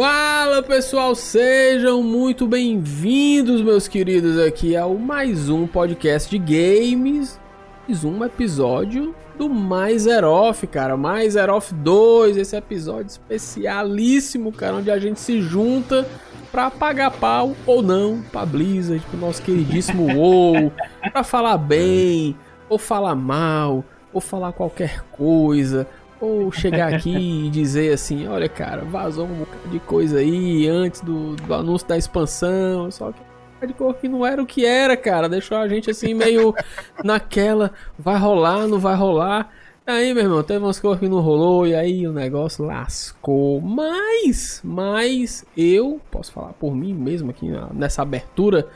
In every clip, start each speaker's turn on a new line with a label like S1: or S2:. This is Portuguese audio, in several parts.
S1: Fala pessoal, sejam muito bem-vindos, meus queridos, aqui ao mais um podcast de games, mais um episódio do Mais Erof, cara, Mais Erof 2, esse episódio especialíssimo, cara, onde a gente se junta pra pagar pau ou não pra Blizzard, pro nosso queridíssimo WoW, pra falar bem, ou falar mal, ou falar qualquer coisa, ou chegar aqui e dizer assim, olha cara, vazou um bocado de coisa aí antes do, do anúncio da expansão, só que de cor que não era o que era, cara. Deixou a gente assim meio naquela, vai rolar, não vai rolar. Aí, meu irmão, teve umas coisas que não rolou e aí o negócio lascou. Mas, mas eu posso falar por mim mesmo aqui nessa abertura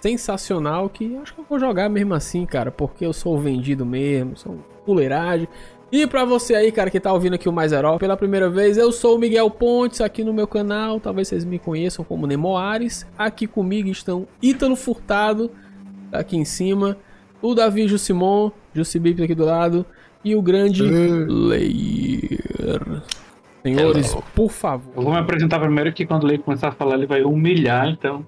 S1: sensacional que acho que eu vou jogar mesmo assim, cara, porque eu sou vendido mesmo, sou um fuleiragem. E pra você aí, cara, que tá ouvindo aqui o Mais Herói pela primeira vez, eu sou o Miguel Pontes aqui no meu canal. Talvez vocês me conheçam como Nemoares. Aqui comigo estão Ítalo Furtado, aqui em cima, o Davi Jussimon, Jussibip aqui do lado, e o grande uh. Leir. Senhores, Hello. por favor.
S2: Eu vou me apresentar primeiro que quando o Leir começar a falar, ele vai humilhar, então.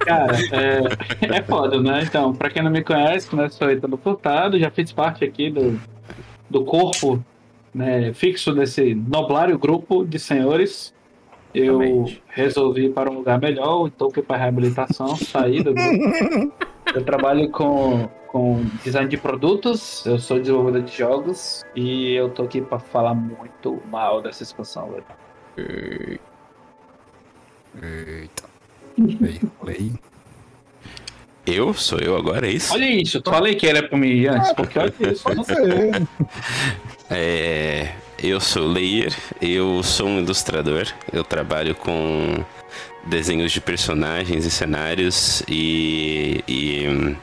S2: Cara, é, é foda, né? Então, pra quem não me conhece, né, sou Ítalo Furtado, já fiz parte aqui do do corpo né, fixo desse noblário grupo de senhores, eu Realmente. resolvi ir para um lugar melhor, então que para reabilitação, saída. eu trabalho com, com design de produtos, eu sou desenvolvedor de jogos e eu tô aqui para falar muito mal dessa expansão, velho.
S3: Eita. Eita. Falei.
S4: Eu? Sou eu agora, é isso?
S2: Olha isso, tu falei que era pra mim antes, ah, porque olha isso.
S4: é, eu sou Leir, eu sou um ilustrador, eu trabalho com desenhos de personagens e cenários e, e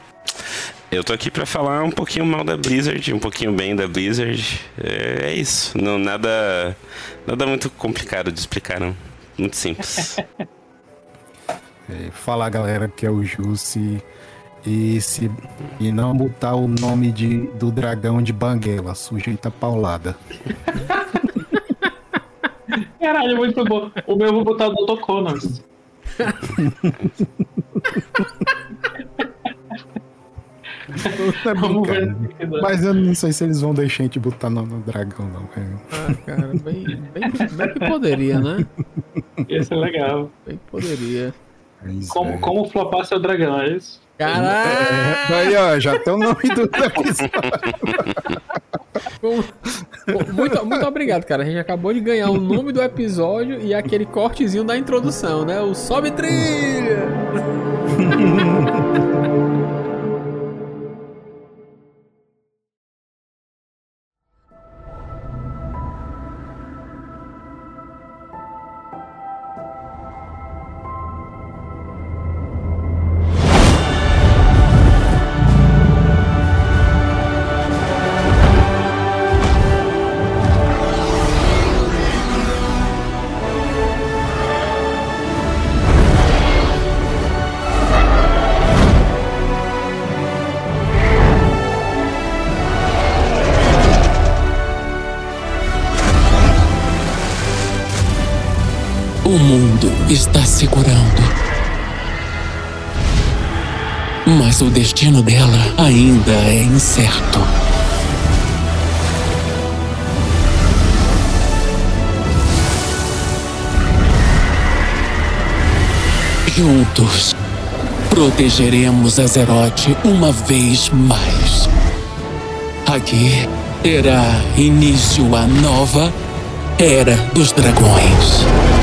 S4: eu tô aqui para falar um pouquinho mal da Blizzard, um pouquinho bem da Blizzard. É, é isso, não nada nada muito complicado de explicar não, muito simples.
S3: É, fala galera, que é o Jussi. E, se, e não botar o nome de, do dragão de Banguela, sujeita paulada.
S2: Caralho, muito bom. O meu eu vou botar o Dr. Connors.
S3: é Mas eu não sei se eles vão deixar a gente botar nome no dragão, não.
S1: Ah, cara, bem, bem, bem que poderia, né?
S2: Ia ser legal.
S1: Bem que poderia.
S2: Como, como flopar seu dragão, é isso?
S3: Caralho! Aí, ó, já tem o nome do episódio.
S1: muito, muito obrigado, cara. A gente acabou de ganhar o nome do episódio e aquele cortezinho da introdução, né? O Sobe Trilha!
S5: está segurando. Mas o destino dela ainda é incerto. Juntos, protegeremos Azeroth uma vez mais. Aqui terá início a nova Era dos Dragões.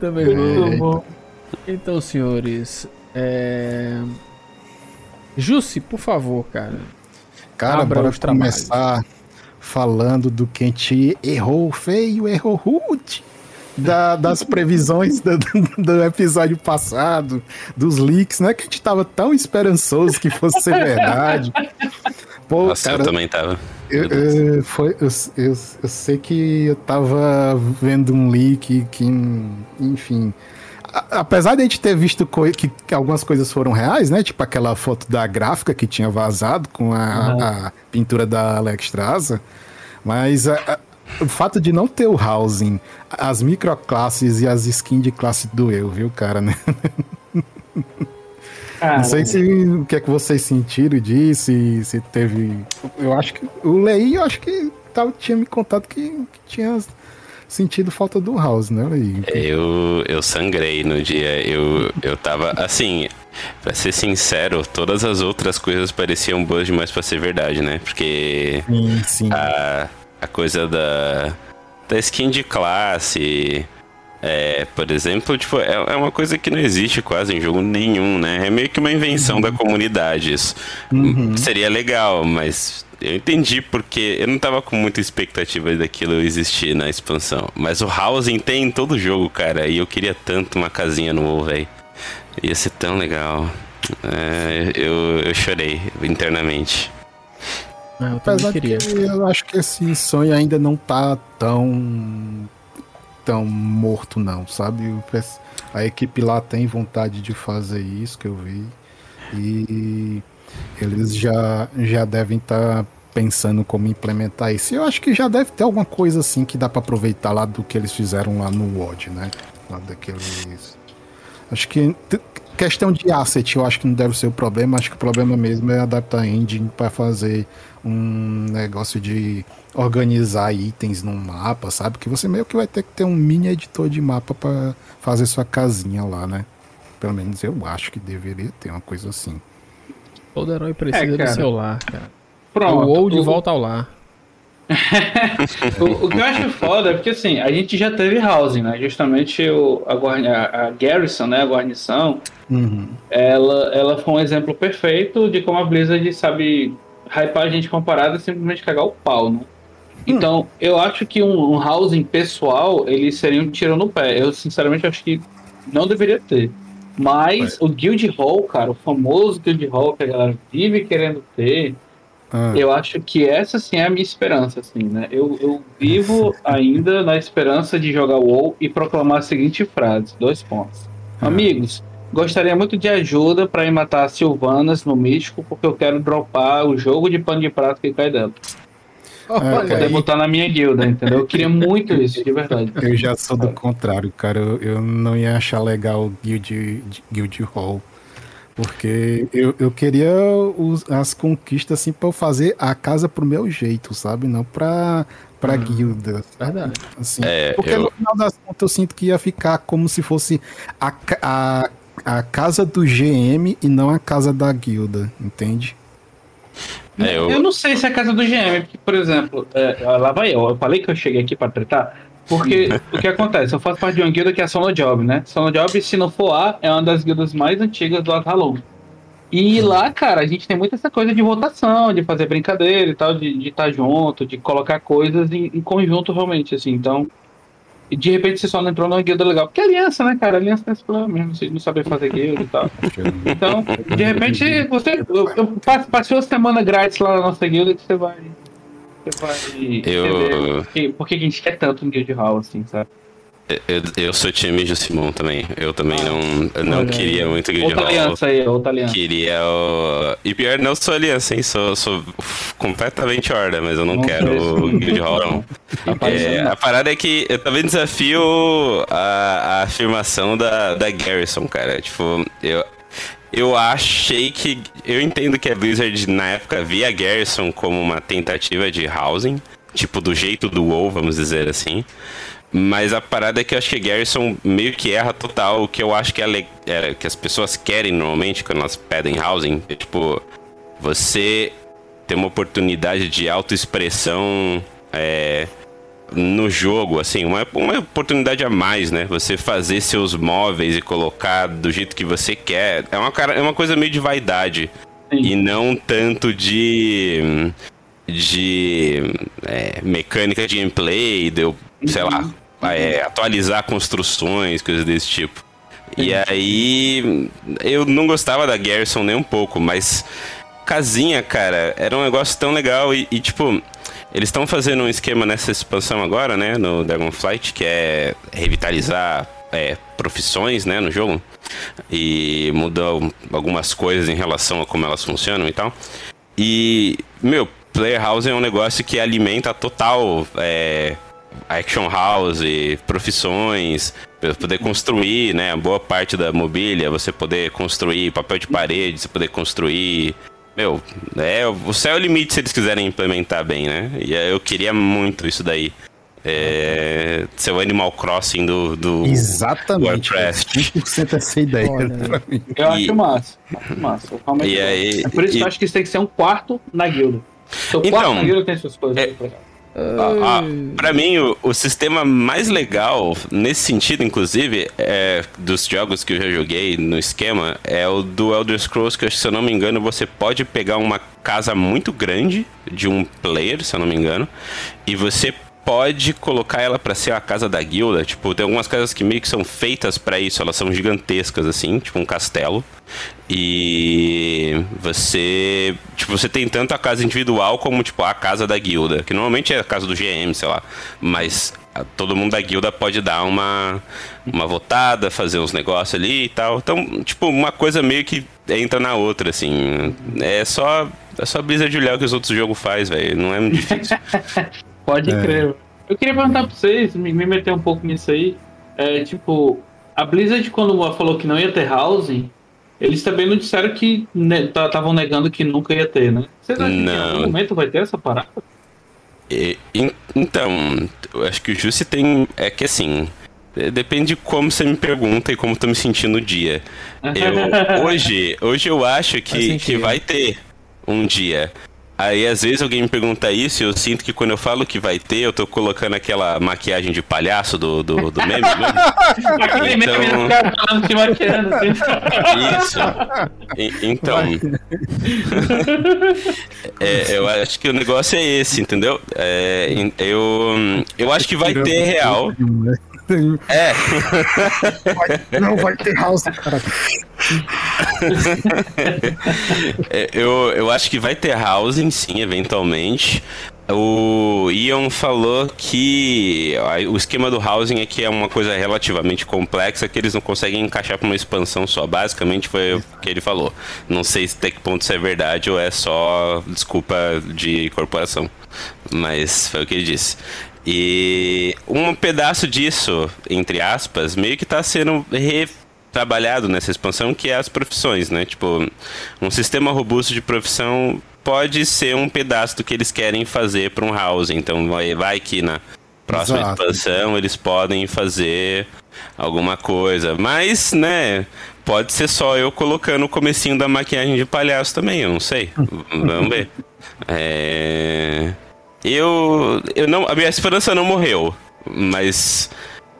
S1: Meu irmão.
S2: Muito bom.
S1: Então, senhores, é... Jussi, por favor, cara.
S3: Cara,
S1: Abra
S3: bora
S1: trabalhos.
S3: começar falando do que a gente errou feio, errou rude. da- das previsões do, do episódio passado, dos leaks, né? Que a gente tava tão esperançoso que fosse ser verdade. Pô,
S4: Nossa,
S3: cara,
S4: eu também tava.
S3: eu, eu- foi, eu, eu, eu sei que eu tava vendo um leak que, enfim. a- Apesar de a gente ter visto coi- que, que algumas coisas foram reais, né? Tipo aquela foto da gráfica que tinha vazado com a,
S2: Uhum.
S3: a pintura da Alex Straza. Mas a- a- o fato de não ter o housing, as microclasses e as skins de classe doeu, viu, cara, né?
S2: Cara,
S3: Não sei se o que é que vocês sentiram disso, se, se teve. Eu acho que. O Lei, eu acho que tava, tinha me contado que, que tinha sentido falta do House, né, Lei?
S4: Eu, eu sangrei no dia. Eu, eu tava. Assim, pra ser sincero, todas as outras coisas pareciam boas demais pra ser verdade, né? Porque
S3: Sim, sim.
S4: a, a coisa da, da skin de classe. É, por exemplo, tipo, é, é uma coisa que não existe quase em jogo nenhum, né? É meio que uma invenção da comunidade isso. Seria legal, mas eu entendi porque eu não tava com muita expectativa daquilo existir na expansão. Mas o housing tem em todo jogo, cara, e eu queria tanto uma casinha no WoW, velho. Ia ser tão legal. É, eu, eu chorei internamente.
S1: Ah, eu
S3: Apesar
S1: queria.
S3: que eu acho que esse sonho ainda não tá tão. Tão morto, não, sabe? A equipe lá tem vontade de fazer isso que eu vi. E eles já, já devem estar pensando como implementar isso. Eu acho que já deve ter alguma coisa assim que dá pra aproveitar lá do que eles fizeram lá no WOD, né? Lá daqueles. Acho que questão de asset, eu acho que não deve ser o problema. Acho que o problema mesmo é adaptar a engine para fazer um negócio de organizar itens num mapa, sabe? Que você meio que vai ter que ter um mini editor de mapa para fazer sua casinha lá, né? Pelo menos eu acho que deveria ter uma coisa assim.
S1: Todo herói precisa
S2: É,
S1: do seu lar, cara.
S2: pronto.
S1: o WoW de
S2: O-
S1: volta ao lar.
S2: O, o que eu acho foda é porque assim, a gente já teve housing, né? Justamente o, a, guarni- a, a Garrison, né? A guarnição,
S3: Uhum.
S2: ela, ela foi um exemplo perfeito de como a Blizzard sabe hypar a gente comparada e simplesmente cagar o pau, né? Então, eu acho que um, um housing pessoal, ele seria um tiro no pé. Eu, sinceramente, acho que não deveria ter. Mas o Guild Hall, cara, o famoso Guild Hall que a galera vive querendo ter,
S3: Ah,
S2: eu acho que essa sim é a minha esperança, assim, né? Eu, eu vivo ainda na esperança de jogar WoW e proclamar a seguinte frase, dois pontos. Amigos, gostaria muito de ajuda para ir matar as Silvanas no Místico, porque eu quero dropar o jogo de pano de prato que cai dela.
S3: É,
S2: Pra poder botar na minha guilda, entendeu? Eu queria muito isso, de verdade.
S3: Eu já sou do contrário, cara. Eu, eu não ia achar legal o Guild, Guild Hall. Porque eu, eu queria os- as conquistas assim pra eu fazer a casa pro meu jeito, sabe? Não pra, pra guilda.
S1: Verdade.
S3: Assim.
S4: É,
S3: Porque
S4: eu-
S3: no final das contas eu sinto que ia ficar como se fosse a, a, a casa do GM e não a casa da guilda, entende?
S4: É, eu-
S2: Eu não sei se é a casa do GM, porque, por exemplo, é, lá vai eu. Eu falei que eu cheguei aqui pra tretar, porque o que acontece? Eu faço parte de uma guilda que é a Sono Job, né? Sono Job, se não for A, é uma das guildas mais antigas do Atalon. E lá, cara, a gente tem muito essa coisa de votação, de fazer brincadeira e tal, de estar junto, de colocar coisas em, em conjunto realmente, assim. Então, e de repente você só não entrou numa guilda legal. Porque aliança, né, cara? Aliança tem esse problema mesmo, você não saber fazer guilda e tal. Então, de repente, você. Eu, eu passe- passei uma semana grátis lá na nossa guilda que você vai. Você vai.
S4: Eu-
S2: Por que a gente quer tanto um guild hall, assim, sabe?
S4: Eu, eu sou time de Simon também. Eu também não, não
S1: Olha
S4: queria muito Guild
S2: Outra aliança aí, outra aliança.
S4: Queria o. E pior, não sou aliança, hein? Sou, sou completamente horda, mas eu não,
S2: Não
S4: quero o. Guild Hall, não.
S2: Tá
S4: É, a parada é que eu também desafio a, a afirmação da, da Garrison, cara. Tipo, eu, eu achei que. Eu entendo que a Blizzard na época via a Garrison como uma tentativa de housing, tipo, do jeito do WoW, vamos dizer assim. Mas a parada é que eu acho que Garrison meio que erra total o que eu acho que, é é, que as pessoas querem normalmente quando elas pedem housing. É, tipo, você ter uma oportunidade de autoexpressão é, no jogo, assim, uma, uma oportunidade a mais, né? Você fazer seus móveis e colocar do jeito que você quer. É uma, cara, é uma coisa meio de vaidade.
S2: Sim.
S4: E não tanto de. de. é, mecânica de gameplay, de eu, sei lá, é, atualizar construções, coisas desse tipo. E aí. Eu não gostava da Garrison nem um pouco, mas. Casinha, cara, era um negócio tão legal e, e, tipo. Eles estão fazendo um esquema nessa expansão agora, né? No Dragonflight, que é revitalizar é, profissões, né? No jogo. E mudou algumas coisas em relação a como elas funcionam e tal. E, meu, Player House é um negócio que alimenta total é, action house, profissões, pra poder construir, né? Boa parte da mobília, você poder construir papel de parede, você poder construir. Meu, é, o céu é o limite se eles quiserem implementar bem, né? E eu queria muito isso daí. É, ser o Animal Crossing do, do
S3: Exatamente.
S4: Warcraft.
S3: 100% essa ideia
S1: Olha.
S2: Eu
S4: E-
S2: acho massa. Acho massa.
S4: E aí-
S2: é por isso que
S4: e-
S2: eu acho que isso tem que ser um quarto na guilda. Seu
S4: Então,
S2: quarto na guilda tem suas coisas.
S4: é-. Ah, ah, pra mim, o, o sistema mais legal, nesse sentido, inclusive, é, dos jogos que eu já joguei no esquema, é o do Elder Scrolls, que, se eu não me engano, você pode pegar uma casa muito grande de um player, se eu não me engano, e você pode colocar ela pra ser a casa da guilda. Tipo, tem algumas casas que meio que são feitas pra isso, elas são gigantescas, assim, tipo um castelo. E você, tipo, você tem tanto a casa individual como tipo a casa da guilda, que normalmente é a casa do GM, sei lá, mas ah, todo mundo da guilda pode dar uma uma votada, fazer uns negócios ali e tal. Então, tipo, uma coisa meio que entra na outra assim. É só é só Blizzard olhar o que os outros jogos faz, velho, não é muito difícil.
S2: Pode
S3: É.
S2: crer. Eu queria perguntar pra vocês, me, me meter um pouco nisso aí. É, tipo, a Blizzard, quando falou que não ia ter housing, eles também não disseram que estavam negando que nunca ia ter, né? Vocês acham que em
S4: Não.
S2: algum momento vai ter essa parada?
S4: E- en- então, eu acho que o Jussi tem. É que assim. Depende de como você me pergunta e como eu tô me sentindo no dia. Eu, hoje, hoje eu acho que, que vai ter um dia. Aí às vezes alguém me pergunta isso e eu sinto que quando eu falo que vai ter, eu tô colocando aquela maquiagem de palhaço do, do, do meme. mesmo.
S2: Aquele
S4: Então-
S2: meme do cara falando, se maquiando, assim.
S4: Isso. E- então. é, eu acho que o negócio é esse, entendeu? É, eu, eu acho que vai ter real. É,
S3: Não vai ter house, cara.
S4: é, eu, eu acho que vai ter housing, sim, eventualmente. O Ian falou que o esquema do housing é que é uma coisa relativamente complexa que eles não conseguem encaixar para uma expansão só. Basicamente foi o que ele falou. Não sei se até que ponto isso é verdade ou é só desculpa de corporação. Mas foi o que ele disse. E um pedaço disso, entre aspas, meio que tá sendo retrabalhado nessa expansão, que é as profissões, né? Tipo, um sistema robusto de profissão pode ser um pedaço do que eles querem fazer para um house. Então vai, vai que na próxima
S3: Exato.
S4: expansão eles podem fazer alguma coisa. Mas, né, pode ser só eu colocando o comecinho da maquiagem de palhaço também, eu não sei. Vamos ver. É... Eu, eu não, a minha esperança não morreu, mas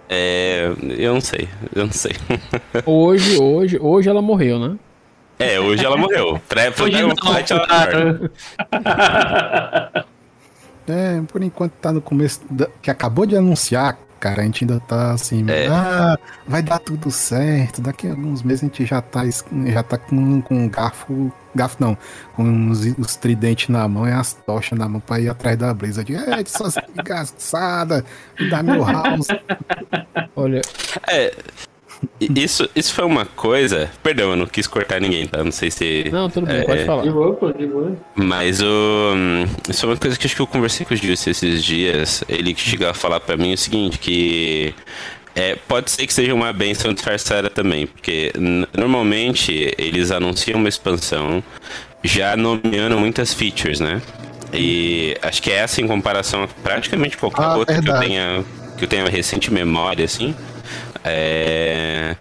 S4: é, eu não sei, eu não sei.
S1: Hoje, hoje, hoje ela morreu, né?
S4: É, hoje ela morreu. Foi
S2: Hoje não,
S4: Dragonflight, ela.
S3: É, por enquanto tá no começo, da- que acabou de anunciar, cara, a gente ainda tá assim,
S4: É.
S3: ah, vai dar tudo certo, daqui a alguns meses a gente já tá, já tá com, com um garfo, garfo não, com os, os tridentes na mão e as tochas na mão pra ir atrás da brisa, de, é, de suas desgraçada, me dá meu house.
S1: Olha,
S4: É, isso, isso foi uma coisa. Perdão, eu não quis cortar ninguém, tá? Não sei se.
S1: não, tudo bem,
S4: É,
S1: pode falar.
S2: De boa, pô, de boa.
S4: Mas o. Isso é uma coisa que acho que eu conversei com o Gilson esses dias. Ele chegou a falar pra mim o seguinte: que. É, pode ser que seja uma benção disfarçada também, porque normalmente eles anunciam uma expansão já nomeando muitas features, né? E acho que essa em comparação a praticamente qualquer
S3: Ah,
S4: outra que eu, tenha, que eu tenha recente memória, assim, é,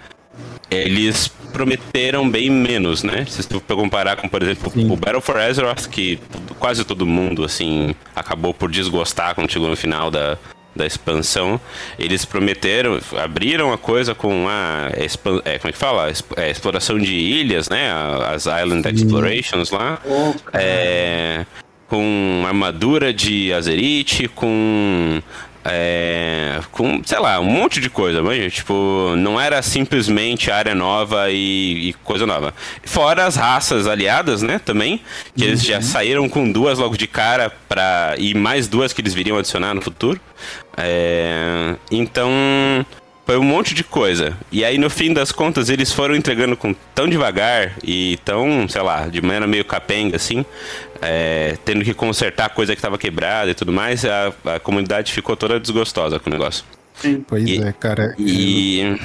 S4: eles prometeram bem menos, né? Se tu for comparar com, por exemplo,
S3: Sim.
S4: o Battle for Azeroth, que quase todo mundo, assim, acabou por desgostar quando chegou no final da, da expansão, eles prometeram, abriram a coisa com a é, como é que fala? É, exploração de ilhas, né? As Island Explorations lá.
S2: Cara.
S4: É, com armadura de Azerite, com. É, com, sei lá, um monte de coisa, mas tipo, não era simplesmente área nova e, e coisa nova. Fora as raças aliadas, né, também, que eles já saíram com duas logo de cara pra, e mais duas que eles viriam adicionar no futuro. É, então, foi um monte de coisa. E aí, no fim das contas, eles foram entregando com tão devagar e tão, sei lá, de maneira meio capenga, assim, é, tendo que consertar coisa que estava quebrada e tudo mais, a, a comunidade ficou toda desgostosa com o negócio.
S3: Pois
S4: E-
S3: é, cara.
S4: E.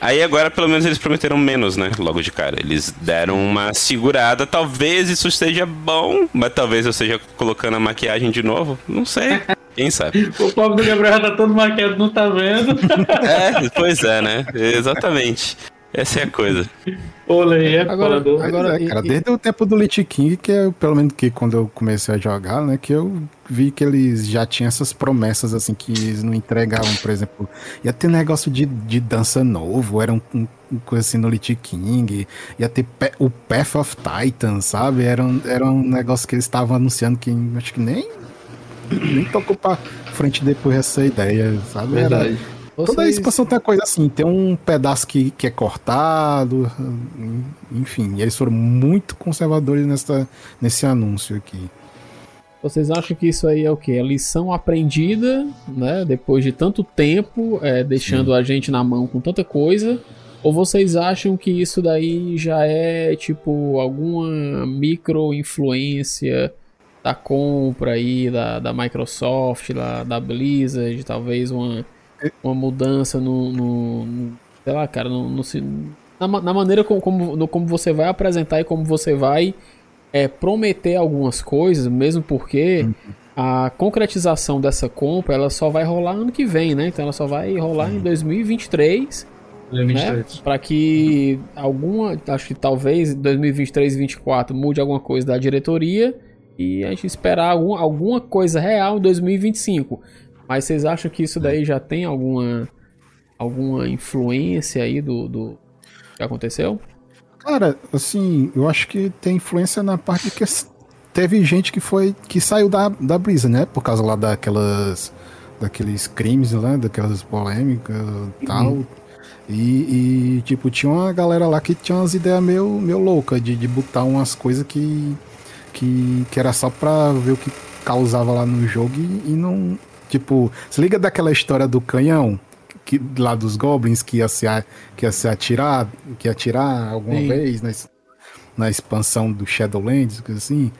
S4: Aí agora pelo menos eles prometeram menos, né? Logo de cara. Eles deram uma segurada. Talvez isso seja bom, mas talvez eu esteja colocando a maquiagem de novo. Não sei. Quem sabe?
S2: O pobre do Gabriel já tá todo maquiado, não tá vendo?
S4: É, pois é, né? Exatamente. Essa é a coisa.
S2: Olha é
S1: Agora- Agora,
S3: é, cara,
S1: e- e-
S3: desde o tempo do Lich King, que é, pelo menos que quando eu comecei a jogar, né, que eu vi que eles já tinham essas promessas, assim, que eles não entregavam, por exemplo, ia ter negócio de, de dança novo, era um, um- um coisa assim no Lich King, ia ter Pe- o Path of Titan, sabe, era um, era um negócio que eles estavam anunciando que acho que nem, nem tocou pra frente depois dessa ideia, sabe, Era-
S2: Verdade.
S3: Toda
S1: vocês-
S3: expansão tem uma coisa assim, tem um pedaço que, que é cortado, enfim, e eles foram muito conservadores nessa, nesse anúncio aqui.
S1: Vocês acham que isso aí é o quê? É lição aprendida, né? Depois de tanto tempo, é, deixando a gente na mão com tanta coisa. Ou vocês acham que isso daí já é tipo alguma micro influência da compra aí da, da Microsoft, da, da Blizzard, talvez uma, uma mudança no, no- no- sei lá, cara, no, no na, na maneira como, como, no- como você vai apresentar e como você vai é, prometer algumas coisas, mesmo porque a concretização dessa compra ela só vai rolar ano que vem, né? Então ela só vai rolar em 2023, né?
S2: 2023.
S1: Para que alguma, acho que talvez 2023 e 2024 mude alguma coisa da diretoria e a gente esperar algum, alguma coisa real em 2025. Mas vocês acham que isso daí já tem alguma alguma influência aí do, do que aconteceu?
S3: Cara, assim, eu acho que tem influência na parte que teve gente que foi que saiu da, da brisa, né? Por causa lá daquelas daqueles crimes lá, daquelas polêmicas e tal. E, e, tipo, tinha uma galera lá que tinha umas ideias meio, meio loucas de, de botar umas coisas que, que, que era só pra ver o que causava lá no jogo e, e não. Tipo, se liga daquela história do canhão que, lá dos goblins que ia se, a- que ia se atirar, que ia atirar alguma
S1: Sim.
S3: vez na, expansão do Shadowlands, coisa assim.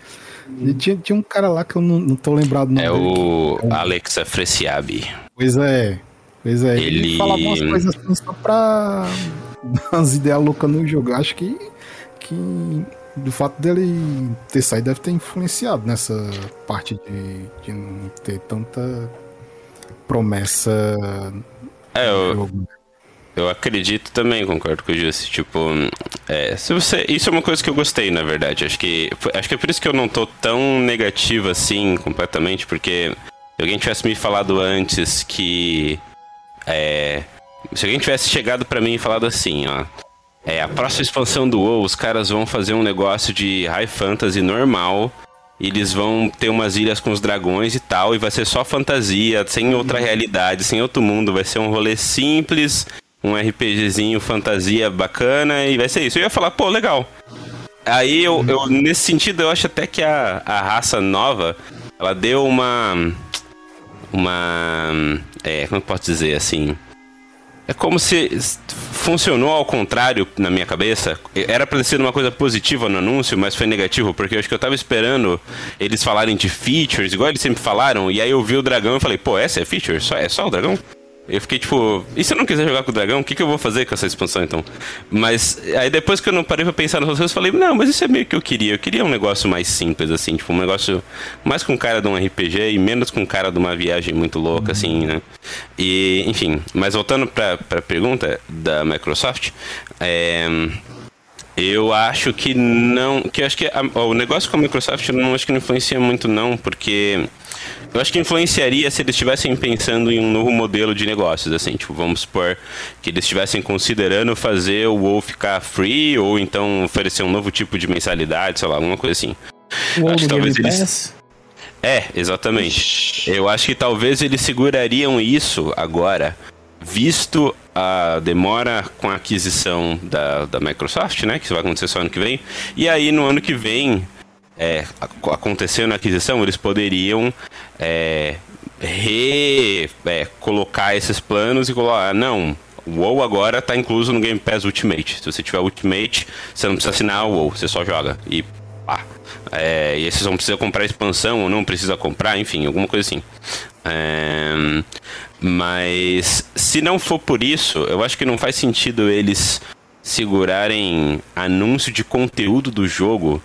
S3: E tinha, tinha um cara lá que eu não, não tô lembrado o nome
S4: É
S3: dele,
S4: o Alex Afresiabi.
S3: Pois é. Pois é. Ele,
S4: Ele-
S3: falava umas coisas assim só pra dar umas ideias loucas no jogo. Eu Acho que, que do fato dele ter saído deve ter influenciado nessa parte de, de não ter tanta promessa
S4: É,
S3: no
S4: eu,
S3: jogo.
S4: eu acredito também, concordo com o Jussi. Tipo, é, se você, isso é uma coisa que eu gostei, na verdade. Acho que, acho que é por isso que eu não tô tão negativo assim, completamente, porque se alguém tivesse me falado antes que. É, se alguém tivesse chegado pra mim e falado assim, ó. É, a próxima expansão do WoW, os caras vão fazer um negócio de high fantasy normal. E eles vão ter umas ilhas com os dragões e tal, e vai ser só fantasia, sem outra realidade, sem outro mundo. Vai ser um rolê simples, um RPGzinho fantasia bacana, e vai ser isso. Eu ia falar, pô, legal. Aí eu, eu nesse sentido, eu acho até que a, a raça nova, ela deu uma. Uma. É, como eu posso dizer assim? É como se funcionou ao contrário na minha cabeça. Era pra ser uma coisa positiva no anúncio, mas foi negativo, porque eu acho que eu tava esperando eles falarem de features, igual eles sempre falaram, e aí eu vi o dragão e falei, pô, essa é feature? Só, é só o dragão? Eu fiquei tipo, e se eu não quiser jogar com o dragão, o que, que eu vou fazer com essa expansão então? Mas aí depois que eu não parei pra pensar nas coisas, eu falei, não, mas isso é meio que eu queria. Eu queria um negócio mais simples, assim, tipo, um negócio mais com cara de um RPG e menos com cara de uma viagem muito louca, assim, né? E, enfim, mas voltando pra, pra pergunta da Microsoft, é. Eu acho que não. Que acho que a- o negócio com a Microsoft eu não acho que não influencia muito, não, porque Eu acho que influenciaria se eles estivessem pensando em um novo modelo de negócios, assim, tipo, vamos supor que eles estivessem considerando fazer o WoW ficar free ou então oferecer um novo tipo de mensalidade, sei lá, alguma coisa assim.
S1: O
S4: Acho que talvez
S1: Game
S4: eles-
S1: Pass.
S4: É, exatamente. Eu acho que talvez eles segurariam isso agora, visto a demora com a aquisição da, da Microsoft, né? Que isso vai acontecer só ano que vem. E aí no ano que vem, é, ac- acontecendo a aquisição, eles poderiam é, re, é, esses planos e colocar, ah, não. O WoW agora está incluso no Game Pass Ultimate. Se você tiver Ultimate, você não precisa assinar o WoW, você só joga. E pá. É, e aí você não precisa comprar expansão ou não precisa comprar, enfim, alguma coisa assim. É, mas se não for por isso, eu acho que não faz sentido eles segurarem anúncio de conteúdo do jogo.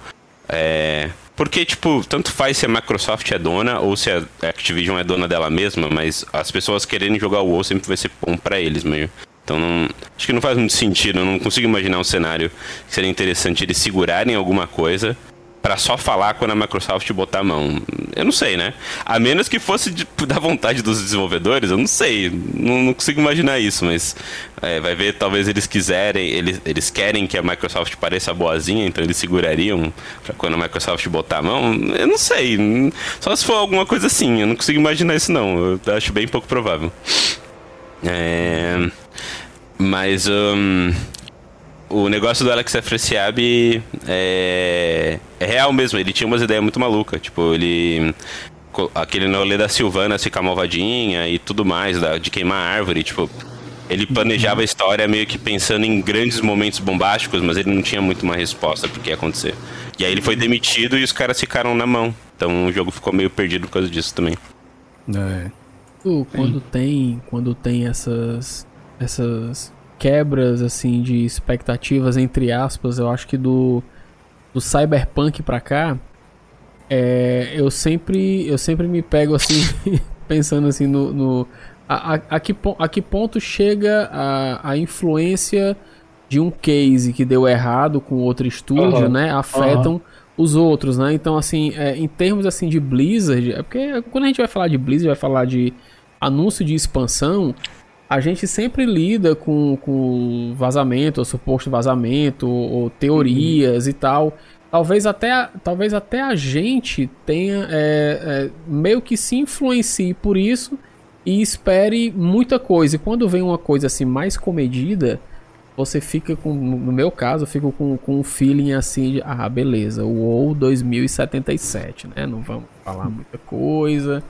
S4: É, porque, tipo, tanto faz se a Microsoft é dona ou se a Activision é dona dela mesma, mas as pessoas querendo jogar o WoW sempre vai ser bom pra eles meio. Então não, acho que não faz muito sentido, eu não consigo imaginar um cenário que seria interessante eles segurarem alguma coisa pra só falar quando a Microsoft botar a mão. Eu não sei, né? A menos que fosse de- da vontade dos desenvolvedores, eu não sei. Não, não consigo imaginar isso, mas é, vai ver, talvez eles quiserem, eles, eles querem que a Microsoft pareça boazinha, então eles segurariam pra quando a Microsoft botar a mão. Eu não sei. Só se for alguma coisa assim, eu não consigo imaginar isso não. Eu acho bem pouco provável. É, mas hum, o negócio do Alex Afrasiabi é, é real mesmo. Ele tinha umas ideias muito malucas. Tipo, ele. Aquele rolê da Silvana ficar malvadinha e tudo mais, da, de queimar a árvore. Tipo, ele planejava a história meio que pensando em grandes momentos bombásticos, mas ele não tinha muito uma resposta pro que ia acontecer. E aí ele foi demitido e os caras ficaram na mão. Então o jogo ficou meio perdido por causa disso também.
S3: É.
S1: Quando- Quando tem, quando tem essas essas quebras assim de expectativas entre aspas, eu acho que do do Cyberpunk pra cá, é, eu sempre eu sempre me pego assim pensando assim no, no a, a, a que, a que ponto chega a, a influência de um case que deu errado com outro estúdio,
S2: Aham.
S1: né, afetam os outros, né? Então, assim, é, em termos assim de Blizzard, é porque quando a gente vai falar de Blizzard, vai falar de anúncio de expansão, a gente sempre lida com, com vazamento, ou suposto vazamento, ou, teorias e tal. Talvez até, a- talvez até a gente tenha é, é, meio que se influencie por isso e espere muita coisa. E quando vem uma coisa assim mais comedida, você fica com, no meu caso, eu fico com, com um feeling assim de, ah, beleza, o WoW 2077, né? Não vamos falar muita coisa,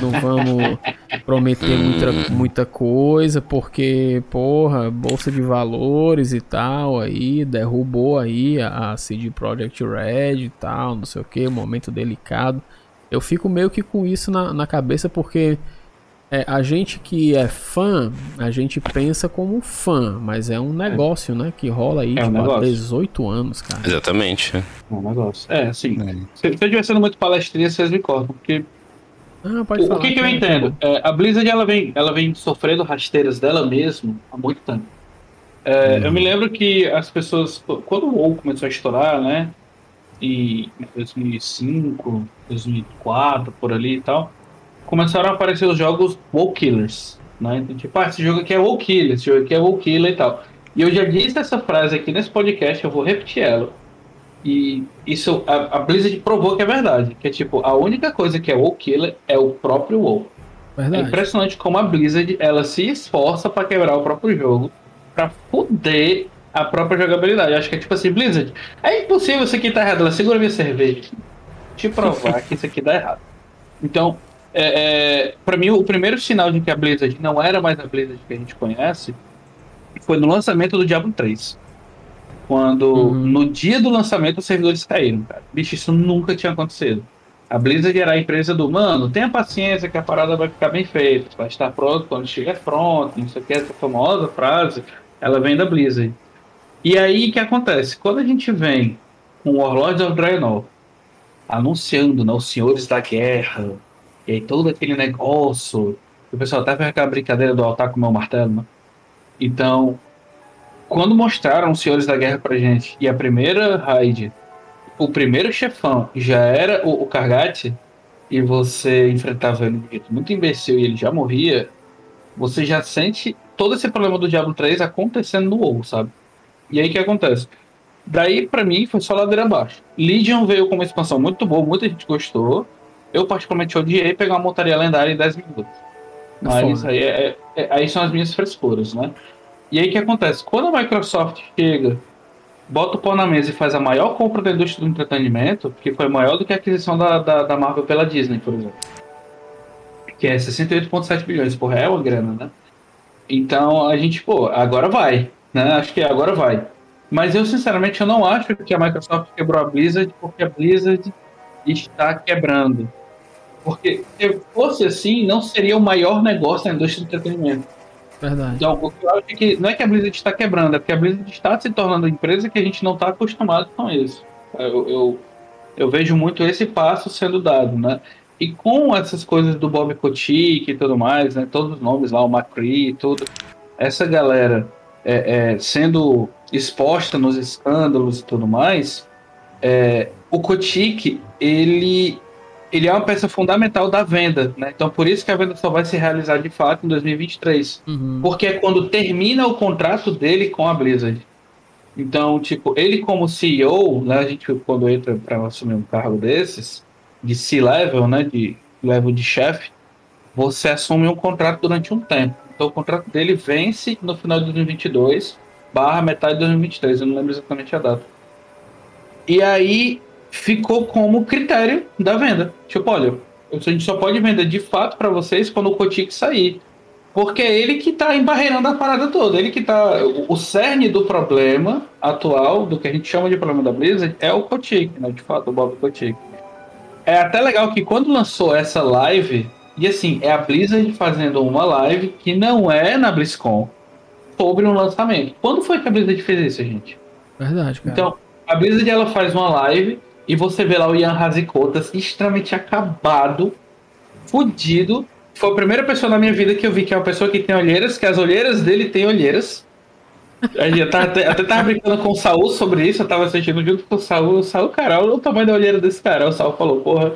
S1: não vamos prometer muita, muita coisa, porque, porra, bolsa de valores e tal, aí, derrubou aí a, a CD Projekt Red e tal, não sei o que, momento delicado. Eu fico meio que com isso na, na cabeça, porque é, a gente que é fã, a gente pensa como fã, mas é um negócio, né? Que rola aí
S2: É um
S1: há
S2: negócio.
S1: 18 anos, cara.
S4: Exatamente.
S2: É um negócio. É, assim.
S3: É.
S2: Se se eu estiver sendo muito palestrinha, vocês me cortam. Porque
S1: Ah, pode
S2: o,
S1: falar.
S2: que, que eu entendo? É, a Blizzard ela vem, ela vem sofrendo rasteiras dela mesmo há muito tempo. É, Eu me lembro que as pessoas, quando o WoW começou a estourar, né? E em 2005, 2004, por ali e tal, começaram a aparecer os jogos WoW Killers, né? Então, tipo, ah, esse jogo aqui é WoW Killer, esse jogo aqui é WoW Killer e tal. E eu já disse essa frase aqui nesse podcast, eu vou repetir ela. E isso, a, a Blizzard provou que é verdade. Que é tipo, a única coisa que é WoW Killer é o próprio WoW. É
S1: Verdade.
S2: impressionante como a Blizzard ela se esforça pra quebrar o próprio jogo, pra foder a própria jogabilidade. Eu acho que é tipo assim, Blizzard, é impossível isso aqui tá errado. Ela segura minha cerveja. Te provar que isso aqui dá errado. Então, é, é, para mim, o primeiro sinal de que a Blizzard não era mais a Blizzard que a gente conhece foi no lançamento do Diablo 3. Quando,
S1: Uhum.
S2: no dia do lançamento, os servidores caíram, cara. Bicho, isso nunca tinha acontecido. A Blizzard era a empresa do, mano, tenha paciência que a parada vai ficar bem feita, vai estar pronto quando estiver pronto, não sei o que, essa famosa frase, ela vem da Blizzard. E aí, o que acontece? Quando a gente vem com o Warlords of Draenor anunciando, né, os Senhores da Guerra, e aí todo aquele negócio, o pessoal até fez aquela brincadeira do altar com o meu martelo, né? Então, quando mostraram os Senhores da Guerra pra gente, e a primeira raid, o primeiro chefão já era o, o Kargat, e você enfrentava ele de um jeito muito imbecil e ele já morria, você já sente todo esse problema do Diablo 3 acontecendo no WoW, sabe? E aí o que acontece? Daí, pra mim, foi só ladeira abaixo. Legion veio com uma expansão muito boa, muita gente gostou. Eu, particularmente, odiei pegar uma montaria lendária em 10 minutos. Mas aí, é, é- aí são as minhas frescuras, né? E aí o que acontece? Quando a Microsoft chega, bota o pau na mesa e faz a maior compra da indústria do entretenimento, que foi maior do que a aquisição da, da, da Marvel pela Disney, por exemplo. Que é 68,7 bilhões, porra, é uma grana, né? Então a gente, pô, agora vai, né? Acho que agora vai. Mas eu, sinceramente, eu não acho que a Microsoft quebrou a Blizzard porque a Blizzard está quebrando. Porque se fosse assim, não seria o maior negócio da indústria do entretenimento.
S1: Verdade.
S2: Então, eu acho é que não é que a Blizzard está quebrando, é porque a Blizzard está se tornando uma empresa que a gente não está acostumado com isso. Eu, eu, eu vejo muito esse passo sendo dado, né? E com essas coisas do Bob Kotick e tudo mais, né? Todos os nomes lá, o McCree e tudo, essa galera é, é, sendo exposta nos escândalos e tudo mais, é, o Kotick, ele, ele é uma peça fundamental da venda, né? Então, por isso que a venda só vai se realizar de fato em 2023.
S1: Uhum.
S2: Porque é quando termina o contrato dele com a Blizzard. Então, tipo, ele como CEO, né, a gente quando entra para assumir um cargo desses, de C-level, né, de level de chefe, você assume um contrato durante um tempo. Então, o contrato dele vence no final de 2022, barra metade de 2023, eu não lembro exatamente a data. E aí ficou como critério da venda. Tipo, olha, a gente só pode vender de fato para vocês quando o Kotick sair. Porque é ele que tá embarreirando a parada toda. Ele que tá. O o cerne do problema atual, do que a gente chama de problema da Blizzard, é o Kotick, né? De fato, o Bob Kotick. É até legal que quando lançou essa live, e assim, é a Blizzard fazendo uma live que não é na BlizzCon sobre um lançamento. Quando foi que a Blizzard fez isso, gente?
S1: Verdade, cara.
S2: Então, a Blizzard ela faz uma live e você vê lá o Ian Hazikotas extremamente acabado, fudido. Foi a primeira pessoa na minha vida que eu vi que é uma pessoa que tem olheiras, que as olheiras dele têm olheiras. Eu tava, até, até tava brincando com o Saul sobre isso, eu tava assistindo junto com o Saul. O Saul, cara, olha o tamanho da olheira desse cara. O Saul falou, porra,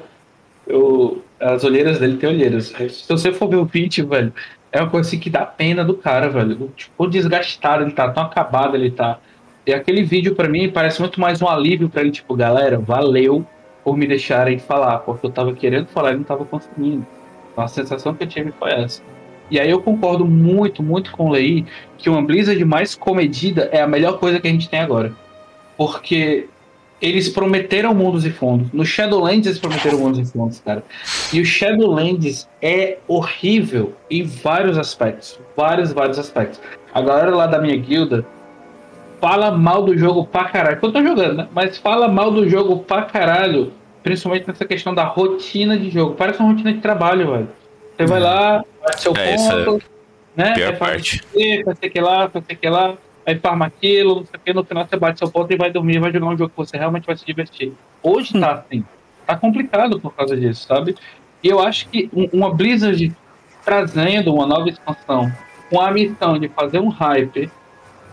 S2: eu, as olheiras dele têm olheiras. Se você for ver o vídeo, velho, é uma coisa assim que dá pena do cara, velho. Tipo, desgastado ele tá, tão acabado ele tá. E aquele vídeo pra mim parece muito mais um alívio pra ele, tipo, galera, valeu por me deixarem falar, porque eu tava querendo falar e não tava conseguindo. Então, a sensação que eu tive foi essa. E aí eu concordo muito, muito com o Lei que uma Blizzard mais comedida é a melhor coisa que a gente tem agora. Porque eles prometeram mundos e fundos. No Shadowlands eles prometeram mundos e fundos, cara. E o Shadowlands é horrível em vários aspectos. Vários, vários aspectos. A galera lá da minha guilda fala mal do jogo pra caralho. Eu tô jogando, né? Mas fala mal do jogo pra caralho. Principalmente nessa questão da rotina de jogo. Parece uma rotina de trabalho, velho. Você vai lá, bate seu
S4: É, é
S2: ponto, né?
S4: pior
S2: faz
S4: parte.
S2: quê, Faz sei que lá, faz sei que lá. Aí farma aquilo, não sei o que. No final você bate seu ponto e vai dormir, vai jogar um jogo que você realmente vai se divertir. Hoje tá assim. Tá complicado por causa disso, sabe? E eu acho que um- uma Blizzard trazendo uma nova expansão com a missão de fazer um hype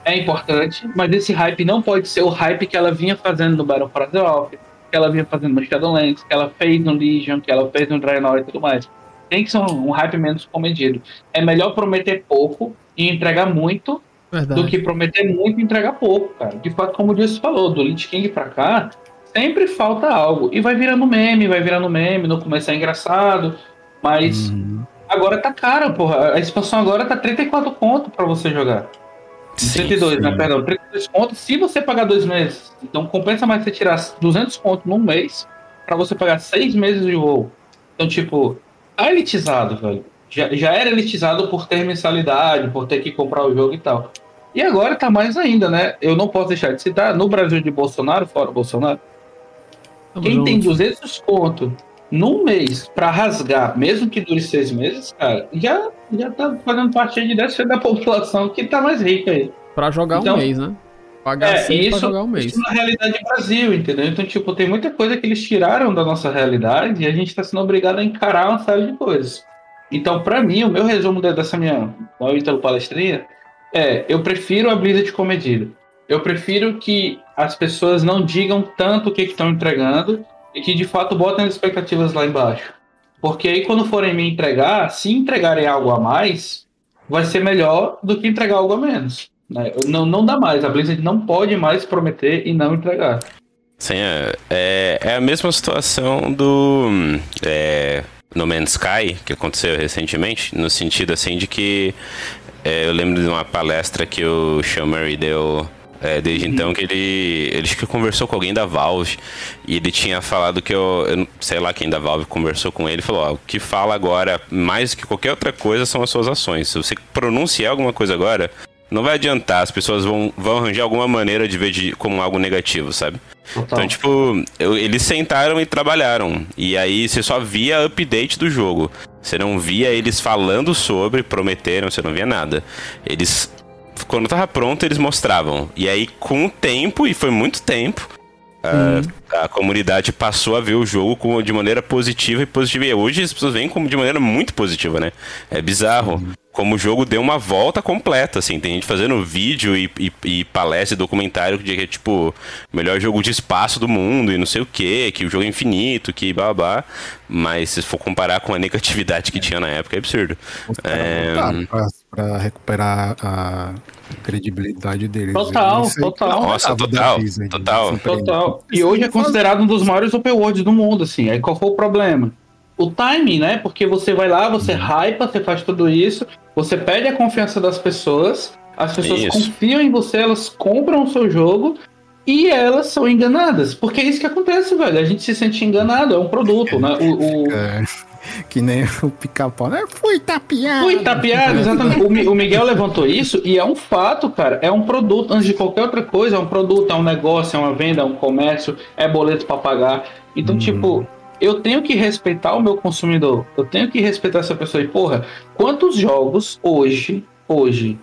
S2: é importante, mas esse hype não pode ser o hype que ela vinha fazendo no Battle for Azeroth, que ela vinha fazendo no Shadowlands, que ela fez no Legion, que ela fez no Draenor e tudo mais. Tem que ser um, um hype menos comedido. É melhor prometer pouco e entregar muito
S1: Verdade.
S2: do que prometer muito e entregar pouco, cara. De fato, como o Dilson falou, do Lich King pra cá, sempre falta algo. E vai virando meme, vai virando meme, no começo é engraçado, mas
S3: Uhum.
S2: agora tá caro, porra. A expansão agora tá 34 conto pra você jogar. 32, né?
S3: sim.
S2: Perdão, 32 conto se você pagar dois meses. Então compensa mais você tirar 200 conto num mês pra você pagar seis meses de voo. Então, tipo, tá elitizado, velho. Já, já era elitizado por ter mensalidade, por ter que comprar o jogo e tal. E agora tá mais ainda, né? Eu não posso deixar de citar, no Brasil de Bolsonaro, fora Bolsonaro,
S1: Tamo
S2: quem
S1: junto.
S2: tem 200 conto num mês pra rasgar, mesmo que dure seis meses, cara, já, já tá fazendo parte de 10% da população que tá mais rica aí.
S1: Pra jogar
S2: Então-
S1: um mês, né? Pagar
S2: É,
S1: 100 pra
S2: isso,
S1: jogar um mês.
S2: isso na realidade Brasil, entendeu? Então, tipo, tem muita coisa que eles tiraram da nossa realidade e a gente tá sendo obrigado a encarar uma série de coisas. Então, pra mim, o meu resumo de- dessa minha Ítalo palestrinha é: eu prefiro a Blizzard comedida. Eu prefiro que as pessoas não digam tanto o que estão entregando que de fato botem as expectativas lá embaixo. Porque aí quando forem me entregar, se entregarem algo a mais, vai ser melhor do que entregar algo a menos. Né? Não, não dá mais. A Blizzard não pode mais prometer e não entregar.
S4: Sim, é, é, é a mesma situação do é, No Man's Sky, que aconteceu recentemente, no sentido assim de que é, eu lembro de uma palestra que o Sean Murray deu é, desde uhum. então que ele, ele que conversou com alguém da Valve e ele tinha falado que eu, eu sei lá quem da Valve conversou com ele falou: ó, o que fala agora mais do que qualquer outra coisa são as suas ações. Se você pronunciar alguma coisa agora, não vai adiantar, as pessoas vão, vão arranjar alguma maneira de ver de, como algo negativo, sabe? Total. Então, tipo, eu, eles sentaram e trabalharam. E aí você só via update do jogo. Você não via eles falando sobre, prometeram, você não via nada. Eles quando tava pronto, eles mostravam. E aí, com o tempo, e foi muito tempo, a, a, comunidade passou a ver o jogo com, de maneira positiva e positiva. E hoje as pessoas veem como de maneira muito positiva, né? É bizarro. Uhum. Como o jogo deu uma volta completa, assim. Tem gente fazendo vídeo e, e, e palestra e documentário de que é tipo melhor jogo de espaço do mundo e não sei o que, que o jogo é infinito, que babá. Mas se for comparar com a negatividade que tinha na época, é absurdo.
S3: É... Pra, pra recuperar a credibilidade deles.
S2: Total, total.
S4: Nossa, total, Disney, total.
S2: Total. E hoje é considerado um dos maiores open worlds do mundo, assim. Aí qual foi o problema? O timing, né? Porque você vai lá, você uhum. hypa, você faz tudo isso, você perde a confiança das pessoas, as pessoas isso. confiam em você, elas compram o seu jogo e elas são enganadas. Porque é isso que acontece, velho. A gente se sente enganado, é um produto, né? O, o...
S3: Que nem o pica-pau, né? Fui tapeado.
S2: Fui tapeado, exatamente. O, Miguel levantou isso e é um fato, cara. É um produto, antes de qualquer outra coisa, é um produto, é um negócio, é uma venda, é um comércio, é boleto para pagar. Então, hum. tipo, eu tenho que respeitar o meu consumidor. Eu tenho que respeitar essa pessoa. E, porra, quantos jogos hoje, hoje,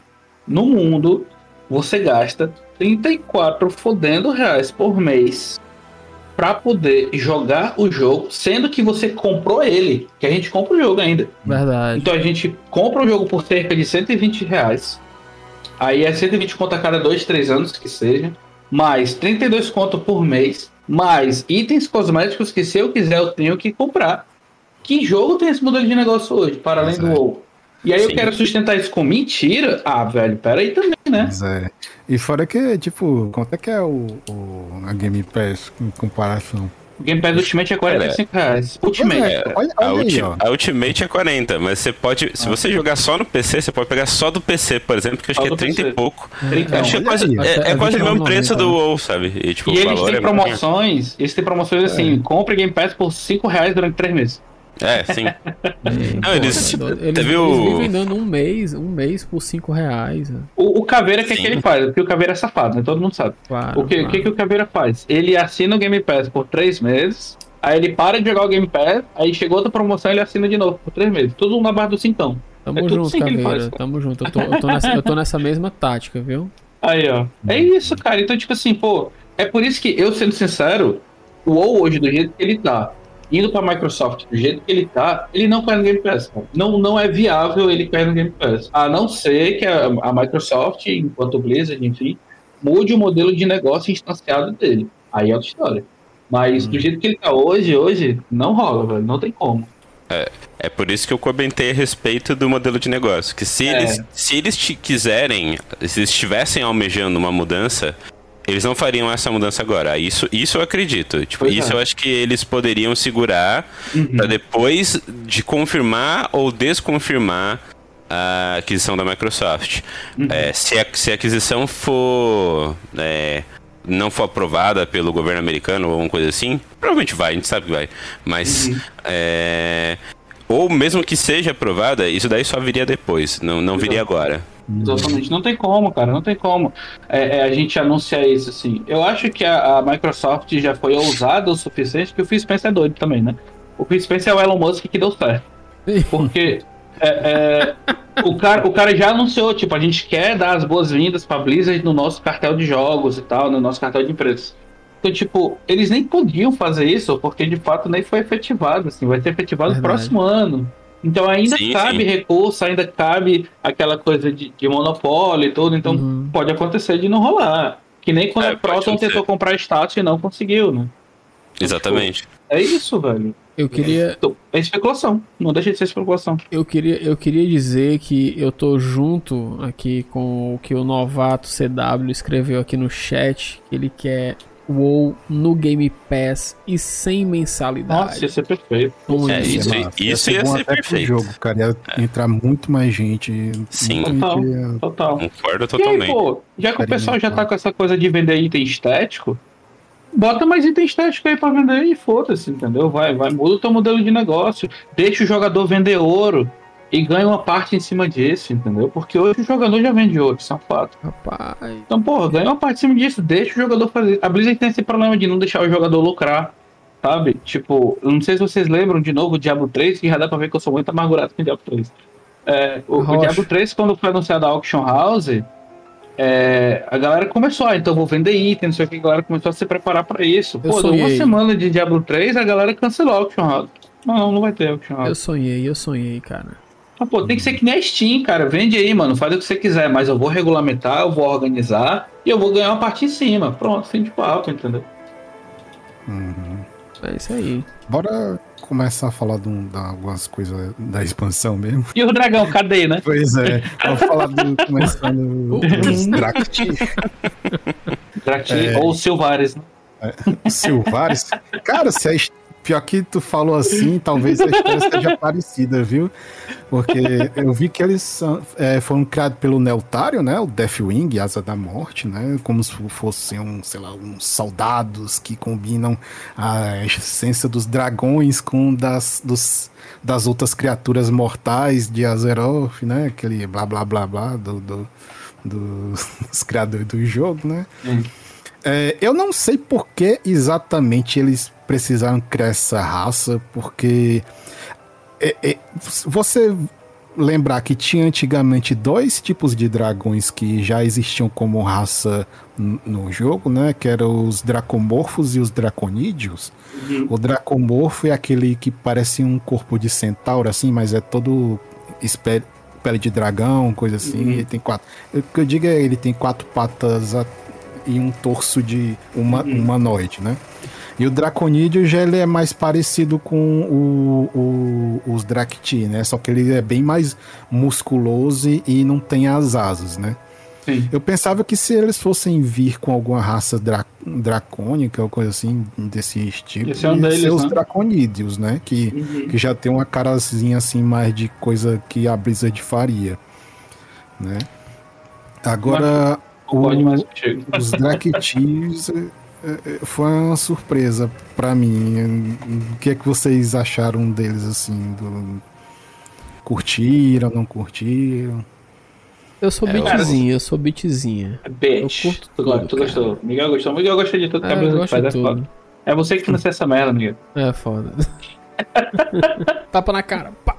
S2: no mundo, você gasta 34 fodendo reais por mês para poder jogar o jogo, sendo que você comprou ele, que a gente compra o jogo ainda.
S1: Verdade.
S2: Então a gente compra o jogo por cerca de 120 reais. Aí é 120 conto a cada 2, 3 anos que seja. Mais 32 conto por mês. Mais itens cosméticos que se eu quiser eu tenho que comprar. Que jogo tem esse modelo de negócio hoje, para além do WoW? E aí Sim. eu quero sustentar isso com mentira? Ah, velho, peraí também, né? Pois
S3: é. E fora que, tipo, quanto é que é o, o a Game Pass em comparação?
S2: O Game Pass Ultimate é 45 reais. Ultimate. É,
S4: olha, olha a, ulti aí, a, Ultimate é 40, mas você pode. Se ah. você jogar só no PC, você pode pegar só do PC, por exemplo, que acho só que é 30 PC. e pouco. 30, acho que é quase, é, é quase o mesmo preço do WoW, sabe?
S2: E, tipo, e eles têm é promoções. Eles têm promoções assim: compre Game Pass por 5 reais durante 3 meses.
S4: É, sim.
S1: não, eles, eles, teve o... eles vivem dando um mês, um mês por 5 reais. Né?
S2: O, o Caveira, o que, é que ele faz? Porque o Caveira é safado, né? Todo mundo sabe. Claro, o que, claro. que, que o Caveira faz? Ele assina o Game Pass por 3 meses, aí ele para de jogar o Game Pass, aí chegou outra promoção e ele assina de novo por 3 meses. Tudo na barra do cintão.
S1: Tamo é junto, assim Caveira. Faz, tamo junto. Eu tô, eu, tô nessa, eu tô nessa mesma tática, viu?
S2: Aí, ó. É isso, cara. Então, tipo assim, pô, é por isso que eu, sendo sincero, o WoW hoje, do jeito que ele tá, indo para a Microsoft do jeito que ele tá, ele não cai no Game Pass. Não, não é viável ele cair no Game Pass. A não ser que a, a Microsoft, enquanto Blizzard, enfim, mude o modelo de negócio instanciado dele. Aí é outra história. Mas hum. do jeito que ele tá hoje, hoje, não rola, velho. Não tem como.
S4: É, é por isso que eu comentei a respeito do modelo de negócio. Que se é. eles, se eles quiserem, se eles estivessem almejando uma mudança, eles não fariam essa mudança agora. Isso, isso eu acredito. Tipo, isso é. eu acho que eles poderiam segurar uhum. para depois de confirmar ou desconfirmar a aquisição da Microsoft. Uhum. É, se, a, se a aquisição for. É, não for aprovada pelo governo americano ou alguma coisa assim, provavelmente vai, a gente sabe que vai. Mas. Uhum. É, ou mesmo que seja aprovada, isso daí só viria depois, não, não viria agora.
S2: Exatamente, não tem como, cara, não tem como é, é, a gente anunciar isso assim. Eu acho que a, a, Microsoft já foi ousada o suficiente, que o Phil Spencer é doido também, né? O Phil Spencer é o Elon Musk que deu certo. Porque é, é, o, cara, o cara já anunciou, tipo, a gente quer dar as boas-vindas pra Blizzard no nosso cartel de jogos e tal, no nosso cartel de empresas. Então, tipo, eles nem podiam fazer isso, porque de fato nem foi efetivado, assim, vai ser efetivado no próximo ano. Então ainda sim, cabe sim. recurso, ainda cabe aquela coisa de, de monopólio e tudo, então uhum. pode acontecer de não rolar. Que nem quando é, a Proton tentou comprar status e não conseguiu, né?
S4: Exatamente.
S2: Tipo, é isso, velho.
S1: Eu queria,
S2: Então, é especulação. Não deixa de ser especulação.
S1: eu queria, eu queria dizer que eu tô junto aqui com o que o novato CW escreveu aqui no chat, que ele quer WoW no Game Pass e sem mensalidade.
S2: Nossa, ia ser perfeito.
S1: Muito
S4: É, isso,
S3: lá,
S4: isso ia
S3: bom
S4: ser
S3: até pro
S4: perfeito.
S3: jogo, cara. Ia entrar muito mais gente.
S4: Sim.
S2: Total.
S3: ia-
S2: Total.
S4: Concordo
S2: E aí,
S4: totalmente.
S2: pô, já que o pessoal já
S3: tá.
S2: tá com essa coisa de vender item estético, bota mais item estético aí pra vender e foda-se, entendeu? Vai, vai, muda o teu modelo de negócio. Deixa o jogador vender ouro e ganha uma parte em cima disso, entendeu? Porque hoje o jogador já vende ouro, isso é um fato.
S1: Rapaz,
S2: Então, porra, ganha uma parte em cima disso, deixa o jogador fazer. A Blizzard tem esse problema de não deixar o jogador lucrar, sabe? Tipo, eu não sei se vocês lembram de novo o Diablo 3, que já dá pra ver que eu sou muito amargurado com o Diablo 3. É, o, o. Diablo 3, quando foi anunciado a Auction House, é, a galera começou, ah, então vou vender item, não sei o que, a galera começou a se preparar pra isso. Pô, deu uma semana de Diablo 3, a galera cancelou a Auction House. Não, não vai ter Auction House.
S1: eu sonhei, eu sonhei, cara.
S2: Ah, pô, tem que ser que nem a Steam, cara. Vende aí, mano. Faz o que você quiser, mas eu vou regulamentar, eu vou organizar e eu vou ganhar uma parte em cima. Pronto, fim de papo, entendeu?
S3: Uhum.
S1: É isso aí.
S3: Bora começar a falar de, um- de algumas coisas da expansão mesmo.
S2: E o dragão, cadê, né?
S3: Pois é, vamos falar do, começando dos Drakti,
S2: Drati
S3: É.
S2: ou Silvares, né?
S3: Silvares. Cara, se a, pior que tu falou assim, talvez a história seja parecida, viu? Porque eu vi que eles são- é, foram criados pelo Neltário, né? O Deathwing, Asa da Morte, né? Como se fossem, um, sei lá, uns soldados que combinam a essência dos dragões com das, dos, das outras criaturas mortais de Azeroth, né? Aquele blá blá blá blá do, do- dos, dos criadores do jogo, né? É, eu não sei por que exatamente eles precisaram criar essa raça, porque é, é, você lembrar que tinha antigamente dois tipos de dragões que já existiam como raça no jogo, né? Que eram os dracomorfos e os draconídeos. O dracomorfo é aquele que parece um corpo de centauro, assim, mas é todo pele de dragão, coisa assim.
S2: Uhum.
S3: Ele tem quatro. O que eu digo é ele tem quatro patas e um torso de uma,
S2: Uhum.
S3: humanoide, né? E o Draconídeo já ele é mais parecido com o, o- os Drakti, né? Só que ele é bem mais musculoso e, não tem as asas, né?
S2: Sim.
S3: Eu pensava que se eles fossem vir com alguma raça dra dracônica ou coisa assim desse estilo,
S2: Esse é um deles,
S3: ser os
S2: né?
S3: Draconídeos, né? Que,
S2: Uhum.
S3: que já tem uma carazinha assim mais de coisa que a Blizzard faria, né? Agora,
S2: Pode
S3: o- os Draktis é, é, foi uma surpresa pra mim. O que é que vocês acharam deles assim? Do... Curtiram, não curtiram?
S1: Eu sou
S4: É,
S1: bitzinha, eu sou bitzinha.
S2: Bitch.
S1: Eu curto
S2: Tu,
S1: tudo,
S2: tu
S1: cara.
S2: gostou. Miguel gostou. Miguel gostou de tudo que
S1: É,
S2: a
S1: eu
S2: faz. É, foda. é você que financia essa merda, Miguel.
S1: É foda. Tapa na cara. Pá.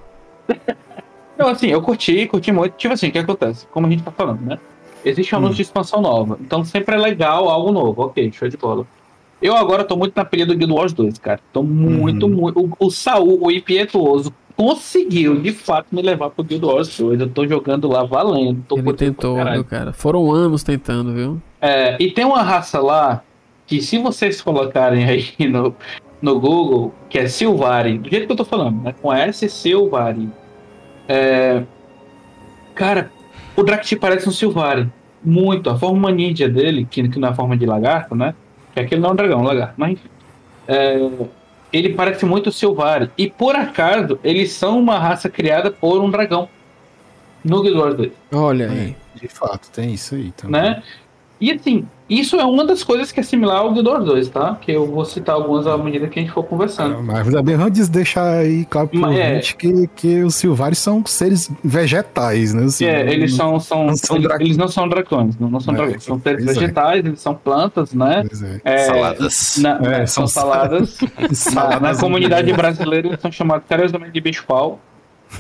S2: Não, assim, eu curti, curti muito. Tipo assim, o que acontece? Como a gente tá falando, né? Existe um anúncio de expansão nova. Então sempre é legal algo novo. Ok, show de bola. Eu agora tô muito na pilha do Guild Wars 2, cara. Tô muito, muito. O, o Saul, o Impietuoso, conseguiu de fato me levar pro Guild Wars 2. Eu tô jogando lá valendo. Tô
S1: Ele tentou, viu, cara? Foram anos tentando, viu?
S2: É, e tem uma raça lá que se vocês colocarem aí no, no Google, que é Silvari, do jeito que eu tô falando, né? Com S Silvari. É, cara, o Drakti parece um Silvari. Muito. A forma ninja dele, que, que não é a forma de lagarto, né? Que aquele não é um dragão, é um lagarto. Mas enfim. É, ele parece muito Silvari. E por acaso, eles são uma raça criada por um dragão. No Guild Wars 2
S1: Olha aí.
S3: De fato, tem isso aí também.
S2: né? E assim, isso é uma das coisas que é similar ao Guild Wars 2, tá? Que eu vou citar algumas à medida que a gente for conversando.
S3: Mas também antes deixar aí claro pro
S2: Mas é.
S3: que, que os Silvares são seres vegetais, né? Assim,
S2: É, eles são, são,
S3: não são
S2: eles, eles não são dragões, não, não são
S3: É,
S2: dragões, são seres
S3: é.
S2: vegetais, eles são plantas, né?
S3: É.
S2: É,
S4: Saladas.
S2: na-
S3: É,
S2: são
S3: são
S2: saladas. na, na
S3: Saladas
S2: comunidade brasileira eles são chamados carinhosamente de bicho-pau.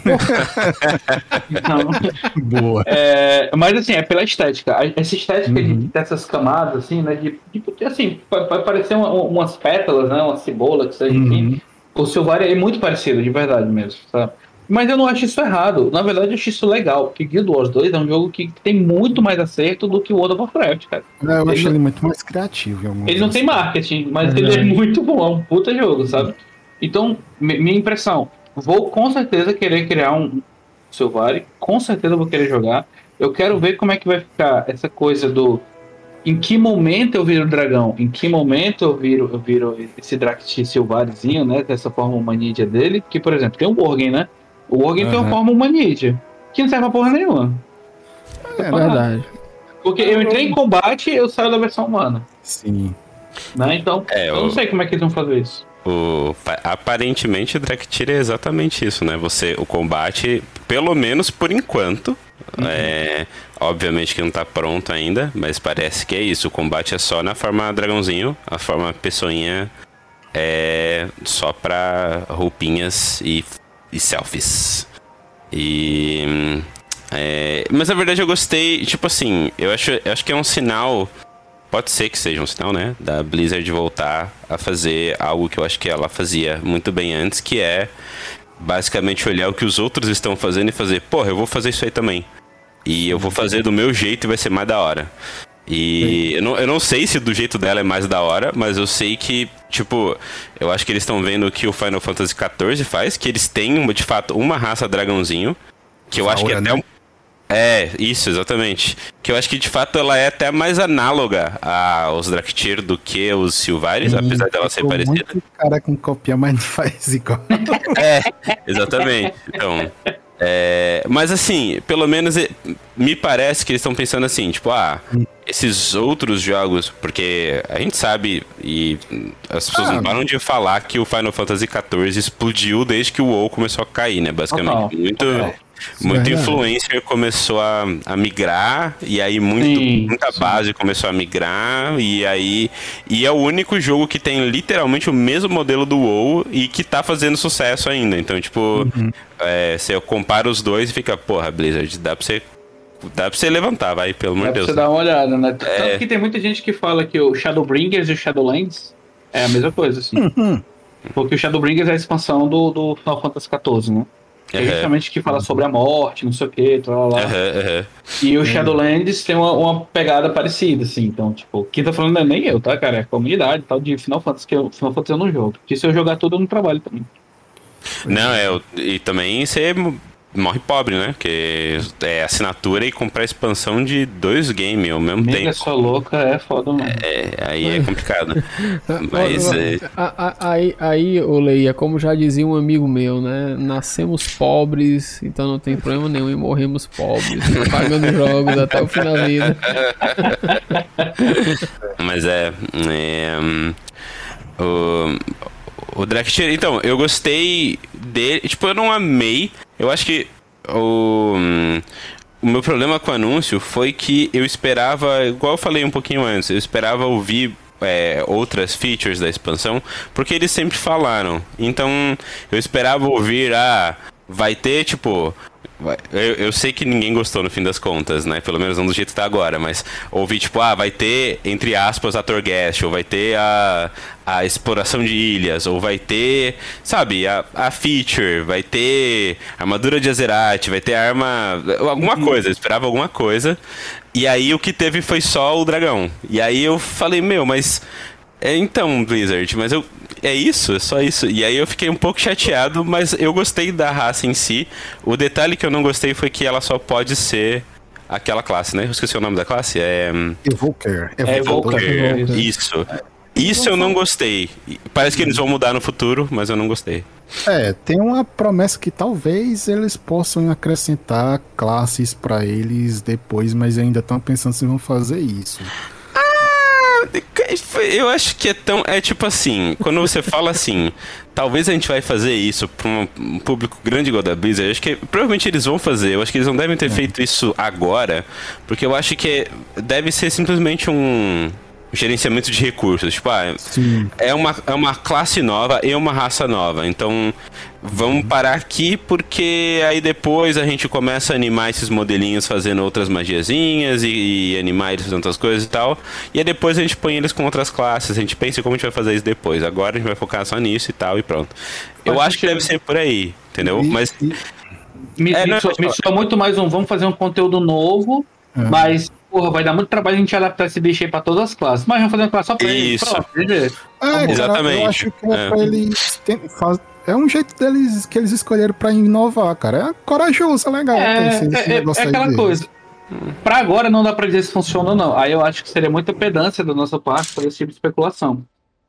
S3: Boa.
S2: É, mas assim, é pela estética. Essa estética
S3: Uhum.
S2: de dessas camadas, assim, né? De, de- assim, vai parecer uma- umas pétalas, né? Uma cebola, que seja.
S3: Uhum.
S2: O Silvari é muito parecido, de verdade mesmo, sabe? Mas eu não acho isso errado. Na verdade, eu acho isso legal. Porque Guild Wars 2 é um jogo que tem muito mais acerto do que o World of Warcraft, cara.
S3: É, eu acho
S2: Ele-
S3: ele muito mais criativo.
S2: Ele não tem marketing, mas
S1: É
S2: ele é muito bom. É um puta jogo, sabe? Então, mi- minha impressão, vou com certeza querer criar um Silvari, com certeza vou querer jogar. Eu quero ver como é que vai ficar essa coisa do em que momento eu viro dragão, em que momento eu viro, eu viro esse Drakti Silvarizinho, né, dessa forma humanídea dele, que por exemplo, tem o Worgen, né? O Worgen tem uma forma humanídea, que não serve pra porra nenhuma.
S3: É,
S1: É verdade.
S2: Porque eu entrei em combate, eu saio da versão humana,
S3: Sim.
S2: né? Então,
S4: É,
S2: eu não
S4: o-
S2: sei como é que eles vão fazer isso.
S4: O, pa- aparentemente, o Draktyr é exatamente isso, né? Você, o combate, pelo menos por enquanto, é, obviamente que não tá pronto ainda, mas parece que é isso. O combate é só na forma dragãozinho, a forma pessoinha é só pra roupinhas e, e selfies. E. hum, é, mas na verdade eu gostei, tipo assim, eu acho, eu acho que é um sinal Pode ser que seja um sinal, né? Da Blizzard voltar a fazer algo que eu acho que ela fazia muito bem antes, que é basicamente olhar o que os outros estão fazendo e fazer, porra, eu vou fazer isso aí também. E eu vou fazer do meu jeito e vai ser mais da hora. E eu não, eu não sei se do jeito dela é mais da hora, mas eu sei que, tipo, eu acho que eles estão vendo o que o Final Fantasy XIV faz, que eles têm, de fato, uma raça dragãozinho, que eu acho que é até
S3: né?
S4: um é, isso, exatamente. Que eu acho que de fato ela é até mais análoga aos Draktyr do que os Silvares, apesar dela ser parecida.
S3: Muito cara com copia, mas não faz igual.
S4: É, exatamente. Então, é, mas assim, pelo menos eh, me parece que eles estão pensando assim, tipo, ah, esses outros jogos, porque a gente sabe e as pessoas
S3: Ah,
S4: não param de falar que o Final Fantasy XIV explodiu desde que o WoW começou a cair, né, basicamente.
S2: Total,
S4: Muito,
S2: total.
S4: Muito
S3: Verdade.
S4: influencer começou a, a migrar e aí muito,
S2: Sim,
S4: muita
S2: sim.
S4: base começou a migrar e aí e é o único jogo que tem literalmente o mesmo modelo do WoW e que tá fazendo sucesso ainda. Então, tipo, é, você compara os dois e fica, porra, Blizzard, dá pra você dá pra você levantar, vai, pelo amor
S2: Dá
S4: de
S2: pra
S4: Deus.
S2: você dar uma olhada, né? Tanto
S4: É.
S2: que tem muita gente que fala que o Shadowbringers e o Shadowlands é a mesma coisa, assim. Porque o Shadowbringers é a expansão do, do Final Fantasy XIV, né? Que é justamente que fala sobre a morte, não sei o que, tal, lá. E o Shadowlands tem uma, uma pegada parecida, assim. Então, tipo, quem tá falando não é nem eu, tá, cara? É a comunidade e tal de Final Fantasy, que eu, Final Fantasy eu não jogo. Porque se eu jogar tudo, eu não trabalho também.
S4: Não, é, e também você morre pobre, né? Porque é assinatura e comprar expansão de dois games ao mesmo
S2: Nega
S4: tempo.
S2: sua louca é foda, mano.
S4: É, aí é complicado. Mas é,
S1: A- a- Aí, aí, ô Leia, como já dizia um amigo meu, né? Nascemos pobres, então não tem problema nenhum e morremos pobres, pagando jogos até o fim da vida.
S4: Mas é. é, hum, o, o Draktyr. Então, eu gostei dele. Tipo, eu não amei. Eu acho que o. hum, O meu problema com o anúncio foi que eu esperava, igual eu falei um pouquinho antes, eu esperava ouvir é, outras features da expansão, porque eles sempre falaram. Então, eu esperava ouvir, ah, vai ter, tipo, Vai- Eu, eu sei que ninguém gostou no fim das contas, né? Pelo menos não do jeito que tá agora, mas ouvi tipo, ah, vai ter, entre aspas, a Torghast, ou vai ter a, a exploração de ilhas, ou vai ter, sabe, a, a feature, vai ter armadura de Azerat, vai ter arma. alguma coisa, eu esperava alguma coisa. E aí o que teve foi só o dragão. E aí eu falei, meu, mas. É, então, Blizzard, mas eu. É isso, é só isso. E aí eu fiquei um pouco chateado, mas eu gostei da raça em si. O detalhe que eu não gostei foi que ela só pode ser aquela classe, né? Eu esqueci o nome da classe. É. hum,
S3: Evoker.
S2: É, Evoker.
S4: Evoker. Isso. Isso eu não gostei. Parece que eles vão mudar no futuro, mas eu não gostei.
S3: É, tem uma promessa que talvez eles possam acrescentar classes pra eles depois, mas ainda estão pensando se vão fazer isso.
S4: Eu acho que é tão. É tipo assim, quando você fala assim, talvez a gente vai fazer isso pra um- público grande igual da Blizzard, eu acho que provavelmente eles vão fazer. Eu acho que eles não devem ter feito isso agora, porque eu acho que deve ser simplesmente um gerenciamento de recursos. Tipo, ah,
S3: Sim.
S4: é uma, é uma classe nova e uma raça nova. Então, vamos parar aqui porque aí depois a gente começa a animar esses modelinhos fazendo outras magiazinhas e, e animar eles fazendo outras coisas e tal. E aí depois a gente põe eles com outras classes. A gente pensa em como a gente vai fazer isso depois. Agora a gente vai focar só nisso e tal e pronto. Eu
S2: Faz
S4: acho que deve ser por aí, entendeu?
S3: E-
S4: Mas
S3: e-
S2: Me,
S4: É,
S2: me
S4: não,
S2: soa, me
S4: só-
S2: soa muito mais um vamos fazer um conteúdo novo,
S3: É.
S2: mas porra, vai dar muito trabalho a gente adaptar esse bicho aí pra todas as classes. Mas vamos fazer uma classe só pra ele.
S4: Isso.
S2: Pronto, GG.
S3: É, cara,
S4: Exatamente.
S3: eu acho que é,
S4: É.
S3: pra eles é um jeito deles que eles escolheram pra inovar, cara. É corajoso, é legal.
S2: É,
S3: esse- esse
S2: é, é, é aquela coisa. Pra agora não dá pra dizer se funciona ou não. Aí eu acho que seria muita pedância da nossa parte fazer esse tipo de especulação.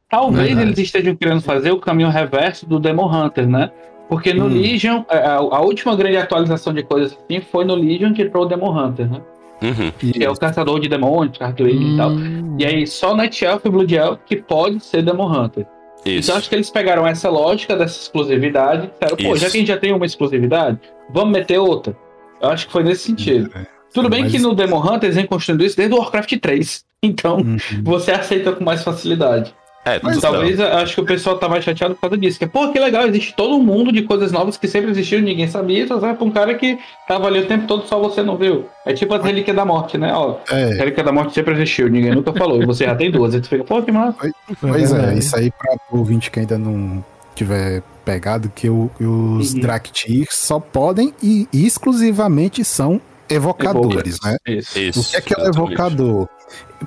S2: Talvez
S1: Verdade.
S2: eles estejam querendo fazer o caminho reverso do Demon Hunter, né? Porque no
S3: Hum.
S2: Legion, a, a última grande atualização de coisas assim foi no Legion que entrou o Demon Hunter, né?
S4: Uhum.
S2: Que é o caçador de demônios, carduílio e tal.
S1: Hum.
S2: E aí só Night Elf e Blood Elf que pode ser Demon Hunter.
S4: Isso.
S2: Então acho que eles pegaram essa lógica dessa exclusividade e disseram, pô,
S4: Isso.
S2: já que a gente já tem uma exclusividade, vamos meter outra. Eu acho que foi nesse sentido. Tudo bem
S3: Mas-
S2: que no Demon Hunter eles vêm construindo isso desde o Warcraft 3. Então,
S3: Uhum.
S2: você aceita com mais facilidade.
S4: É,
S2: Mas talvez eu acho que o pessoal tava chateado por causa disso. Que, pô, que legal, existe todo um mundo de coisas novas que sempre existiram, ninguém sabia, só sabe pra um cara que tava ali o tempo todo, só você não viu. É tipo a Relíquia da Morte, né? Ó, a
S3: É,
S2: Relíquia da Morte sempre existiu, ninguém nunca falou. E você já tem duas. Aí tu fica, pô, que massa.
S3: pois é,
S1: verdade.
S3: isso aí pra o ouvinte que ainda não tiver pegado, que o- os
S2: Uhum.
S3: Draktyr só podem e exclusivamente são evocadores, né?
S2: Isso.
S3: O que é que é um evocador?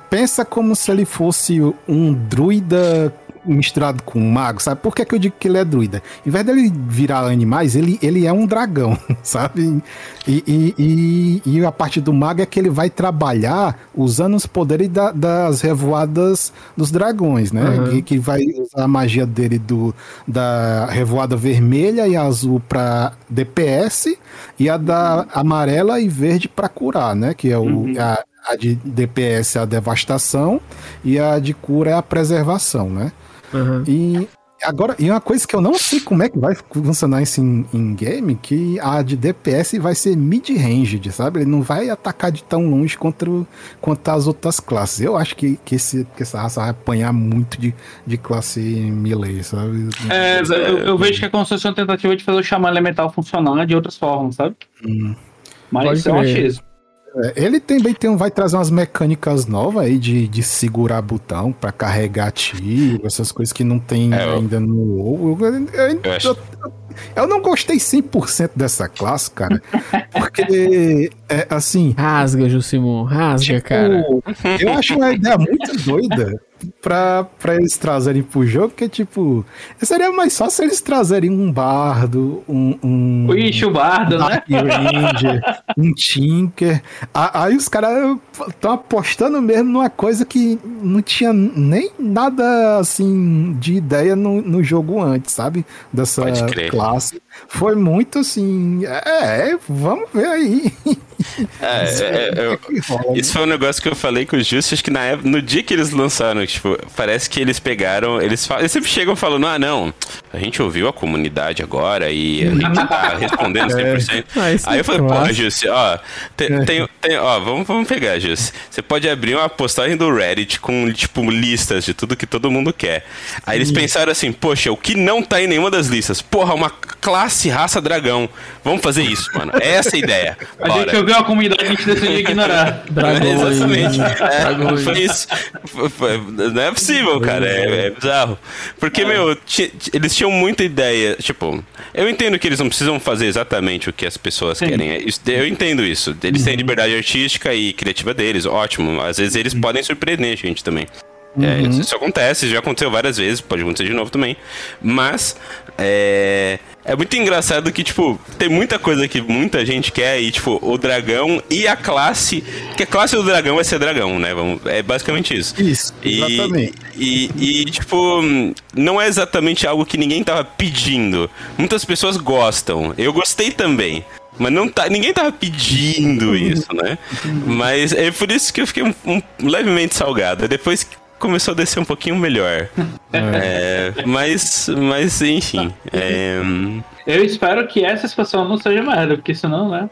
S3: Pensa como se ele fosse um druida misturado com um mago, sabe? Por que, que eu digo que ele é druida? Em vez dele virar animais, ele, ele é um dragão, sabe? E, e, e, e a parte do mago é que ele vai trabalhar usando os poderes da- das revoadas dos dragões, né?
S1: Uhum.
S3: Que, que vai usar a magia dele do, da revoada vermelha e azul para DPS e a da amarela e verde para curar, né? Que é o,
S2: Uhum.
S3: a, a de DPS é a devastação e a de cura é a preservação, né?
S1: Aham.
S3: E agora, e uma coisa que eu não sei como é que vai funcionar isso em, em game, que a de DPS vai ser mid-ranged, sabe? Ele não vai atacar de tão longe contra, o- quanto as outras classes. Eu acho que, que, esse, que essa raça vai apanhar muito de, de classe melee, sabe?
S2: É, eu, eu vejo que é como se fosse uma tentativa de fazer o xamã elemental funcionar de outras formas, sabe?
S3: Hum.
S2: Mas
S1: Pode
S2: eu
S1: crer.
S2: acho isso.
S3: É, Ele também tem, vai trazer umas mecânicas novas aí de, de segurar botão pra carregar tiro, essas coisas que não tem
S4: É, eu-
S3: ainda no WoW. Eu, eu-
S4: Eu acho-
S3: eu- não gostei 100% dessa classe, cara, porque, é, assim,
S1: Rasga, Jusimon, rasga,
S3: tipo,
S1: cara.
S3: eu acho uma ideia muito doida pra, pra eles trazerem pro jogo, que, tipo, seria mais fácil eles trazerem um bardo, um... um
S2: Ixi, o bardo, né?
S3: Dark Ranger, um Tinker. Aí os caras estão apostando mesmo numa coisa que não tinha nem nada assim de ideia no, no jogo antes, sabe? Dessa
S4: Pode crer.
S3: classe. Foi muito assim. É, vamos ver aí.
S4: É, é, é, eu-
S3: que rola,
S4: Isso foi um negócio que eu falei com os Justus, acho que na época, no dia que eles lançaram, tipo, parece que eles pegaram, eles, fa- eles sempre chegam falando, ah, não, a gente ouviu a comunidade agora e a gente tá respondendo 100%.
S1: Ah, isso
S4: Aí
S1: é
S4: eu falei, pô,
S1: clássico.
S4: Jussi, ó, tem, tem, tem- ó, vamos, vamos pegar, Jussi. Você pode abrir uma postagem do Reddit com, tipo, listas de tudo que todo mundo quer. Aí eles pensaram assim, poxa, o que não tá em nenhuma das listas? Porra, uma classe raça dragão. Vamos fazer isso, mano. É essa a ideia.
S2: A gente
S4: Bora.
S2: ouviu a comunidade, a gente decidiu ignorar.
S1: Dragões.
S4: Exatamente. É,
S1: Dragões.
S4: foi isso. Foi- foi- não é possível, cara. É, é bizarro. Porque, meu, eles tinham muita ideia. Tipo, eu entendo que eles não precisam fazer exatamente o que as pessoas
S2: Sim.
S4: querem. É Eu entendo isso. Eles têm liberdade artística e criativa deles, ótimo. Às vezes eles podem surpreender a gente também. É, isso, isso acontece, já aconteceu várias vezes, pode acontecer de novo também. Mas é, é muito engraçado que, tipo, tem muita coisa que muita gente quer e, tipo, o dragão e a classe. Que a classe do dragão vai ser dragão, né? Vamos, é basicamente isso.
S3: Isso,
S4: E,
S3: exatamente.
S4: e, e, tipo, não é exatamente algo que ninguém tava pedindo. Muitas pessoas gostam. Eu gostei também. Mas não tá, ninguém tava pedindo isso, né? Mas é por isso que eu fiquei um, um levemente salgado. Depois que começou a descer um pouquinho melhor. É, mas, mas, enfim. É,
S2: Eu espero que essa situação não seja merda, porque senão, né?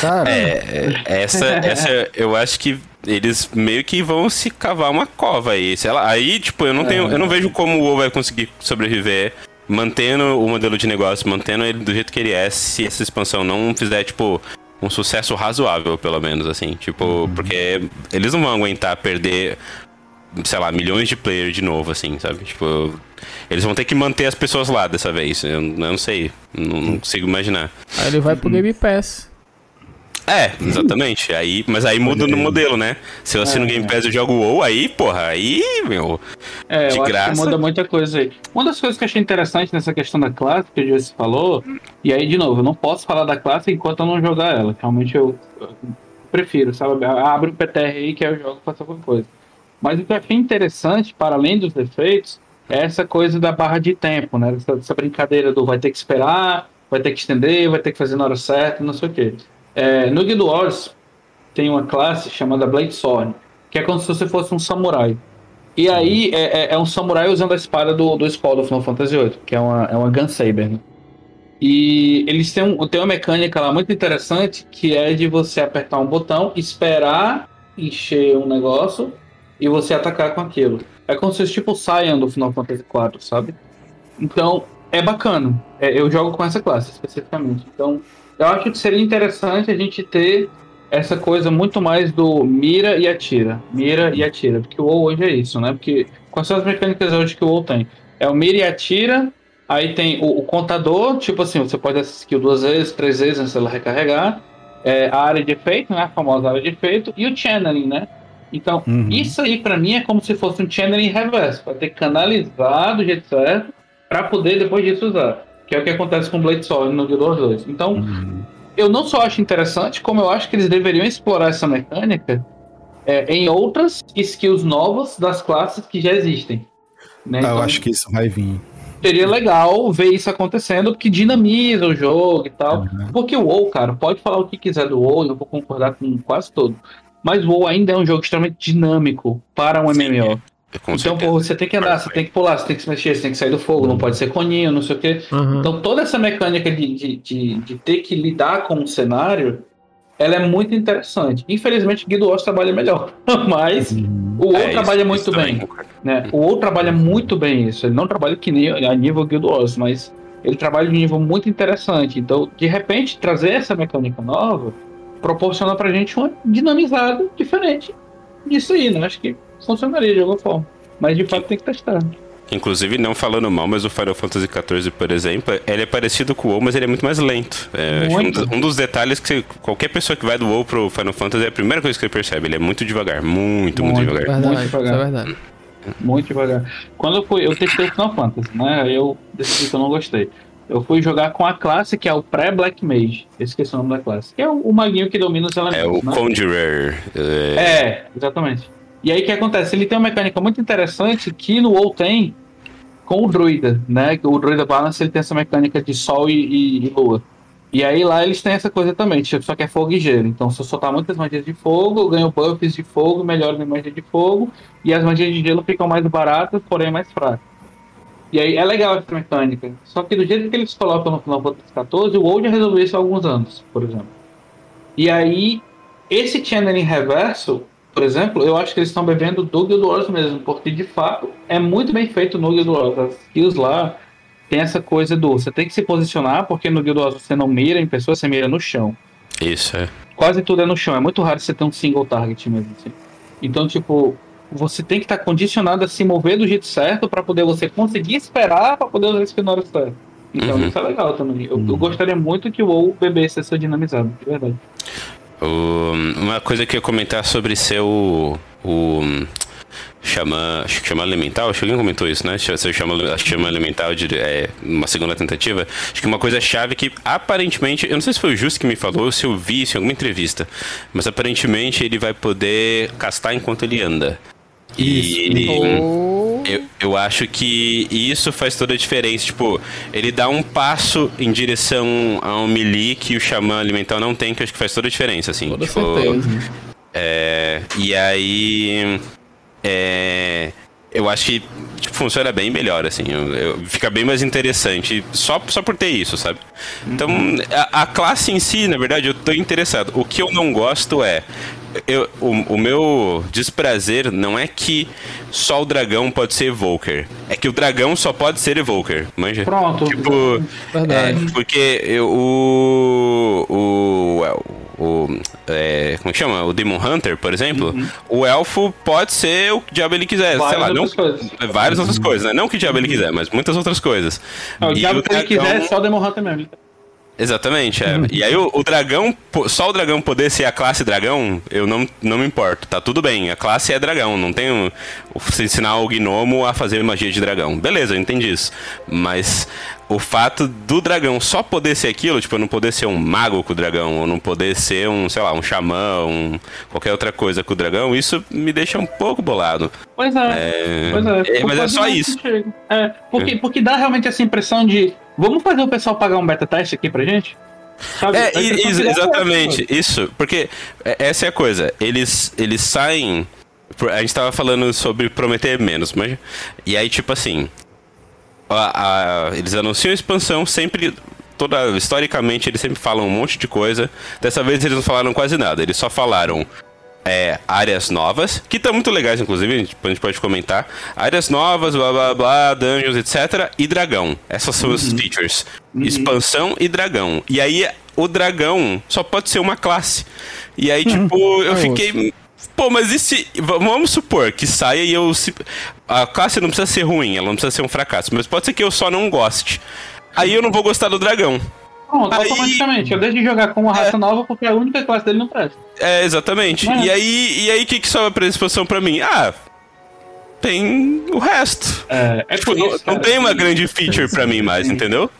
S3: Cara,
S4: é, essa, essa eu acho que eles meio que vão se cavar uma cova aí. Sei lá, aí, tipo, eu não tenho. Eu não vejo como o WoW vai conseguir sobreviver mantendo o modelo de negócio, mantendo ele do jeito que ele é, se essa expansão não fizer, tipo, um sucesso razoável, pelo menos, assim. Tipo, porque eles não vão aguentar perder, sei lá, milhões de players de novo, assim, sabe? Tipo, eles vão ter que manter as pessoas lá dessa vez. Eu, eu não sei. Não, não consigo imaginar.
S1: Aí ele vai pro Game Pass.
S4: É, exatamente. Aí, mas aí muda no modelo, né? Se eu assino
S2: É.
S4: Game Pass e jogo WoW, aí, porra, aí, meu.
S2: É,
S4: De
S2: eu acho
S4: graça.
S2: que muda muita coisa aí. Uma das coisas que eu achei interessante nessa questão da classe, que o Jesse falou, e aí, de novo, eu não posso falar da classe enquanto eu não jogar ela. Realmente eu, eu prefiro, sabe? Abre o PTR aí que aí eu jogo faço alguma coisa. Mas o que eu achei interessante, para além dos defeitos, é essa coisa da barra de tempo, né? Essa, essa brincadeira do vai ter que esperar, vai ter que estender, vai ter que fazer na hora certa, não sei o quê. É, no Guild Wars tem uma classe chamada Blade Sword, que é como se você fosse um samurai. E aí é, é- é um samurai usando a espada do, do Spawn do Final Fantasy VIII, que é uma, é uma Gunsaber. Né? E eles têm, um, têm uma mecânica lá muito interessante que é de você apertar um botão, esperar encher um negócio e você atacar com aquilo. É como se fosse tipo o Saiyan do Final Fantasy IV, sabe? Então é bacana. É, eu jogo com essa classe especificamente. Então eu acho que seria interessante a gente ter essa coisa muito mais do mira e atira. Mira e atira. Porque o WoW hoje é isso, né? Porque quais são as mecânicas hoje que o WoW tem? É o mira e atira, aí tem o, o contador, tipo assim, você pode essa skill duas vezes, três vezes antes dela recarregar. É, a área de efeito, né? A famosa área de efeito. E o channeling, né? Então,
S3: Uhum.
S2: isso aí pra mim é como se fosse um channeling reverso. Vai ter que canalizar do jeito certo pra poder depois disso usar. Que é o que acontece com o Blade Sword no Guild Wars 2. Então,
S3: Uhum.
S2: eu não só acho interessante, como eu acho que eles deveriam explorar essa mecânica é, em outras skills novas das classes que já existem. Né?
S3: Ah, eu
S2: Então,
S3: acho que isso vai vir.
S2: seria legal ver isso acontecendo, porque dinamiza o jogo e tal.
S3: Uhum.
S2: Porque o WoW, cara, pode falar o que quiser do WoW, eu vou concordar com quase todo. Mas o WoW ainda é um jogo extremamente dinâmico para um MMO.
S4: Com
S2: então,
S4: certeza.
S2: pô, você tem que andar, você tem que pular, você tem que se mexer, você tem que sair do fogo, não pode ser coninho, não sei o quê.
S1: Aham.
S2: Então toda essa mecânica de, de, de, de ter que lidar com o cenário, ela é muito interessante. Infelizmente, Guild Wars trabalha melhor, mas
S3: Uhum.
S2: o WoW
S4: É, isso-
S2: trabalha
S4: isso
S2: muito
S4: também
S2: bem. Né? O WoW trabalha muito bem isso. Ele não trabalha que nem a nível Guild Wars, mas ele trabalha de um nível muito interessante. Então, de repente, trazer essa mecânica nova proporciona pra gente uma dinamizada diferente disso aí, né? Acho que funcionaria de alguma forma. Mas de fato tem que testar.
S4: Inclusive, não falando mal, mas o Final Fantasy XIV, por exemplo, ele é parecido com o WoW, mas ele é muito mais lento. É, um,
S2: Muito.
S4: dos, um dos detalhes que você- qualquer pessoa que vai do WoW pro Final Fantasy é a primeira coisa que ele percebe. Ele é muito devagar, muito, muito,
S2: Muito.
S4: devagar.
S1: Verdade,
S2: muito
S1: isso é
S2: devagar.
S1: verdade.
S2: Muito devagar. Quando eu fui, eu testei o Final Fantasy, né? Aí eu decidi que eu não gostei. Eu fui jogar com a classe que é o pré-Black Mage. Eu esqueci o nome da classe. Que é o, o maguinho que domina os
S4: É
S2: elementos.
S4: o
S2: né?
S4: Conjurer. É,
S2: É, exatamente. E aí o que acontece? Ele tem uma mecânica muito interessante que no WoW tem com o Druida, né? O Druida Balance ele tem essa mecânica de Sol e, e- e Lua. E aí lá eles têm essa coisa também, tipo, só que é fogo e gelo. Então se eu soltar muitas magias de fogo, eu ganho buffs de fogo, melhoro minha magia de fogo, e as magias de gelo ficam mais baratas, porém mais fracas. E aí é legal essa mecânica. Só que do jeito que eles colocam no Final Fantasy XIV, o WoW já resolveu isso há alguns anos, por exemplo. E aí, esse channeling reverso, por exemplo, eu acho que eles estão bebendo do Guild Wars mesmo, porque de fato é muito bem feito no Guild Wars. As skills lá tem essa coisa do você tem que se posicionar, porque no Guild Wars você não mira em pessoa, você mira no chão.
S4: Isso, é.
S2: Quase tudo é no chão, é muito raro você ter um single target mesmo. Assim. Então, tipo, você tem que estar condicionado a se mover do jeito certo para poder você conseguir esperar para poder usar esse hora certa. Então
S4: Uhum.
S2: isso é legal também. Eu, eu gostaria muito que o WoW bebesse essa dinamizada, de verdade.
S4: O- uma coisa que eu ia comentar sobre seu. O. Chama. Acho que chama elemental, acho que alguém comentou isso, né? Você chama, chama elemental de é, uma segunda tentativa. Acho que uma coisa chave que aparentemente. Eu não sei se foi o Justo que me falou ou se eu vi isso em alguma entrevista. Mas aparentemente ele vai poder castar enquanto ele anda. E.
S1: Ou-
S4: Eu, eu acho que isso faz toda a diferença. Tipo, ele dá um passo em direção a um melee que o Xamã Alimental não tem, que eu acho que faz toda a diferença, assim.
S1: Toda
S4: tipo,
S1: certeza.
S4: é, e aí. É, eu acho que tipo, funciona bem melhor, assim. eu- eu- fica bem mais interessante. Só, só por ter isso, sabe? Então, a, a classe em si, na verdade, eu tô interessado. O que eu não gosto é. Eu, o, o meu desprazer não é que só o dragão pode ser evoker. É que o dragão só pode ser evoker. Manja?
S2: Pronto.
S4: Tipo.
S1: Verdade.
S4: É, porque eu- o. O. o é, como que chama? O Demon Hunter, por exemplo. O elfo pode ser o que o diabo ele quiser. sei
S2: Várias
S4: lá, não.
S2: outras coisas.
S4: Várias outras coisas, né? Não que o diabo ele quiser, mas muitas outras coisas.
S2: Não, o diabo que ele
S4: dragão-
S2: quiser é só Demon Hunter mesmo.
S4: Exatamente, é. E aí o, o dragão, só o dragão poder ser a classe dragão, eu não, não me importo. Tá tudo bem, a classe é dragão, não tem um, você ensinar o gnomo a fazer magia de dragão. Beleza, eu entendi isso. Mas o fato do dragão só poder ser aquilo, tipo, eu não poder ser um mago com o dragão, ou não poder ser um, sei lá, um xamã, um, qualquer outra coisa com o dragão, isso me deixa um pouco bolado.
S2: Pois é.
S4: É,
S2: Pois é.
S4: é, mas é só isso.
S2: É, porque, porque dá realmente essa impressão de. Vamos fazer o pessoal pagar um beta teste aqui pra gente? Sabe?
S4: É,
S2: Dá a
S4: e-
S2: impressão
S4: ex-
S2: que dá
S4: exatamente,
S2: certo.
S4: isso. Porque é- essa é a coisa. Eles, eles saem. A gente tava falando sobre prometer menos, mas. E aí, tipo assim. a- a- eles anunciam a expansão sempre. Toda, historicamente, eles sempre falam um monte de coisa. Dessa vez, eles não falaram quase nada. Eles só falaram é, áreas novas, que estão muito legais, inclusive, a gente, a gente pode comentar. Áreas novas, blá blá blá, dungeons, etc. E dragão. Essas são as features. Expansão e dragão. E aí, o dragão só pode ser uma classe. E aí, tipo, eu
S3: é
S4: fiquei. Pô, mas e se. Vamos supor que saia e eu. se- a classe não precisa ser ruim, ela não precisa ser um fracasso. Mas pode ser que eu só não goste. Aí eu não vou gostar do dragão.
S2: Pronto,
S4: Aí-
S2: automaticamente. Eu deixo de jogar com uma raça nova porque a única classe dele não presta.
S4: É, exatamente.
S2: É.
S4: E aí, e aí o que, que sobra pra expansão pra mim? Ah, tem o resto.
S2: É, é
S4: Tipo, não,
S2: isso,
S4: não
S2: cara,
S4: tem uma grande feature pra mim mais, entendeu?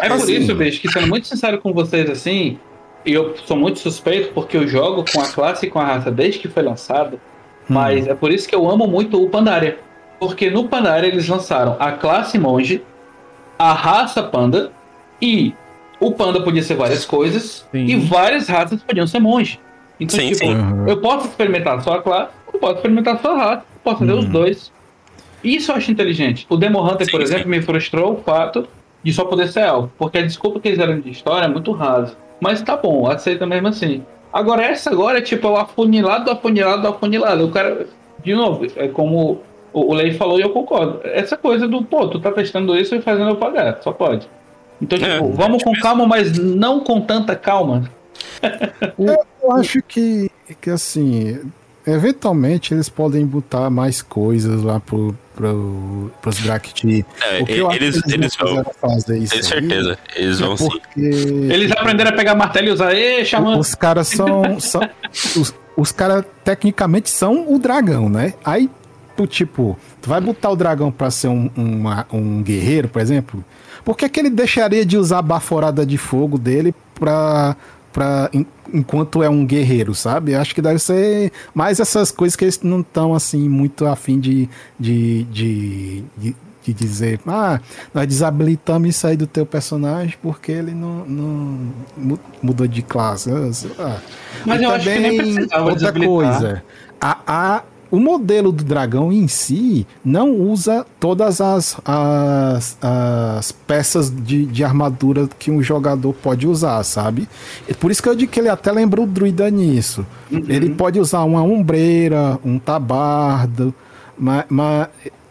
S2: É por
S3: Assim,
S2: isso, bicho, que sendo muito sincero com vocês assim, e eu sou muito suspeito porque eu jogo com a classe e com a raça desde que foi lançado, mas é por isso que eu amo muito o Pandaria. Porque no Pandaria eles lançaram a classe monge, a raça panda, e o panda podia ser várias coisas,
S1: Sim.
S2: e várias raças podiam ser monge. Então,
S4: Sim,
S2: tipo,
S4: sim.
S3: Uhum.
S2: eu posso experimentar só a classe, eu posso experimentar só a raça, eu posso fazer os dois. Isso eu acho inteligente. O Demo Hunter, por
S4: Sim,
S2: exemplo, me frustrou o fato de só poder ser elfo, porque a desculpa que eles deram de história é muito rasa. Mas tá bom, aceita mesmo assim. Agora, essa agora é tipo o afunilado do afunilado do afunilado. O cara, de novo, é como o o Lei falou e eu concordo. Essa coisa do, pô, tu tá testando isso e fazendo eu pagar, só pode. Então, tipo,
S4: É,
S2: vamos com calma, mas não com tanta calma.
S3: Eu acho que, que assim, eventualmente eles podem botar mais coisas lá pro, pro, pros Drakti.
S4: É,
S3: O que eu acho
S4: eles,
S3: que
S4: eles
S3: não
S4: vão.
S3: fazer isso
S4: Tenho
S3: aí
S4: certeza. Eles
S3: é
S4: vão sim.
S3: porque
S2: Eles aprenderam a pegar martelo e usar, ê, xamã.
S3: os caras são, são os, os caras tecnicamente são o dragão, né? Aí tu, tipo, tu vai botar o dragão pra ser um, uma- um guerreiro, por exemplo? Por que, que ele deixaria de usar a baforada de fogo dele pra, pra, en- enquanto é um guerreiro, sabe? Acho que deve ser mais essas coisas que eles não estão, assim, muito afim de, de, de, de, de dizer, ah, nós desabilitamos isso aí do teu personagem porque ele não, não mu- mudou de classe. Ah.
S2: Mas
S3: E
S2: eu acho que nem precisava
S3: outra coisa, a, a, o modelo do dragão em si não usa todas as, as, as peças de, de armadura que um jogador pode usar, sabe? Por isso que eu digo que ele até lembra o druida nisso. Ele pode usar uma ombreira, um tabardo, mas,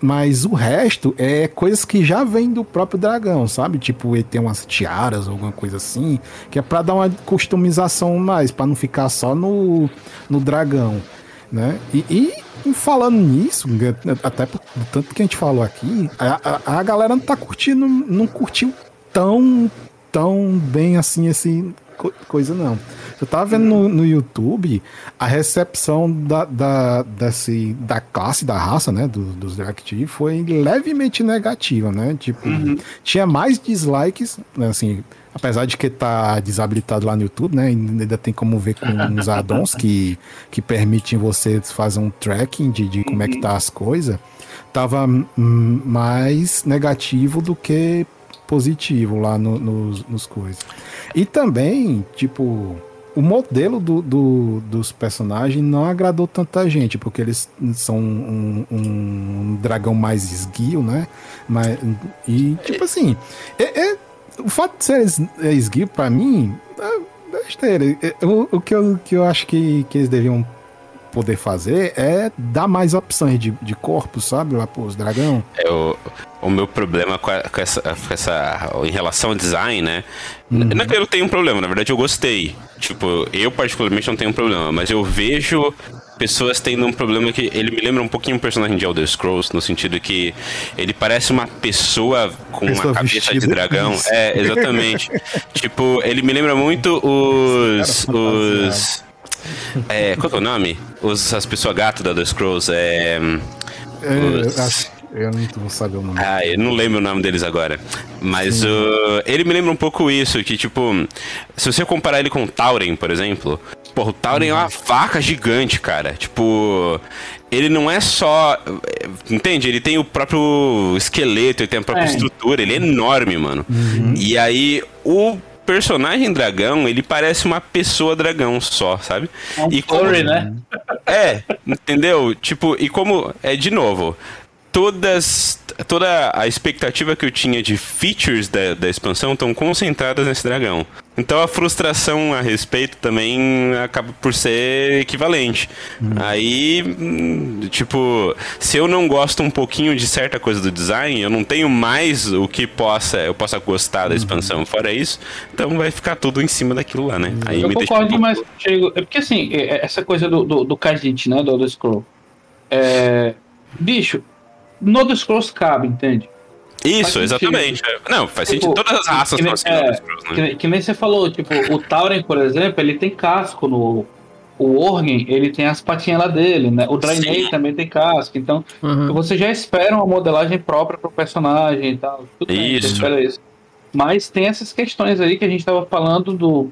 S3: mas o resto é coisas que já vem do próprio dragão, sabe? Tipo, ele tem umas tiaras ou alguma coisa assim, que é pra dar uma customização mais, pra não ficar só no, no dragão, né? E, e- falando nisso, até por do tanto que a gente falou aqui, a, a, a galera não tá curtindo, não curtiu tão, tão bem assim esse co- coisa não. Eu tava vendo no, no YouTube a recepção da, da, desse, da classe, da raça, né, do- dos Drakti foi levemente negativa, né? Tipo, tinha mais dislikes, né, assim, apesar de que tá desabilitado lá no YouTube, né? Ainda tem como ver com uns addons que, que permitem você fazer um tracking de, de como é que tá as coisas. Tava mais negativo do que positivo lá no- nos, nos coisas. E também, tipo, o modelo do, do- dos personagens não agradou tanta gente, porque eles são um, um dragão mais esguio, né? Mas, e, tipo assim, é, é- o fato de ser es- é esguio, pra mim, é besteira. É, O, o que, eu, que eu acho que, que eles deviam poder fazer é dar mais opções de, de corpo, sabe? Lá pros dragão.
S4: É, o, o meu problema com, a- com essa, com essa. Em relação ao design, né?
S3: Uhum.
S4: Não é que eu tenho um problema, na verdade eu gostei. Tipo, eu particularmente não tenho um problema, mas eu vejo pessoas tendo um problema que ele me lembra um pouquinho um personagem de Elder Scrolls, no sentido que ele parece uma pessoa com
S3: Pessoa
S4: uma cabeça de dragão.
S3: Isso.
S4: É, exatamente. tipo, ele me lembra muito os.
S3: Cara
S4: os. É, qual que é o nome? Os, as pessoas gato da Elder Scrolls. É.
S3: É, eu,
S4: Os-
S3: acho- eu não vou saber o nome.
S4: Ah, eu não lembro o nome deles agora. Mas uh, ele me lembra um pouco isso, que tipo, se você comparar ele com o Tauren, por exemplo, porra, o Tauren é uma vaca gigante, cara. Tipo, ele não é só. Entende? Ele tem o próprio esqueleto, ele tem a própria
S2: É.
S4: estrutura, ele é enorme, mano. E aí, o personagem dragão, ele parece uma pessoa dragão só, sabe?
S2: É um
S4: e como-
S2: né?
S4: é, entendeu? Tipo, e como. É de novo. Todas. Toda a expectativa que eu tinha de features da, da expansão estão concentradas nesse dragão. Então a frustração a respeito também acaba por ser equivalente. Aí, hum, tipo, se eu não gosto um pouquinho de certa coisa do design, eu não tenho mais o que possa eu possa gostar da expansão. Fora isso, então vai ficar tudo em cima daquilo lá, né? Aí
S2: Eu
S4: me deixa
S2: concordo
S4: pouco-
S2: demais contigo. É porque assim, é- é essa coisa do, do, do Khajiit, né? Do Elder Scroll. É, bicho, no Scrolls cabe, entende?
S4: Isso, exatamente. Não, faz
S2: Tipo,
S4: sentido. Todas as raças
S2: que nem- é,
S4: né?
S2: Que, nem- que nem você falou, tipo, o Tauren, por exemplo, ele tem casco no. O Orgen, ele tem as patinhas lá dele, né? O Draenei
S4: Sim.
S2: também tem casco. Então,
S1: Uhum.
S2: você já espera uma modelagem própria pro personagem e tal. Tudo bem, você
S4: Isso.
S2: espera isso. Mas tem essas questões aí que a gente tava falando do.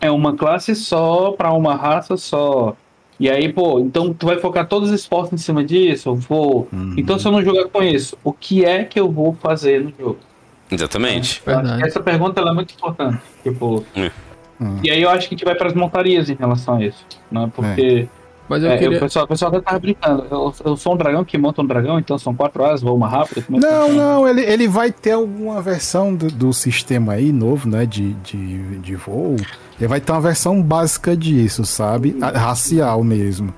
S2: É uma classe só pra uma raça só. E aí, pô, então tu vai focar todos os esportes em cima disso? Eu vou.
S3: Uhum.
S2: Então, se eu não jogar com isso, o que é que eu vou fazer no jogo?
S4: Exatamente.
S2: Essa pergunta ela é muito importante. Tipo,
S4: É.
S3: Hum.
S2: E aí eu acho que a gente vai para as montarias em relação a isso. Né? Porque
S1: Mas eu
S2: é,
S1: queria.
S2: o, pessoal, o pessoal até tava brincando. Eu, eu sou um dragão que monta um dragão, então são quatro horas, vou uma rápida. como é
S3: Não, não, ele, ele vai ter alguma versão do, do sistema aí novo, né? De, de, de voo. Ele vai ter uma versão básica disso, sabe? A- Racial mesmo.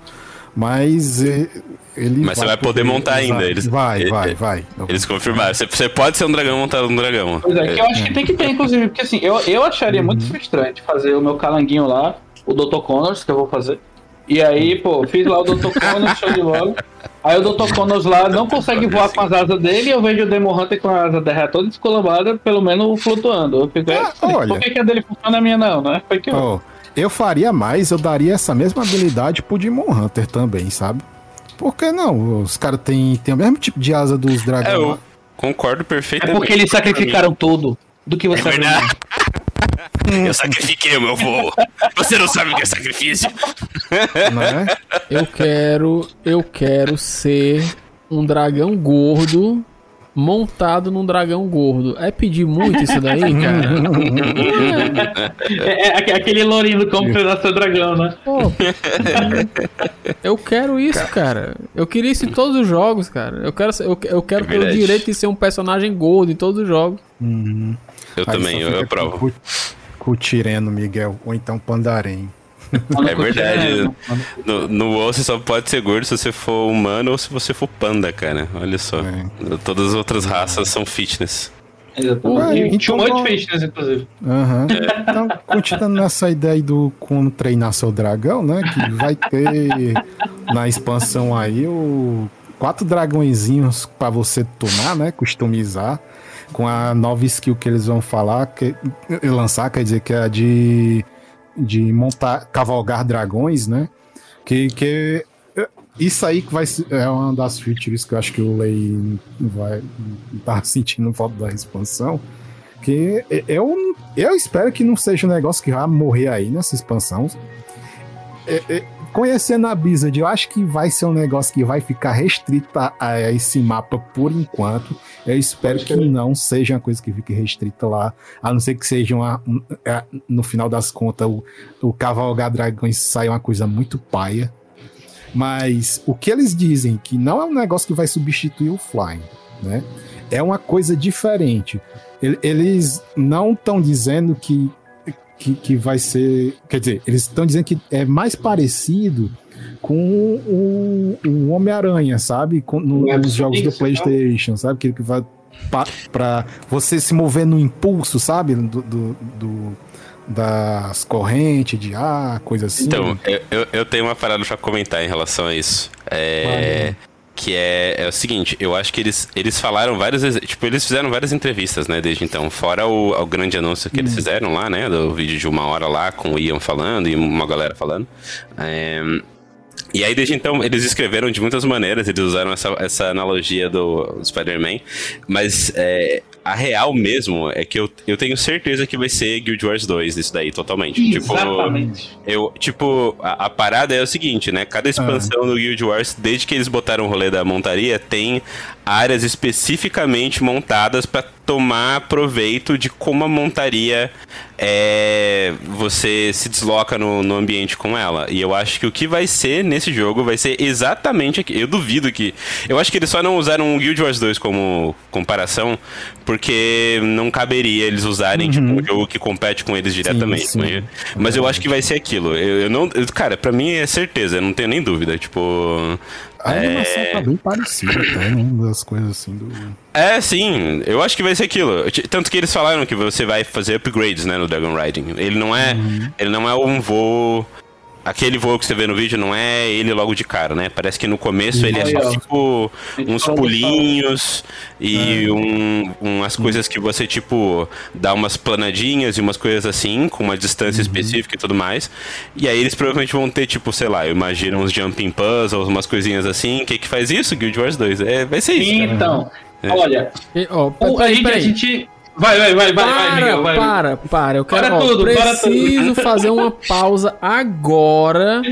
S3: Mas ele.
S4: Mas você vai poder montar ainda, eles-
S3: Vai,
S4: ele-
S3: vai, vai.
S4: Eles confirmaram. Você, você pode ser um dragão montado num dragão.
S2: Pois é, que eu acho que tem que ter, inclusive, porque assim, eu, eu acharia muito frustrante fazer o meu calanguinho lá, o Dr. Connors, que eu vou fazer. E aí, pô, fiz lá o Dr. Connors, show de bola. Aí o Dr. Connors lá não consegue voar com as asas dele e eu vejo o Demon Hunter com a asa dela toda descolambada, pelo menos flutuando. Eu fico,
S3: Ah,
S2: é,
S3: olha.
S2: por que, que a dele funciona a minha não, né? Foi que eu...
S3: Ó, eu faria mais, eu daria essa mesma habilidade pro Demon Hunter também, sabe? Por que não? Os caras têm tem o mesmo tipo de asa dos
S4: É,
S3: dragões.
S4: eu
S3: lá.
S4: concordo
S2: É
S4: perfeitamente.
S2: porque eles sacrificaram tudo do que você
S4: É verdade.
S2: mão.
S4: Eu sacrifiquei o meu voo. Você não sabe o que é sacrifício.
S3: né?
S1: Eu quero. Eu quero ser um dragão gordo montado num dragão gordo. É pedir muito isso daí, cara?
S2: É, é aque- aquele lourinho do como treinar seu dragão, né?
S1: Pô, eu quero isso, cara. Eu queria isso em todos os jogos, cara. Eu quero, eu, eu quero
S4: É
S1: ter o direito de ser um personagem gordo em todos os jogos.
S3: Uhum.
S4: Eu
S3: Aí
S4: também, eu,
S3: fica
S4: eu provo.
S3: Com, com o Tireno, Miguel. Ou então Pandarém.
S4: É verdade. No, no WoW você só pode ser gordo se você for humano ou se você for panda, cara. Olha só.
S3: É.
S4: Todas as outras raças são fitness.
S2: Exatamente. E
S3: então
S2: tinha um monte de fitness, inclusive.
S3: Então, continuando nessa ideia do como treinar seu dragão, né? Que vai ter na expansão aí o quatro dragõezinhos pra você tunar, né? Customizar. Com a nova skill que eles vão falar, que, lançar, quer dizer, que é a de, de montar, cavalgar dragões, né? Que, que isso aí que vai é uma das features que eu acho que o Lei vai tá sentindo falta da expansão. Que eu, eu espero que não seja um negócio que vai morrer aí nessa expansão. É, é, conhecendo a Blizzard, eu acho que vai ser um negócio que vai ficar restrito a, a esse mapa por enquanto. Eu espero que não seja uma coisa que fique restrita lá, a não ser que seja uma, um, é, no final das contas o, o Cavalgar Dragões saia uma coisa muito paia. Mas o que eles dizem que não é um negócio que vai substituir o Flying, né? É uma coisa diferente. Ele- Eles não estão dizendo que, que, que vai ser. Quer dizer, eles estão dizendo que é mais parecido com o, o Homem-Aranha, sabe? Com, no-
S2: Web
S3: nos jogos do PlayStation, sabe? Aquele que vai pa- pra você se mover no impulso, sabe? Do, do, do, das correntes de ar, coisa assim.
S4: Então, eu, eu, eu tenho uma parada pra comentar em relação a isso. É. Que é, é o seguinte, eu acho que eles, eles falaram várias vezes. Tipo, eles fizeram várias entrevistas, né, desde então. Fora o, o grande anúncio que eles fizeram lá, né? Do vídeo de uma hora lá, com o Ian falando e uma galera falando. É, e aí, desde então, eles escreveram de muitas maneiras, eles usaram essa, essa analogia do Spider-Man, mas é, a real mesmo é que eu, eu tenho certeza que vai ser Guild Wars 2 isso daí, totalmente.
S2: Exatamente.
S4: Tipo, eu, tipo a, a parada é o seguinte, né? Cada expansão do Guild Wars, desde que eles botaram o rolê da montaria, tem áreas especificamente montadas para tomar proveito de como a montaria é, você se desloca no, no ambiente com ela. E eu acho que o que vai ser nesse jogo vai ser exatamente aqui. Eu duvido que. Eu acho que eles só não usaram o Guild Wars 2 como comparação, porque não caberia eles usarem
S3: Uhum.
S4: tipo, um jogo que compete com eles diretamente.
S3: sim.
S4: né? Mas eu acho que vai ser aquilo. Eu, eu não. eu- cara, pra mim é certeza, eu não tenho nem dúvida. Tipo.
S3: A animação tá bem parecida até, né? Das coisas assim do.
S4: É, sim, eu acho que vai ser aquilo. Tanto que eles falaram que você vai fazer upgrades, né, no Dragon Riding. Ele não é, ele não é um voo aquele voo que você vê no vídeo não é ele logo de cara, né? Parece que no começo ele é só
S2: ó.
S4: tipo uns
S2: Só
S4: pulinhos e um, umas coisas que você tipo dá umas planadinhas e umas coisas assim com uma distância específica e tudo mais. E aí eles provavelmente vão ter tipo, sei lá, eu imagino uns jumping puzzles, umas coisinhas assim. O que que faz isso? Guild Wars 2. É, vai ser isso. cara.
S2: Então,
S4: É.
S2: olha,
S1: E, ó,
S2: o- a
S1: peraí,
S2: gente, a
S1: peraí.
S2: gente. Vai, vai, vai, vai, vai,
S1: Para,
S2: Miguel, vai.
S1: para, para. Eu quero,
S2: Para
S1: ó,
S2: tudo, para
S1: preciso fazer uma pausa agora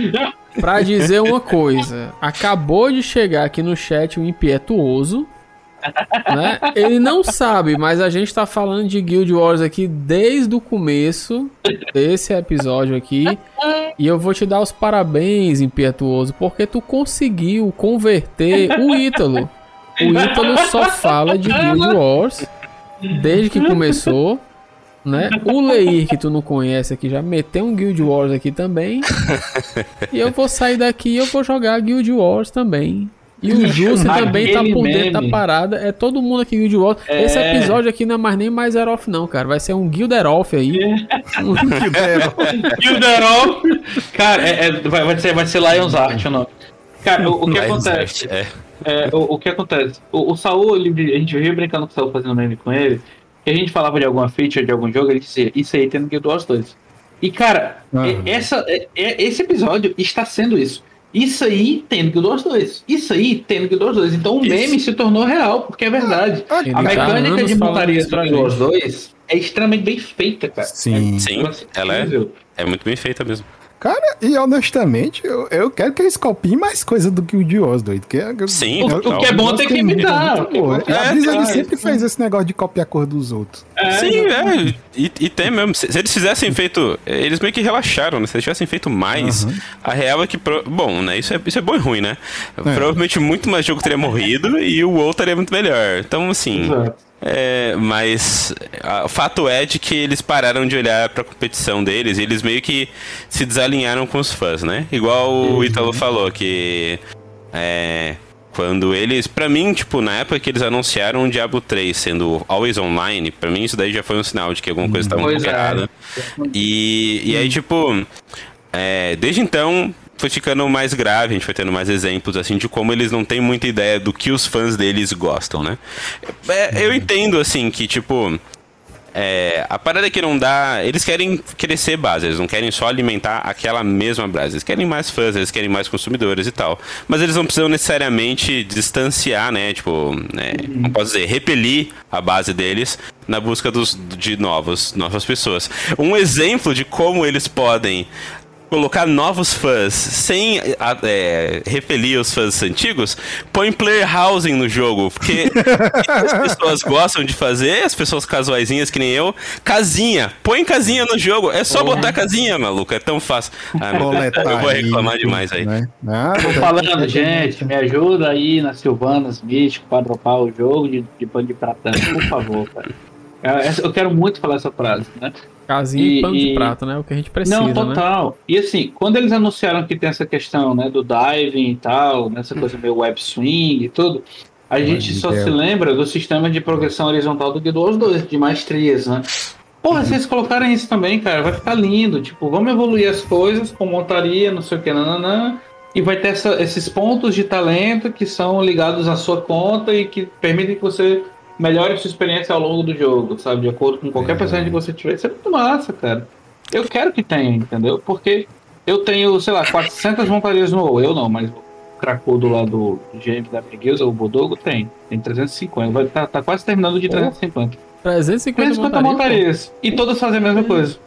S1: pra dizer uma coisa. Acabou de chegar aqui no chat um impietuoso, né? Ele não sabe, mas a gente tá falando de Guild Wars aqui desde o começo desse episódio aqui. E eu vou te dar os parabéns, impietuoso, porque tu conseguiu converter o Ítalo. O Ítalo só fala de Guild Wars desde que começou, né? O Leir, que tu não conhece aqui, já meteu um Guild Wars aqui também. E eu vou sair daqui e eu vou jogar Guild Wars também. E o Justo também tá por dentro da parada. É todo mundo aqui Guild Wars.
S2: É.
S1: Esse episódio aqui não é mais nem mais Erof, não, cara. Vai ser um Guilderof aí.
S2: Gilderoff. Cara, é, é- vai, vai ser, vai ser Lions Art o nome. Cara, o, o que acontece?
S4: É.
S2: É, o, o que acontece? O, o Saul, ele- a gente vivia brincando com o Saul fazendo meme com ele. Que a gente falava de alguma feature de algum jogo, ele dizia, isso aí tem no Guild Wars 2. E cara, é- essa, é- é- esse episódio está sendo isso. Isso aí tem no Guild Wars 2. Isso aí tem no Guild Wars 2. Então o
S4: Isso.
S2: meme se tornou real, porque é verdade.
S1: Ele
S2: A
S1: tá
S2: mecânica
S1: anos
S2: de montaria do Guild Wars
S1: gente.
S2: 2 é extremamente bem feita, cara.
S3: Sim.
S4: Sim,
S2: Nossa,
S4: ela é, é muito bem feita mesmo.
S3: Cara, e honestamente, eu, eu quero que eles copiem mais coisa do que o de Oz, doido. Que é,
S4: Sim,
S2: O,
S4: total.
S2: o que é bom tem que imitar. é
S3: A Blizzard
S2: isso.
S3: sempre fez esse negócio de copiar a cor dos outros.
S2: É,
S4: Sim, é. E, e tem mesmo. Se, se eles fizessem feito. Eles meio que relaxaram, né? Se eles tivessem feito mais, a real é que. pro- Bom, né? Isso é, isso é bom e ruim, né? Provavelmente muito mais jogo teria morrido e o outro estaria muito melhor. Então, assim.
S2: Exato.
S4: É, mas a- o fato é de que eles pararam de olhar pra competição deles e eles meio que se desalinharam com os fãs, né? Igual o Ítalo falou, que é, quando eles, Pra mim, tipo, na época que eles anunciaram o Diablo 3 sendo always online, pra mim isso daí já foi um sinal de que alguma coisa estava um pouco
S2: é.
S4: errada. E, e aí, tipo, é, desde então foi ficando mais grave, a gente foi tendo mais exemplos assim de como eles não têm muita ideia do que os fãs deles gostam, né? É, eu entendo assim que tipo é, a parada que não dá. Eles querem crescer base, eles não querem só alimentar aquela mesma base. Eles querem mais fãs, eles querem mais consumidores e tal. Mas eles não precisam necessariamente distanciar, né? Tipo, né, não posso dizer, repelir a base deles na busca dos, de novos, novas pessoas. Um exemplo de como eles podem colocar novos fãs sem é, repelir os fãs antigos, põe player housing no jogo, porque as pessoas gostam de fazer, as pessoas casuaisinhas que nem eu, casinha, põe casinha no jogo, é só botar casinha, maluco, é tão fácil. Ah, eu vou reclamar demais aí.
S3: Né? Nada.
S2: Tô falando, gente, me ajuda aí na Silvanas Místico pra dropar o jogo de, de pano de prata, por favor, cara. Eu- essa- Eu quero muito falar essa frase, né?
S1: Casinha e,
S2: E-
S1: pano de
S2: e-
S1: prato, né? O que a gente precisa,
S2: Não,
S1: né?
S2: total. E assim, quando eles anunciaram que tem essa questão, né, do diving e tal, nessa coisa meio web swing e tudo, a gente só se lembra do sistema de progressão horizontal do Guild Wars 2, de maestrias, né? Porra, vocês colocarem isso também, cara, vai ficar lindo. Tipo, vamos evoluir as coisas com montaria, não sei o que, nananã. E vai ter essa- esses pontos de talento que são ligados à sua conta e que permitem que você melhore sua experiência ao longo do jogo, sabe? De acordo com qualquer personagem que você tiver. Isso é muito massa, cara. Eu quero que tenha, entendeu? Porque eu tenho, sei lá, 400 montarias no WoW. Eu não, mas o cracudo lá do GM da Preguiça, o Bodogo, tem. Tem 350. Vai tá, tá quase terminando de 350.
S1: 350
S2: 350
S1: montaria,
S2: montarias. E todas fazem a mesma coisa.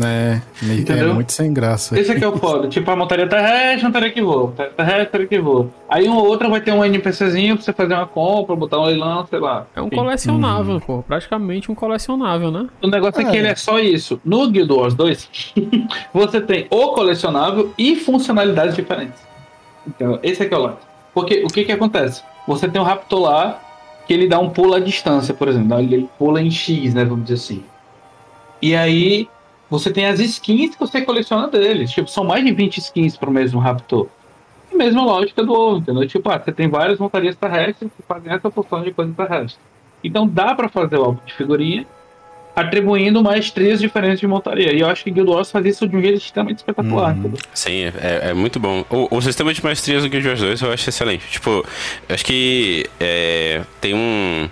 S3: É, é
S2: Entendeu?
S3: muito sem graça.
S2: Esse aqui é o foda. Tipo, a montaria terrestre, montaria que voa. Montaria terrestre, montaria que voa. Aí uma outra vai ter um NPCzinho pra você fazer uma compra, botar um leilão, sei lá.
S1: É um
S2: Enfim.
S1: colecionável, pô. Praticamente um colecionável, né?
S2: O negócio é que
S3: É.
S2: ele é só isso. No Guild Wars 2, você tem o colecionável e funcionalidades diferentes. Então, esse aqui é o lance. Porque o que que acontece? Você tem um Raptor lá que ele dá um pulo à distância, por exemplo. Ele pula em X, né? Vamos dizer assim. E aí, você tem as skins que você coleciona deles. Tipo, são mais de 20 skins pro mesmo Raptor. E mesma lógica do ovo, entendeu? Tipo, ah, você tem várias montarias terrestres que fazem essa função de coisa terrestre. Então dá pra fazer o álbum de figurinha atribuindo maestrias diferentes de montaria. E eu acho que Guild Wars faz isso de um jeito extremamente espetacular. entendeu?
S4: Sim, é, é muito bom. O, o sistema de maestrias do Guild Wars 2 eu acho excelente. Tipo, eu acho que é, tem um.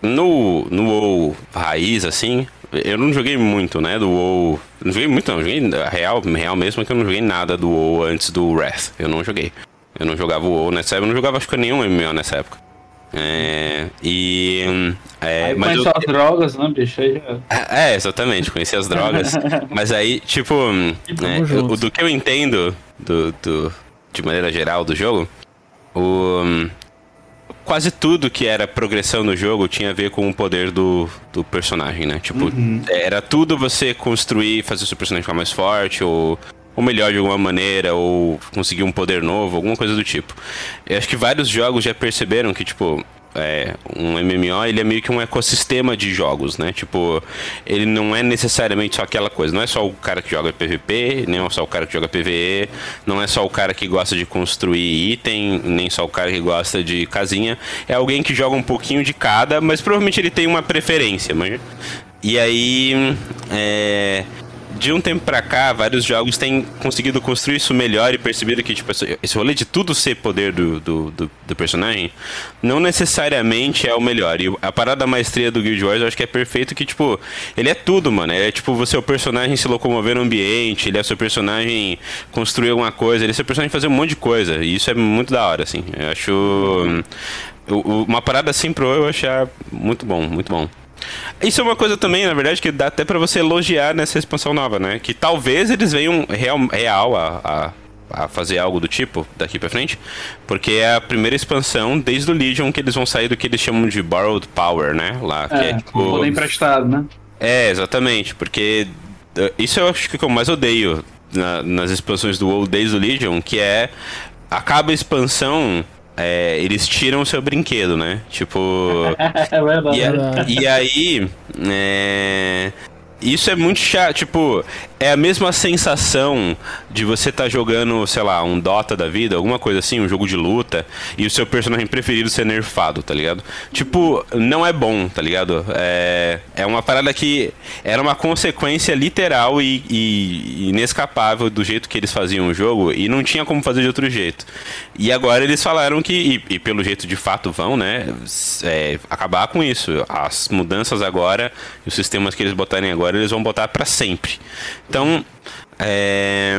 S4: No, no WoW raiz, assim, eu não joguei muito, né? Do WoW. Não joguei muito, não. Joguei real, real mesmo, que eu não joguei nada do WoW antes do Wrath. Eu não joguei. Eu não jogava o WoW nessa época, eu não jogava acho que nenhum MMO nessa época. É, e. hum, É,
S2: Aí
S4: mas
S2: põe
S4: eu-
S2: as drogas, né, bicho? Aí já...
S4: é, exatamente, conheci as drogas. mas aí, tipo, hum, é,
S1: junto.
S4: o do que eu entendo do, do- de maneira geral do jogo, o, hum, quase tudo que era progressão no jogo tinha a ver com o poder do, do personagem, né? Tipo, era tudo você construir, fazer o seu personagem ficar mais forte, ou, ou melhor de alguma maneira, ou conseguir um poder novo, alguma coisa do tipo. Eu acho que vários jogos já perceberam que, tipo, é, um MMO ele é meio que um ecossistema de jogos, né? Tipo, ele não é necessariamente só aquela coisa. Não é só o cara que joga PVP, nem é só o cara que joga PVE, não é só o cara que gosta de construir item, nem só o cara que gosta de casinha. É alguém que joga um pouquinho de cada, mas provavelmente ele tem uma preferência, mas... E aí, é, de um tempo pra cá, vários jogos têm conseguido construir isso melhor e percebido que, tipo, esse rolê de tudo ser poder do, do, do, do personagem não necessariamente é o melhor. E a parada da maestria do Guild Wars eu acho que é perfeito que, tipo, ele é tudo, mano. É tipo você é o personagem se locomover no ambiente, ele é seu personagem construir alguma coisa, ele é seu personagem fazer um monte de coisa. E isso é muito da hora, assim. Eu acho. hum, o- o- Uma parada assim pro eu achar muito bom, muito bom. Isso é uma coisa também, na verdade, que dá até pra você elogiar nessa expansão nova, né? Que talvez eles venham real, real a, a, a fazer algo do tipo daqui pra frente, porque é a primeira expansão desde o Legion que eles vão sair do que eles chamam de Borrowed Power, né? Lá, que é,
S2: É,
S4: tipo.
S2: poder emprestado, né?
S4: É, exatamente, porque uh, isso eu acho que eu mais odeio na- nas expansões do WoW desde o Legion, que é acaba a expansão, é, eles tiram o seu brinquedo, né? Tipo,
S2: É verdade.
S4: e, a- e aí, é, isso é muito chato. Tipo, é a mesma sensação de você estar jogando, sei lá, um Dota da vida, alguma coisa assim, um jogo de luta, e o seu personagem preferido ser nerfado, tá ligado? Tipo, não é bom, tá ligado? É, é uma parada que era uma consequência literal e, e inescapável do jeito que eles faziam o jogo, e não tinha como fazer de outro jeito. E agora eles falaram que, e, e pelo jeito de fato vão, né, é, acabar com isso. As mudanças agora, os sistemas que eles botarem agora, eles vão botar pra sempre. Então, é,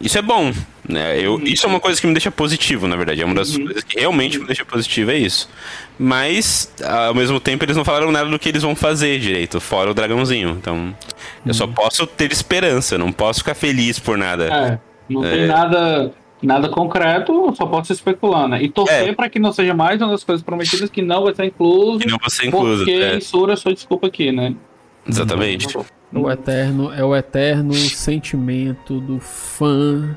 S4: isso é bom, né? Eu, isso é uma coisa que me deixa positivo, na verdade. É uma das coisas que realmente me deixa positivo, é isso. Mas, ao mesmo tempo, eles não falaram nada do que eles vão fazer direito, fora o dragãozinho. Então, eu só posso ter esperança, não posso ficar feliz por nada.
S2: É, não
S4: É.
S2: tem nada, nada concreto, só posso especular, né? E torcer
S4: É.
S2: pra que não seja mais uma das coisas prometidas que não vai ser incluso.
S4: Que não vai ser incluso.
S2: Porque
S4: é,
S2: Insura sua desculpa aqui, né?
S4: exatamente.
S1: O eterno, é o eterno sentimento do fã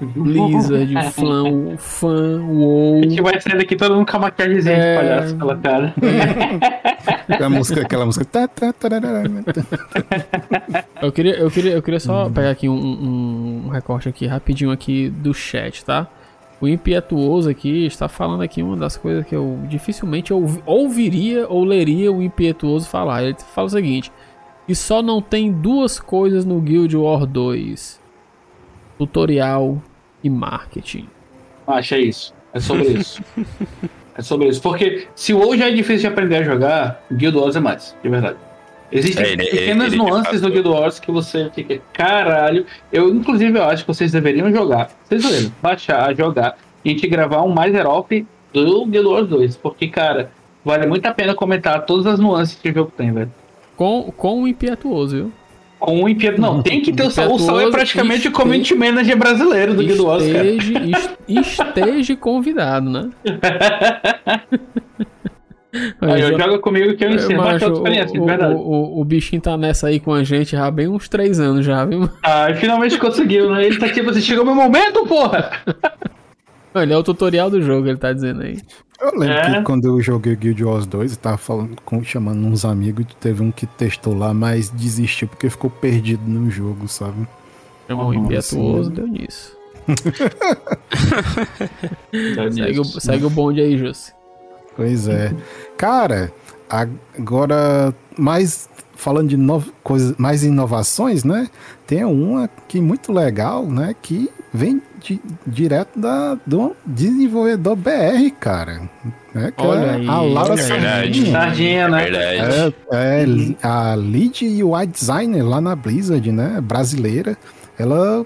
S1: Blizzard, fã, fã, WoW.
S2: A gente vai sair daqui todo mundo com a maquiagemzinha
S1: É.
S2: de palhaço pela cara.
S3: A música, aquela música. tá, tá.
S1: Eu queria, eu queria, eu queria só pegar aqui um, um- um recorte aqui rapidinho aqui do chat, tá? O Impietuoso aqui está falando aqui uma das coisas que eu dificilmente ouvi- ouviria ou leria o Impietuoso falar. Ele fala o seguinte: E só não tem duas coisas no Guild Wars 2: tutorial e marketing.
S2: Acho é isso. É sobre isso. é sobre isso. Porque se hoje é difícil de aprender a jogar, Guild Wars é mais, de verdade. Existem
S4: É, ele-
S2: pequenas
S4: ele- ele
S2: nuances no Guild Wars que você fica, caralho. Eu, inclusive, eu acho que vocês deveriam jogar. Vocês deveriam baixar, jogar e a gente gravar um mais off do Guild Wars 2. Porque, cara, vale muito a pena comentar todas as nuances que o jogo tem, velho.
S1: Com, com o impetuoso, viu?
S2: Com o Impiedo. Não, tem que ter o Sal. O Sal é
S1: Impetuoso
S2: praticamente
S1: e
S2: o community manager brasileiro do Guild Wars, cara.
S1: Esteja, es- esteja convidado, né?
S2: Aí, eu
S1: jo-
S2: joga comigo que eu ensino
S1: Macho,
S2: bastante experiência, de
S1: o,
S2: verdade.
S1: o, o, o bichinho tá nessa aí com a gente já há bem uns três anos já, viu?
S2: Ah, finalmente conseguiu, né? Ele tá tipo assim, chegou meu momento, porra!
S1: Olha, é o tutorial do jogo, ele tá dizendo aí.
S3: Eu lembro
S2: É.
S3: que quando eu joguei Guild Wars 2, eu tava falando, com, chamando uns amigos, teve um que testou lá, mas desistiu porque ficou perdido no jogo, sabe?
S1: Chamou o
S2: Nossa,
S1: impetuoso, deu nisso. Segue o, segue o bonde aí, Jussi.
S3: Pois é. Cara, agora, mais falando de novo, coisas, mais inovações, né? Tem uma que muito legal, né? Que vem di- direto da, do desenvolvedor BR, cara. Né, que
S1: Olha
S3: é
S1: aí,
S3: a Laura
S1: olha aí.
S3: Sardinha.
S2: Né?
S4: Verdade.
S3: É, é a lead UI designer lá na Blizzard, né? Brasileira. Ela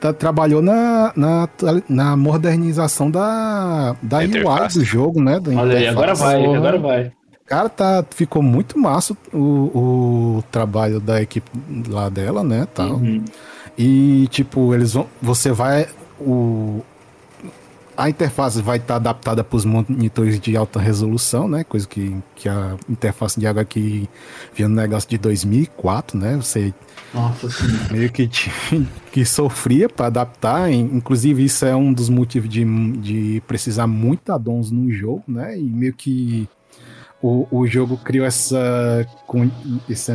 S3: tá- trabalhou na, na, na modernização da, da UI do jogo, né? da
S2: Olha aí, agora vai, agora vai.
S3: Cara, tá, ficou muito massa o, o trabalho da equipe lá dela, né? Tal.
S2: Uhum.
S3: E, tipo, eles vão. Você vai. O, a interface vai estar adaptada para os monitores de alta resolução, né? Coisa que, que a interface de água aqui vinha no negócio de 2004, né? Você
S2: Nossa
S3: meio que, que sofria para adaptar. in- Inclusive, isso é um dos motivos de, de precisar muito addons no jogo, né? E meio que o, o jogo criou essa, com- essa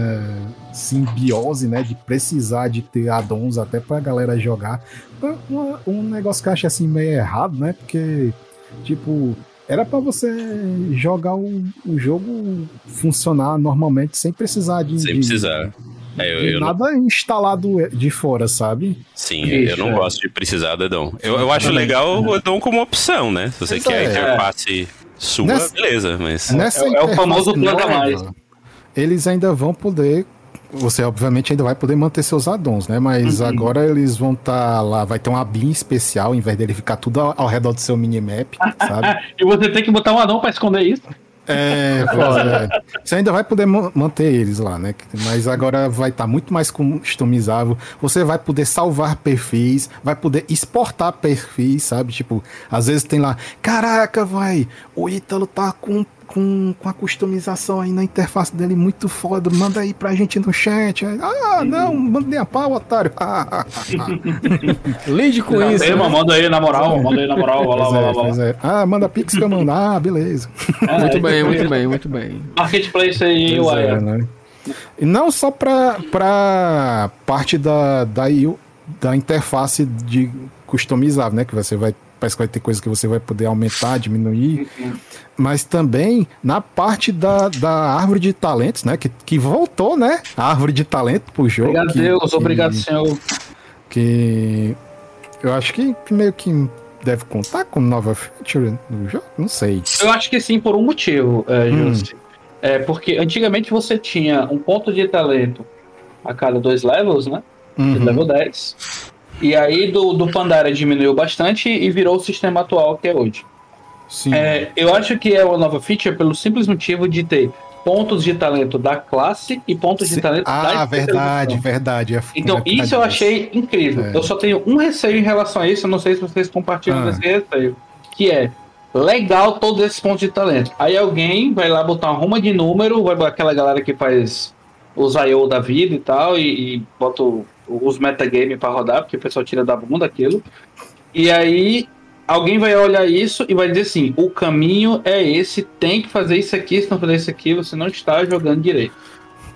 S3: simbiose, né? De precisar de ter addons até pra galera jogar. É uma- um negócio que eu acho assim meio errado, né? Porque, tipo. Era pra você jogar o, o jogo funcionar normalmente sem precisar de.
S4: Sem
S3: de-
S4: precisar. É, eu, eu não,
S3: nada instalado de fora, sabe?
S4: sim,
S2: Isso,
S4: eu não
S2: é.
S4: gosto de precisar do Edom. Eu, eu acho legal o Edom como opção, né? Se você
S3: Pois
S4: quer a
S3: é.
S4: interface sua,
S3: Nessa-
S4: beleza, mas.
S3: Nessa
S2: é o
S3: interface
S2: famoso plug a
S3: nova,
S2: mais.
S3: Eles ainda vão poder. Você, obviamente, ainda vai poder manter seus addons, né? Mas
S2: Uhum.
S3: agora eles vão estar lá. Vai ter uma bin especial, em vez dele ficar tudo ao, ao redor do seu minimap, sabe?
S2: E você tem que botar um anão pra esconder isso.
S3: É, pois é. Você ainda vai poder ma- manter eles lá, né? Mas agora vai estar muito mais customizável. Você vai poder salvar perfis, vai poder exportar perfis, sabe? Tipo, às vezes tem lá, caraca, vai, o Ítalo tá com, com, com a customização aí na interface dele muito foda, manda aí pra gente no chat. Ah, não, manda nem a pau, otário.
S1: Lide com
S2: Tá
S1: isso.
S2: bem,
S1: né?
S2: manda aí na moral, manda aí na moral, lá, lá,
S3: é,
S2: olha
S3: pois
S2: lá.
S3: é. Ah, manda pix que eu mando. Ah, beleza.
S2: É,
S1: Muito
S2: é,
S1: bem,
S2: é,
S1: muito bem, muito bem.
S2: Marketplace aí,
S3: Pois
S2: uai.
S3: é, né? E não só para para parte da, da, da interface de customizável, né? Que você vai. Parece que vai ter coisa que você vai poder aumentar, diminuir. Mas também na parte da, da árvore de talentos, né? Que, que voltou, né? A árvore de talento pro jogo.
S2: Obrigado,
S3: que,
S2: Deus,
S3: que-
S2: obrigado, senhor.
S3: Que eu acho que meio que deve contar com nova feature no jogo. Não sei.
S2: Eu acho que sim, por um motivo, é,
S3: Hum.
S2: É porque antigamente você tinha um ponto de talento a cada dois levels, né? De
S3: Uhum.
S2: level 10. E aí do, do Pandara diminuiu bastante e virou o sistema atual que é hoje.
S3: Sim.
S2: É, eu acho que é uma nova feature pelo simples motivo de ter pontos de talento da classe e pontos de talento da
S3: Ah, verdade, verdade. É
S2: Então,
S3: verdade
S2: isso eu achei incrível.
S3: É.
S2: Eu só tenho um receio em relação a isso, eu não sei se vocês compartilham
S3: Ah.
S2: desse receio, que é legal todos esses pontos de talento. Aí alguém vai lá botar uma ruma de número, vai botar aquela galera que faz os I.O. da vida e tal, e, e bota o- os metagame pra rodar, porque o pessoal tira da bunda aquilo. E aí alguém vai olhar isso e vai dizer assim: o caminho é esse, tem que fazer isso aqui, se não fazer isso aqui, você não está jogando direito.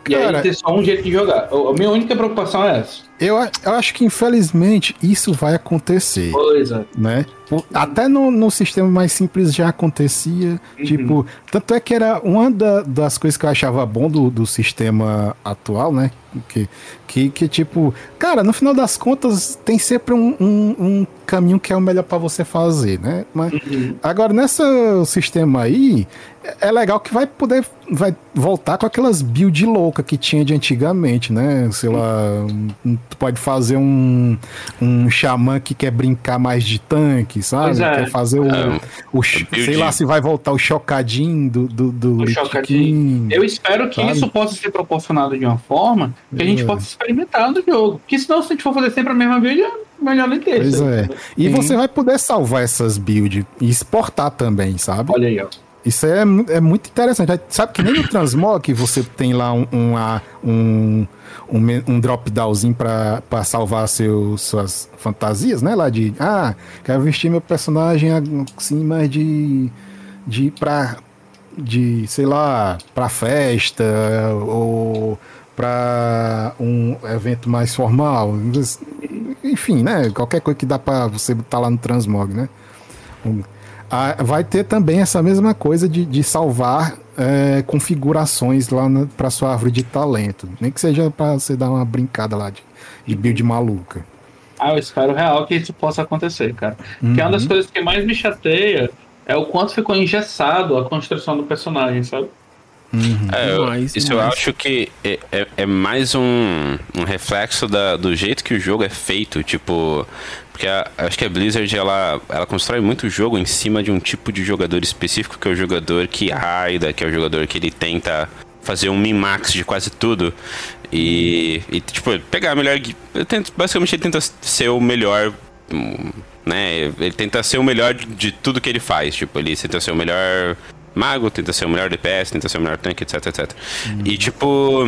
S2: E
S3: Cara-
S2: aí tem só um jeito de jogar. A minha única preocupação é essa.
S3: Eu, eu acho que infelizmente isso vai acontecer,
S2: Pois é.
S3: né? Até no, no sistema mais simples já acontecia. Tipo, tanto é que era uma da- das coisas que eu achava bom do, do sistema atual, né? Que, que, que, tipo, cara, no final das contas tem sempre um, um, um caminho que é o melhor pra você fazer, né? Mas agora nesse sistema aí, é legal que vai poder vai voltar com aquelas build louca que tinha de antigamente, né? Sei lá, um- tu pode fazer um, um xamã que quer brincar mais de tanque, sabe?
S2: É.
S3: Quer fazer o,
S4: É,
S3: o
S4: build-
S3: sei lá se vai voltar o chocadinho do do, do
S2: O chocadinho. Eu espero que
S3: Sabe?
S2: isso possa ser proporcionado de uma forma que a gente
S3: É.
S2: possa experimentar no jogo. Porque senão, se a gente for fazer sempre a mesma build, é melhor nem ter.
S3: Pois é. E
S2: Sim.
S3: você vai poder salvar essas builds e exportar também, sabe?
S2: Olha aí, ó.
S3: Isso é, é muito interessante. Sabe que nem no Transmog você tem lá um, um, um, um, drop-downzinho pra, pra salvar seus, suas fantasias, né? Lá de, ah, quero vestir meu personagem assim, mais de. de pra. de, sei lá, pra festa ou pra um evento mais formal. Enfim, né? Qualquer coisa que dá pra você botar lá no Transmog, né? Vai ter também essa mesma coisa de, de salvar é, configurações lá para sua árvore de talento. Nem que seja para você dar uma brincada lá de, de build maluca.
S2: Ah, eu espero real que isso possa acontecer, cara. Porque uma das coisas que mais me chateia é o quanto ficou engessado a construção do personagem, sabe?
S4: É, eu-
S1: Demais,
S4: isso eu
S1: demais.
S4: acho que é, é- é mais um, um reflexo da- do jeito que o jogo é feito, tipo. Porque a- acho que a Blizzard ela, ela constrói muito jogo em cima de um tipo de jogador específico, que é o jogador que raida, que é o jogador que ele tenta fazer um min-max de quase tudo. E, e, tipo, pegar a melhor. tenta- basicamente ele tenta ser o melhor. hum, Né? Ele tenta ser o melhor de, de tudo que ele faz. Tipo, ele tenta ser o melhor mago, tenta ser o melhor DPS, tenta ser o melhor tanque, etc, etc. E tipo,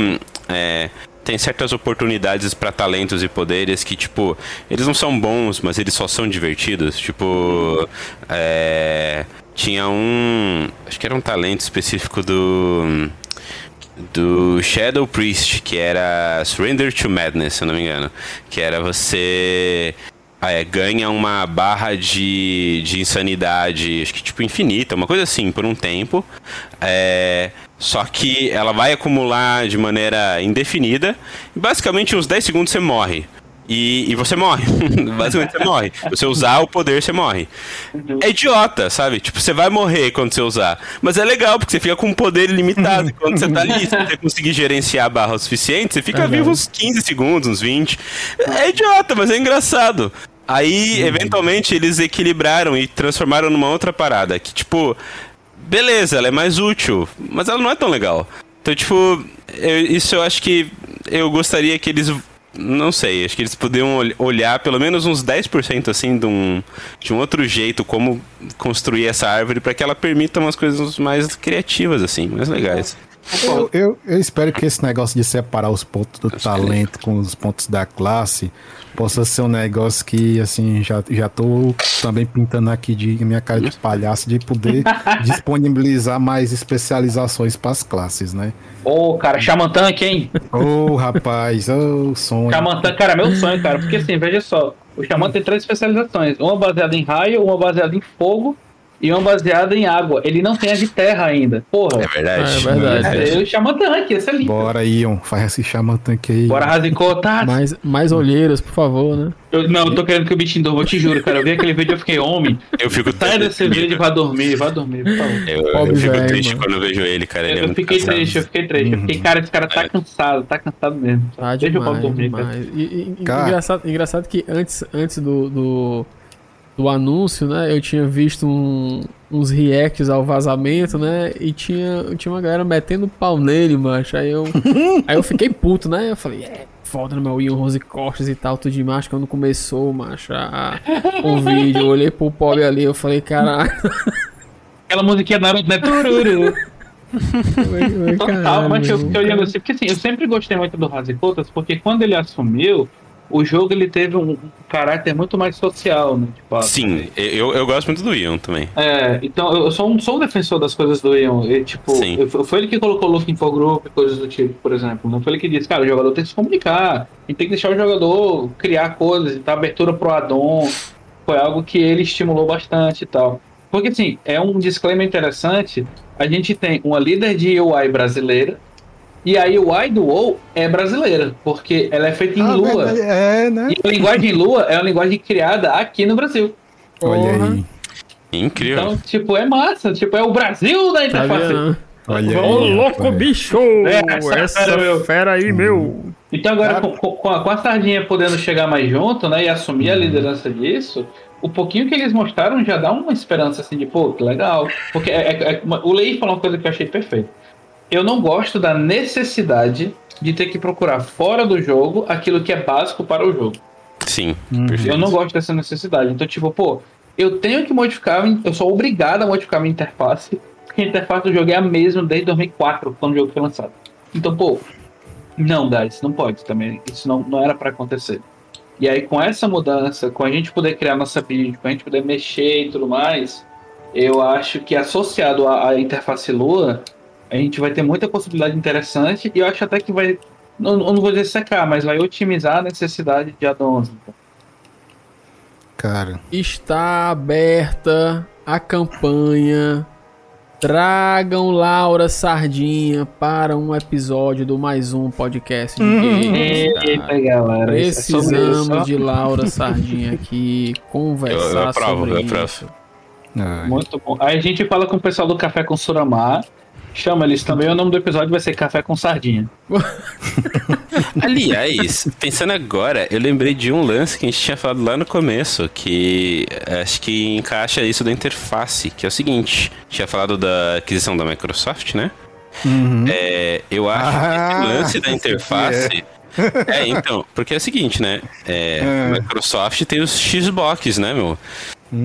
S4: é, tem certas oportunidades pra talentos e poderes que, tipo, eles não são bons, mas eles só são divertidos. Tipo, é, tinha um. Acho que era um talento específico do. Do Shadow Priest, que era Surrender to Madness, se eu não me engano. Que era você ah, é, ganha uma barra de, de insanidade, acho que tipo infinita, uma coisa assim, por um tempo. É, só que ela vai acumular de maneira indefinida. E basicamente, uns 10 segundos você morre. E, e você morre. basicamente, você morre. Você usar o poder, você morre. É idiota, sabe? Tipo, você vai morrer quando você usar. Mas é legal, porque você fica com um poder ilimitado. E quando você tá ali, se você conseguir gerenciar a barra o suficiente, você fica
S1: Verdade.
S4: vivo uns 15 segundos, uns 20. É idiota, mas é engraçado. Aí, eventualmente, eles equilibraram e transformaram numa outra parada. Que, tipo, beleza, ela é mais útil, mas ela não é tão legal. Então, tipo, eu- isso eu acho que eu gostaria que eles. Não sei, acho que eles poderiam ol- olhar pelo menos uns 10% assim de um, de um outro jeito como construir essa árvore para que ela permita umas coisas mais criativas, assim, mais legais.
S3: Eu, eu, eu espero que esse negócio de separar os pontos do talento com os pontos da classe possa ser um negócio que, assim, já, já tô também pintando aqui de minha cara de palhaço de poder disponibilizar mais especializações para as classes, né?
S2: Ô, cara, Shaman Tank, hein?
S3: Ô, rapaz, ô, sonho.
S2: Shaman Tank, cara, meu sonho, cara. Porque assim, veja só. O Shaman tem três especializações. Uma baseada em raio, uma baseada em fogo e uma baseada em água. Ele não tem a de terra ainda. Porra.
S4: É verdade.
S1: É verdade.
S2: É, o Shaman Tank, esse é lindo.
S3: Bora, Ion, faz esse Shaman Tank aí.
S2: Bora, Razicô, tá?
S1: Mais, mais olheiras, por favor, né?
S2: Eu, não, eu tô querendo que o bichinho durma, eu te juro, cara. Eu vi aquele vídeo e eu fiquei homem.
S4: Eu fico
S2: Sai desse vídeo e vai dormir, vai dormir, por favor.
S4: Eu, eu
S1: Pobre
S4: fico
S1: velho,
S4: triste
S1: mano.
S4: quando eu vejo ele, cara. Ele é
S2: Eu
S4: muito
S2: fiquei
S4: cansado.
S2: triste, eu fiquei triste. Eu fiquei, cara, esse cara tá cansado, tá cansado mesmo.
S1: Tá
S2: Deixa o
S1: demais,
S2: dormir, cara.
S1: demais. E, e- e
S3: Cara.
S1: engraçado, engraçado que antes, antes do, do, do anúncio, né, eu tinha visto um- uns reacts ao vazamento, né, e tinha, tinha uma galera metendo pau nele, macho. Aí eu, aí eu fiquei puto, né, eu falei, é, foda, meu Ian Rose Costas e tal, tudo de macho, quando começou, macho, a, o vídeo, eu olhei pro pobre ali, eu falei, caralho,
S2: Aquela musiquinha da Naruto, né? Tururu. Total, mas eu fiquei olhando assim, porque assim, eu sempre gostei muito do Razicotas, porque quando ele assumiu, o jogo ele teve um caráter muito mais social, né? Tipo,
S4: Sim, eu, eu gosto muito do Ion também.
S2: É, então eu sou um, sou um defensor das coisas do Ion. E, tipo,
S4: Sim.
S2: eu- foi ele que colocou o Looking for Group e coisas do tipo, por exemplo. Não foi ele que disse, cara, o jogador tem que se comunicar, gente tem que deixar o jogador criar coisas, então abertura pro addon foi algo que ele estimulou bastante e tal. Porque assim, é um disclaimer interessante. A gente tem uma líder de UI brasileira. E a UI do WoW é brasileira, porque ela é feita em
S3: Ah,
S2: Lua.
S3: verdade, É, né?
S2: E a linguagem Lua é uma linguagem criada aqui no Brasil.
S3: Olha
S1: Porra.
S3: aí.
S4: Incrível.
S2: Então, tipo, é massa. Tipo, é o Brasil da
S1: Tá
S2: interface.
S1: vendo?
S3: Olha
S1: Ô,
S3: aí.
S1: louco,
S3: rapaz.
S1: bicho!
S2: É, essa
S1: Essa
S2: fera, meu.
S1: fera aí, meu.
S2: Então agora, com, com a, com a Sardinha podendo chegar mais junto, né, e assumir a liderança disso, o pouquinho que eles mostraram já dá uma esperança, assim, de, pô, que legal. Porque é, é- é o Lei falou uma coisa que eu achei perfeita. Eu não gosto da necessidade de ter que procurar fora do jogo aquilo que é básico para o jogo.
S4: Sim,
S3: Uhum.
S4: perfeito.
S2: Eu não gosto dessa necessidade. Então, tipo, pô, eu tenho que modificar, eu sou obrigado a modificar minha interface, porque a interface do jogo é a mesma desde 2004, quando o jogo foi lançado. Então, pô, não, guys, não pode também. Isso não, não era pra acontecer. E aí, com essa mudança, com a gente poder criar nossa build, com a gente poder mexer e tudo mais, eu acho que associado à, à interface Lua, a gente vai ter muita possibilidade interessante e eu acho até que vai. Não, eu não vou dizer secar, mas vai otimizar a necessidade de addons. então.
S3: Cara,
S1: Está aberta a campanha. Tragam Laura Sardinha para um episódio do mais um podcast de games.
S2: Eita, galera. é
S1: Precisamos
S2: isso,
S1: de Laura Sardinha aqui conversar
S4: Eu- eu aprovo,
S1: sobre
S4: eu
S1: isso.
S3: ai.
S2: Muito bom. Aí a gente fala com o pessoal do Café com Suramar. Chama eles também. O nome do episódio vai ser Café com Sardinha.
S4: Aliás, pensando agora, eu lembrei de um lance que a gente tinha falado lá no começo, que acho que encaixa isso da interface, que é o seguinte, tinha falado da aquisição da Microsoft, né?
S3: uhum.
S4: É, eu acho que
S3: Ah,
S4: esse lance da interface. É, então, porque é o seguinte, né? É,
S3: É.
S4: a Microsoft tem os Xbox, né, meu?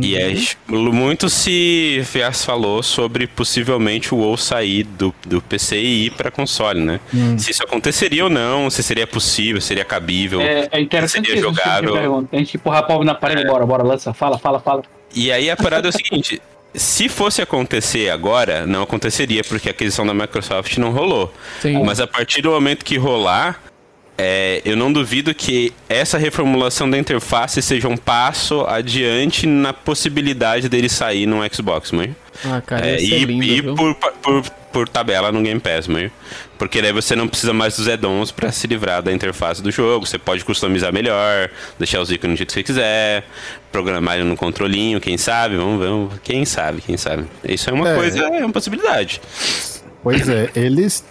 S4: E é, muito se se falou sobre possivelmente o WoW sair do, do PC e ir para console, né? Se isso aconteceria ou não, se seria possível, seria cabível.
S2: É, é interessante
S4: Seria
S2: isso, esse tipo de
S4: jogável.
S2: A gente empurrar a pobre na parede, bora, bora, lança, fala, fala, fala.
S4: E aí a parada é o seguinte: se fosse acontecer agora, não aconteceria, porque a aquisição da Microsoft não rolou.
S1: Sim.
S4: Mas a partir do momento que rolar, é, eu não duvido que essa reformulação da interface seja um passo adiante na possibilidade dele sair no Xbox, mãe.
S1: Ah, cara,
S4: É, e
S1: lindo,
S4: e
S1: viu?
S4: por, por, por tabela no Game Pass, mãe. Porque daí você não precisa mais dos add-ons pra se livrar da interface do jogo. Você pode customizar melhor, deixar os ícones do jeito que você quiser, programar ele no controlinho, quem sabe, vamos ver, quem sabe, quem sabe. Isso é uma
S3: É.
S4: coisa, é uma possibilidade.
S3: Pois é, eles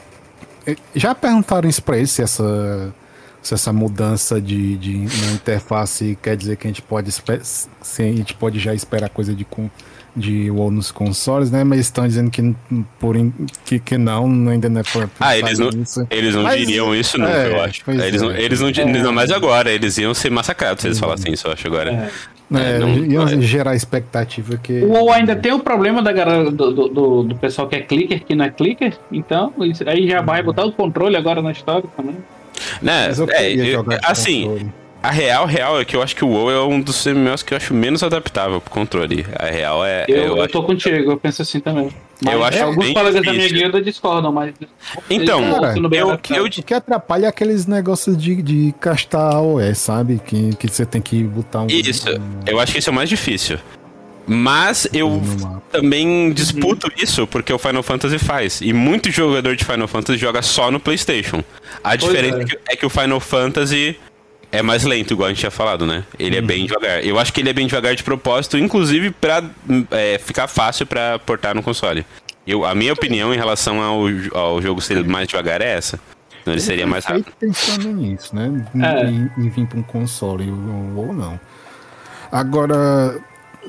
S3: já perguntaram isso pra eles se essa, se essa mudança de, de na interface quer dizer que a gente pode se a gente pode já esperar coisa de com de WoW nos consoles, né? Mas estão dizendo que por in- que, que não, ainda não é pra
S4: Ah, eles não,
S3: isso.
S4: eles não
S3: Mas,
S4: diriam isso nunca,
S3: é,
S4: eu acho. Eles,
S3: é.
S4: não, eles não diriam, ainda mais agora, eles iam ser massacrados se eles falassem isso, eu acho, agora.
S3: É,
S4: É, não-
S3: iam
S4: é.
S3: gerar expectativa que
S2: O WoW ainda tem o problema da galera do, do, do- do pessoal que é clicker, que não é clicker. Então, isso aí já vai botar o controle agora na história também.
S4: Né?
S3: Mas eu
S4: É, eu- assim,
S3: controle.
S4: a real, real é que eu acho que o WoW é um dos MMOs que eu acho menos adaptável pro controle. A real é.
S2: Eu,
S4: eu
S2: eu,
S4: acho-
S2: tô contigo, eu penso assim também. Mas
S4: Eu acho
S2: alguns
S4: bem
S2: colegas da minha
S4: difícil.
S2: guilda discordam, mas.
S4: Então,
S2: bem
S4: eu- eu-
S3: O que atrapalha é aqueles negócios de, de castar AOE, sabe? Que, que você tem que botar um.
S4: Isso,
S3: um-
S4: eu acho que isso é o mais difícil. Mas eu também disputo isso porque o Final Fantasy faz. E muito jogador de Final Fantasy joga só no PlayStation. A diferença
S2: é.
S4: é. que, é que o Final Fantasy é mais lento, igual a gente tinha falado, né? Ele é bem devagar. Eu acho que ele é bem devagar de propósito, inclusive pra é, ficar fácil pra portar no console. Eu, a minha opinião em relação ao, ao jogo ser mais devagar é essa. Então ele seria mais rápido.
S3: pensando nisso, né? Em,
S2: É.
S3: em- em vir para um console ou, ou não. Agora,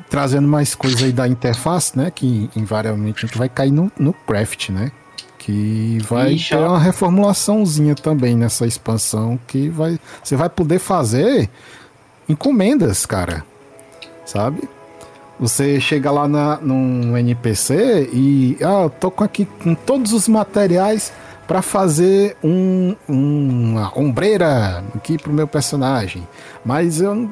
S3: trazendo mais coisa aí da interface, né? Que invariavelmente a gente vai cair no, no craft, né? Que vai
S2: Ixi,
S3: ter uma reformulaçãozinha também nessa expansão que vai, você vai poder fazer encomendas, cara. Sabe? Você chega lá na, num NPC e ah, eu tô com aqui com todos os materiais para fazer um, uma ombreira aqui pro meu personagem. Mas eu,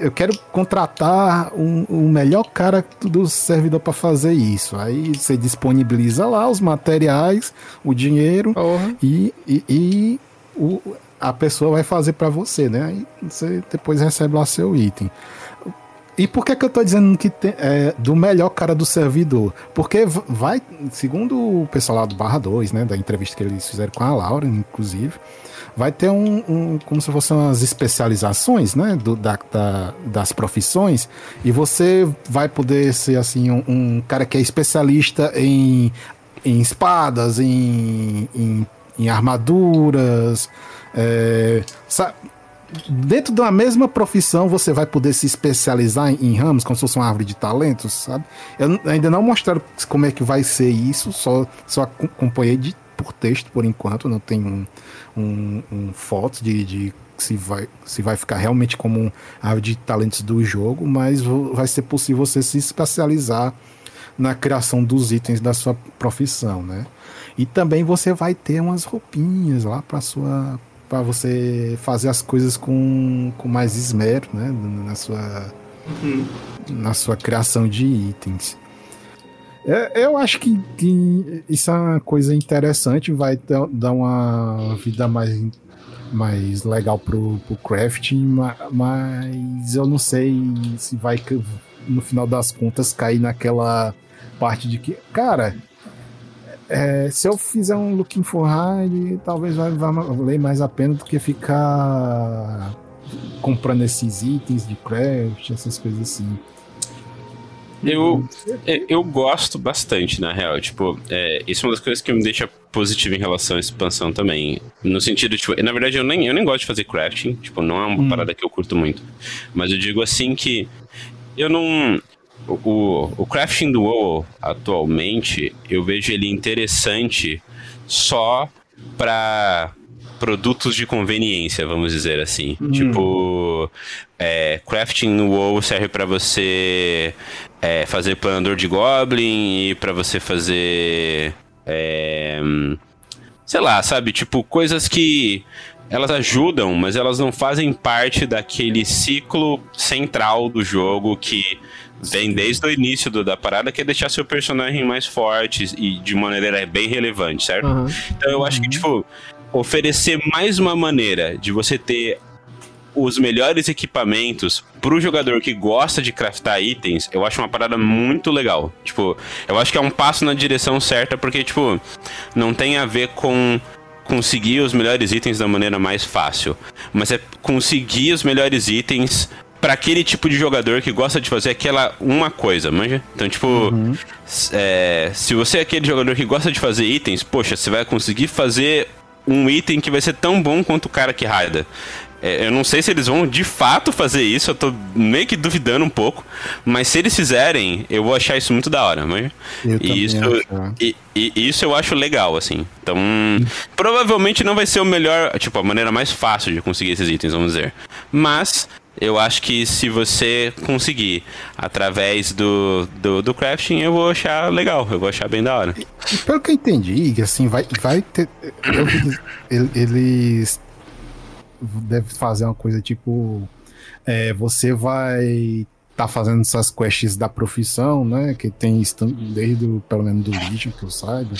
S3: eu quero contratar um, o melhor cara do servidor para fazer isso. Aí você disponibiliza lá os materiais, o dinheiro
S1: Porra.
S3: e, e, e o, a pessoa vai fazer para você, né? Aí você depois recebe lá seu item. E por que, que eu tô dizendo que tem, é do melhor cara do servidor? Porque vai, segundo o pessoal lá do Barra 2, né, da entrevista que eles fizeram com a Laura, inclusive, vai ter um, um- como se fossem umas especializações, né, do, da, da- das profissões, e você vai poder ser, assim, um, um cara que é especialista em, em espadas, em, em, em armaduras, é, sa- dentro da mesma profissão você vai poder se especializar em, ramos, como se fosse uma árvore de talentos, sabe? Eu ainda não mostraram como é que vai ser isso, só, só acom- acompanhei de, por texto por enquanto, não tem um, um, um foto de, de se, vai, se vai ficar realmente como um árvore de talentos do jogo, mas vai ser possível você se especializar na criação dos itens da sua profissão, né? E também você vai ter umas roupinhas lá para sua para você fazer as coisas com, com mais esmero, né? Na sua
S2: Uhum.
S3: na sua criação de itens. É, Eu acho que, que isso é uma coisa interessante, vai dar uma vida mais, mais legal pro, pro crafting, ma- mas eu não sei se vai, no final das contas, cair naquela parte de que, cara, é, se eu fizer um Looking for Hide, talvez vai valer mais a pena do que ficar comprando esses itens de craft, essas coisas assim.
S4: Eu, é, eu gosto bastante, na real. Tipo, é, isso é uma das coisas que me deixa positivo em relação à expansão também. No sentido, tipo, na verdade eu nem, eu nem gosto de fazer crafting. Tipo, não é uma
S3: Hum.
S4: parada que eu curto muito. Mas eu digo assim que eu não. O, o, o crafting do WoW atualmente, eu vejo ele interessante só pra produtos de conveniência, vamos dizer assim. Tipo, é, crafting no WoW serve pra você é, fazer planador de Goblin e pra você fazer. é, sei lá, sabe? Tipo, coisas que elas ajudam, mas elas não fazem parte daquele ciclo central do jogo que vem desde o início do- da parada, que é deixar seu personagem mais forte e de maneira bem relevante, certo?
S1: Aham.
S4: Então eu acho que, tipo, oferecer mais uma maneira de você ter os melhores equipamentos pro jogador que gosta de craftar itens, eu acho uma parada muito legal. Tipo, eu acho que é um passo na direção certa, porque, tipo, não tem a ver com conseguir os melhores itens da maneira mais fácil, mas é conseguir os melhores itens para aquele tipo de jogador que gosta de fazer aquela uma coisa, manja? Então, tipo, s- é, se você é aquele jogador que gosta de fazer itens, poxa, você vai conseguir fazer um item que vai ser tão bom quanto o cara que raida. É, eu não sei se eles vão de fato fazer isso, eu tô meio que duvidando um pouco, mas se eles fizerem, eu vou achar isso muito da hora?
S3: Eu
S4: E isso, e, e isso eu acho legal, assim. Então, provavelmente não vai ser o melhor, tipo, a maneira mais fácil de conseguir esses itens, vamos dizer. Mas eu acho que se você conseguir através do, do, do crafting, eu vou achar legal, eu vou achar bem da hora.
S3: E pelo que eu entendi, assim, vai, vai ter. eu vi que ele- Eles devem fazer uma coisa tipo. é, você vai tá fazendo essas quests da profissão, né? Que tem tam- desde o, pelo menos do Legion, que eu saiba.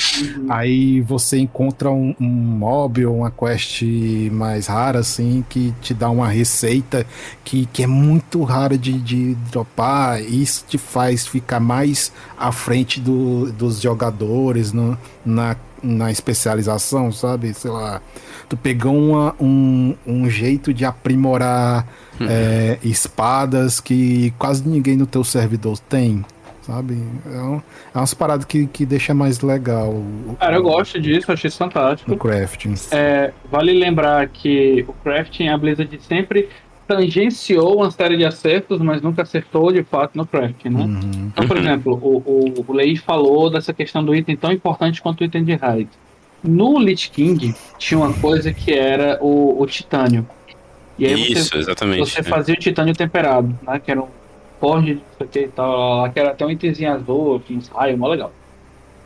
S3: Aí você encontra um, um mob ou uma quest mais rara, assim, que te dá uma receita que, que é muito rara de, de dropar. E isso te faz ficar mais à frente do, dos jogadores no, na, na especialização, sabe? Sei lá. Tu pegou uma, um, um jeito de aprimorar é, espadas que quase ninguém no teu servidor tem. Sabe? É, um, é umas paradas que, que deixa mais legal o,
S2: Cara, eu gosto disso, achei isso fantástico.
S3: o crafting.
S2: É, vale lembrar que o crafting, a Blizzard sempre tangenciou uma série de acertos, mas nunca acertou de fato no crafting, né?
S3: Uhum.
S2: Então, por exemplo, o, o, o Lei falou dessa questão do item tão importante quanto o item de raid. No Lich King tinha uma coisa que era o, o titânio. E aí
S4: Isso,
S2: você,
S4: exatamente.
S2: você
S4: é.
S2: fazia o titânio temperado, né? Que era um forge, isso aqui e tal, que era até um itemzinho azul, uns raios, mó legal.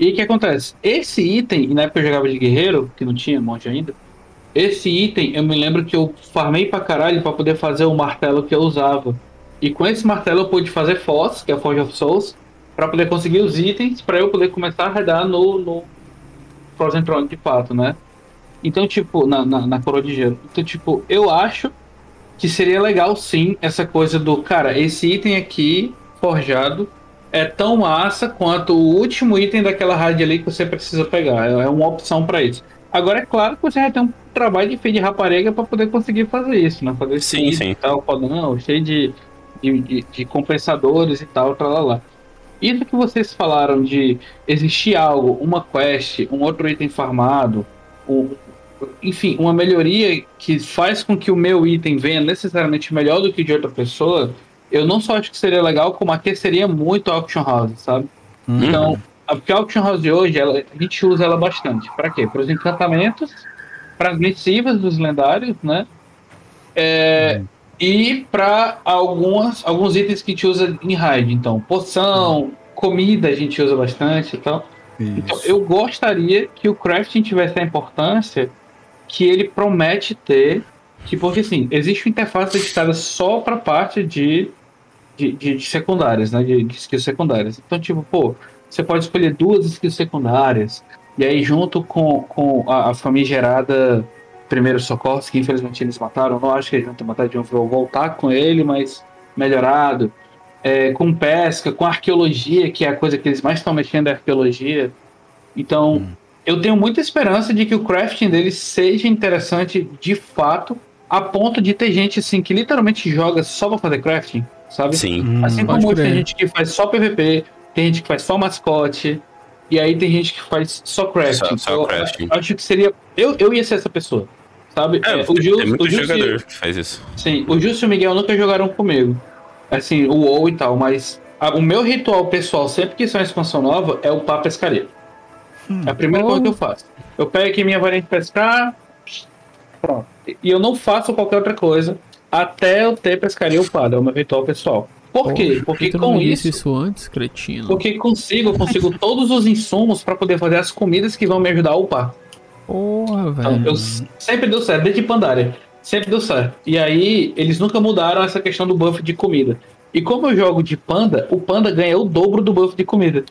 S2: E o que acontece? Esse item, na época eu jogava de guerreiro, que não tinha monte ainda, esse item eu me lembro que eu farmei pra caralho pra poder fazer o martelo que eu usava. E com esse martelo eu pude fazer Foss, que é a Forge of Souls, pra poder conseguir os itens, pra eu poder começar a redar no, no Frozen Throne de fato, né? Então, tipo, na, na, na coroa de gelo. Então, tipo, eu acho que seria legal sim essa coisa do, cara, esse item aqui, forjado, é tão massa quanto o último item daquela rádio ali que você precisa pegar. É uma opção para isso. Agora, é claro que você vai ter um trabalho de feio de rapariga para poder conseguir fazer isso, né? Fazer
S4: sim, sim.
S2: e tal, fodão, cheio de, de, de, compensadores e tal, lá. Isso que vocês falaram de existir algo, uma quest, um outro item farmado, um, enfim, uma melhoria que faz com que o meu item venha necessariamente melhor do que de outra pessoa, eu não só acho que seria legal, como aqueceria muito a Auction House, sabe? Uhum. Então, porque a Auction House de hoje, ela, a gente usa ela bastante. Para quê? Para os encantamentos, para as missivas dos lendários, né? É, uhum. E para algumas alguns itens que a gente usa em raid. Então, poção, uhum. comida a gente usa bastante e tal. Então, eu gostaria que o crafting tivesse a importância que ele promete ter. Que, porque assim, existe uma interface editada só para parte de, de, de, de, secundárias, né? De, de skills secundárias. Então, tipo, pô, você pode escolher duas skills secundárias. E aí, junto com, com a, a famigerada primeiro socorros, que infelizmente eles mataram, não acho que eles vão ter matado de novo, vou voltar com ele, mas melhorado. É, com pesca, com arqueologia, que é a coisa que eles mais estão mexendo, é arqueologia. Então, hum eu tenho muita esperança de que o crafting dele seja interessante de fato, a ponto de ter gente assim que literalmente joga só pra fazer crafting, sabe?
S4: Sim.
S2: Hum, assim como tem gente que faz só PVP, tem gente que faz só mascote, e aí tem gente que faz só crafting.
S4: Só, só crafting.
S2: Eu acho que seria. Eu, eu ia ser essa pessoa. Sabe?
S4: É, é, o Gil, tem muito o jogador que faz isso.
S2: Sim, o Justo e o Miguel nunca jogaram comigo. Assim, o WoW e tal, mas a, o meu ritual pessoal, sempre que sai uma expansão nova, é o pá pescaria. Hum, é a primeira coisa que eu faço. Eu pego aqui minha varinha de pescar, pronto. E eu não faço qualquer outra coisa até eu ter pescaria upada, é o meu ritual pessoal. Por quê? Porque
S1: tu
S2: com
S1: isso,
S2: isso
S1: antes, cretino.
S2: Porque consigo, eu consigo todos os insumos para poder fazer as comidas que vão me ajudar a upar.
S1: Porra, velho.
S2: Então, eu sempre deu certo, desde Pandaria. Sempre deu certo. E aí, eles nunca mudaram essa questão do buff de comida. E como eu jogo de panda, o panda ganha o dobro do buff de comida.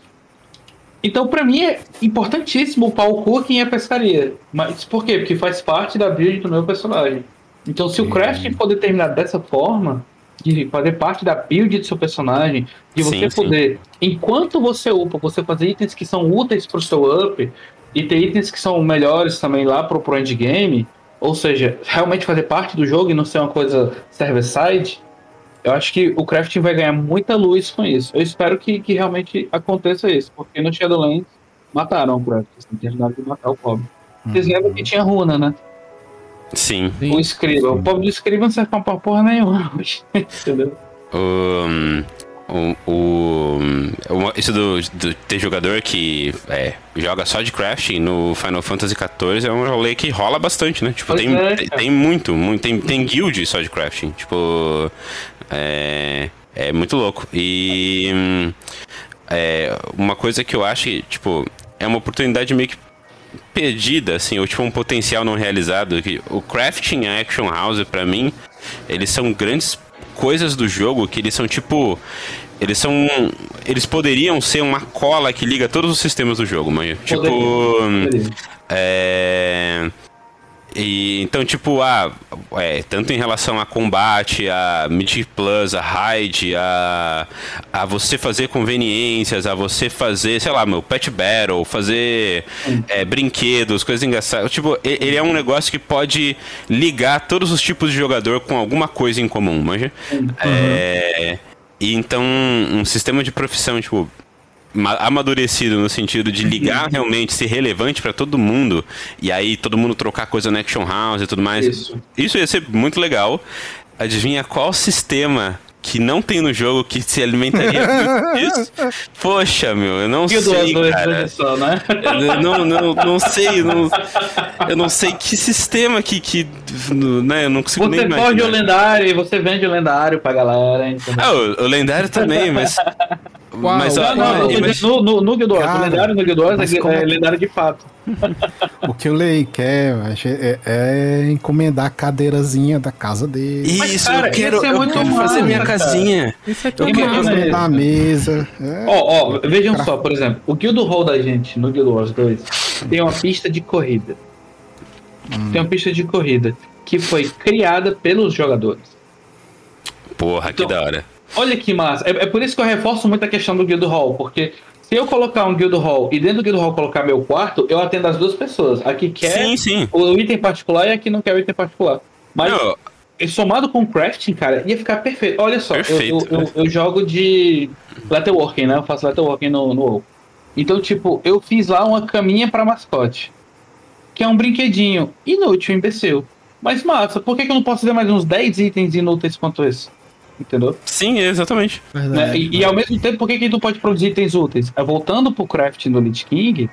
S2: Então, para mim, é importantíssimo upar o cooking e a pescaria. Mas por quê? Porque faz parte da build do meu personagem. Então, se o crafting for determinado dessa forma, de fazer parte da build do seu personagem, de você sim, poder, sim. enquanto você upa, você fazer itens que são úteis pro seu up, e ter itens que são melhores também lá pro, pro endgame, ou seja, realmente fazer parte do jogo e não ser uma coisa server-side, eu acho que o crafting vai ganhar muita luz com isso. Eu espero que, que realmente aconteça isso, porque no Shadowlands mataram o crafting, assim, terminaram de matar o pobre. Vocês uhum. lembram que tinha runa, né?
S4: Sim.
S2: O escriba. O pobre do escriba não serve pra porra nenhuma. Entendeu?
S4: Um, o, o, isso do, do, ter jogador que é, joga só de crafting no Final Fantasy XIV é um rolê que rola bastante, né? Tipo, tem, é, tem, muito, muito tem, tem guild só de crafting. Tipo, é, é muito louco. E é, uma coisa que eu acho que, tipo, é uma oportunidade meio que perdida, assim, ou tipo um potencial não realizado. Que o crafting e a Action House, para mim, eles são grandes coisas do jogo que eles são tipo. Eles são. Eles poderiam ser uma cola que liga todos os sistemas do jogo, mas. Tipo. Poderia. É. E, então, tipo, a, é, tanto em relação a combate, a Mythic Plus, a raid, a, a você fazer conveniências, a você fazer, sei lá, meu, pet battle, fazer é, brinquedos, coisas engraçadas. Tipo, ele é um negócio que pode ligar todos os tipos de jogador com alguma coisa em comum, manja? Uhum. É, e então, um sistema de profissão, tipo, amadurecido no sentido de ligar uhum. realmente, ser relevante para todo mundo, e aí todo mundo trocar coisa no Action House e tudo mais. Isso. Isso ia ser muito legal. Adivinha qual sistema que não tem no jogo que se alimentaria disso? Poxa, meu, eu não sei, cara. Só, né? Eu não, não, não sei, não, eu não sei que sistema que, que né, eu não consigo
S2: você
S4: nem imaginar.
S2: Você pode o lendário e você vende o lendário pra galera, entendeu?
S4: Ah, o, o lendário também, mas
S1: Qual?
S4: Mas,
S2: Não, não, eu tô
S4: mas-
S2: no, no, no Guild Wars.
S3: Cara,
S2: O lendário no Guild Wars é,
S3: como é
S2: é
S3: que-
S2: lendário de fato.
S3: O que o Lei quer é, é encomendar a cadeirazinha da casa dele.
S2: Mas,
S4: Isso,
S2: cara,
S4: eu quero,
S2: ser
S4: eu
S2: muito
S4: quero fazer minha
S2: cara.
S4: casinha.
S1: Isso aqui
S2: Eu
S1: é
S2: quero-
S3: Encomendar a mesa. É.
S2: Ó, ó, vejam só, por exemplo, o Guild Hall da gente no Guild Wars 2 tem uma pista de corrida. Tem uma pista de corrida que foi criada pelos jogadores.
S4: Porra, que
S2: Então-
S4: da hora.
S2: Olha que massa. É, é por isso que eu reforço muito a questão do Guild Hall, porque se eu colocar um Guild Hall e dentro do Guild Hall colocar meu quarto, eu atendo as duas pessoas. A que quer
S4: Sim, sim.
S2: o item particular e a que não quer o item particular. Mas
S4: Não,
S2: e somado com o crafting, cara, ia ficar perfeito. Olha só, eu-
S4: Perfeito,
S2: eu, eu, eu jogo de letterworking, né? Eu faço letterworking no, no WoW. Então, tipo, eu fiz lá uma caminha pra mascote. Que é um brinquedinho inútil, imbecil. Mas massa, por que, que eu não posso fazer mais uns 10 itens inúteis quanto esse? Entendeu?
S4: sim, exatamente.
S2: Né? E, e ao mesmo tempo, por que, que tu pode produzir itens úteis? É, voltando pro crafting do Lich King,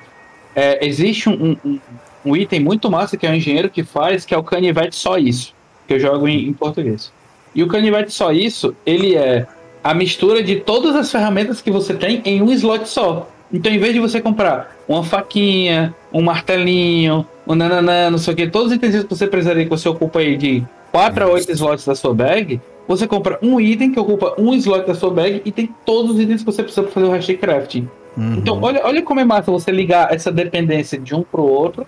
S2: é, existe um, um, um item muito massa que é o engenheiro que faz, que é o canivete só isso, que eu jogo em, em português. E o canivete só isso, ele é a mistura de todas as ferramentas que você tem em um slot só. Então, em vez de você comprar uma faquinha, um martelinho, um nananã, não sei o que, todos os itens que você precisaria que você ocupa aí de 4 a 8 slots da sua bag, você compra um item que ocupa um slot da sua bag e tem todos os itens que você precisa para fazer o hashtag crafting.
S3: Uhum.
S2: Então, olha, olha como é massa você ligar essa dependência de um pro outro.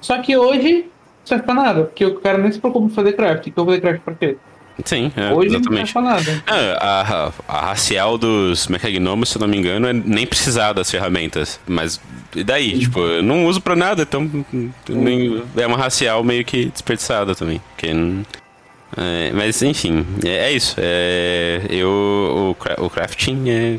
S2: Só que hoje não serve pra nada, porque o cara nem se preocupa em fazer craft. Então, eu vou fazer craft pra quê?
S4: Sim, é,
S2: hoje não
S4: exatamente.
S2: serve pra nada.
S4: Ah, a, a racial dos mecagnomos, se eu não me engano, é nem precisar das ferramentas. Mas e daí? Tipo, eu não uso pra nada, então nem- é uma racial meio que desperdiçada também. Porque, não- é, mas enfim, é, é isso. É, eu, o, o crafting é.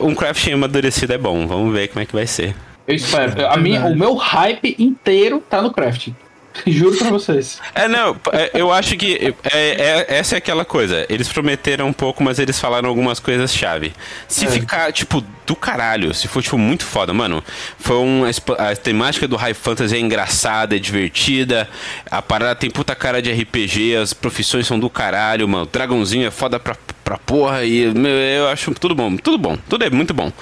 S4: Um crafting amadurecido é bom, vamos ver como é que vai ser.
S2: Eu espero. A minha, o meu hype inteiro tá no crafting. Juro pra vocês.
S4: É, não, é, eu acho que é, é- essa é aquela coisa. Eles prometeram um pouco, mas eles falaram algumas coisas chave. Se
S2: É.
S4: ficar, tipo, do caralho, se for, tipo, muito foda, mano, foi um. A temática do High Fantasy é engraçada, é divertida, a parada tem puta cara de RPG, as profissões são do caralho, mano. O dragãozinho é foda pra, pra porra e meu, eu acho tudo bom, tudo bom, tudo é muito bom.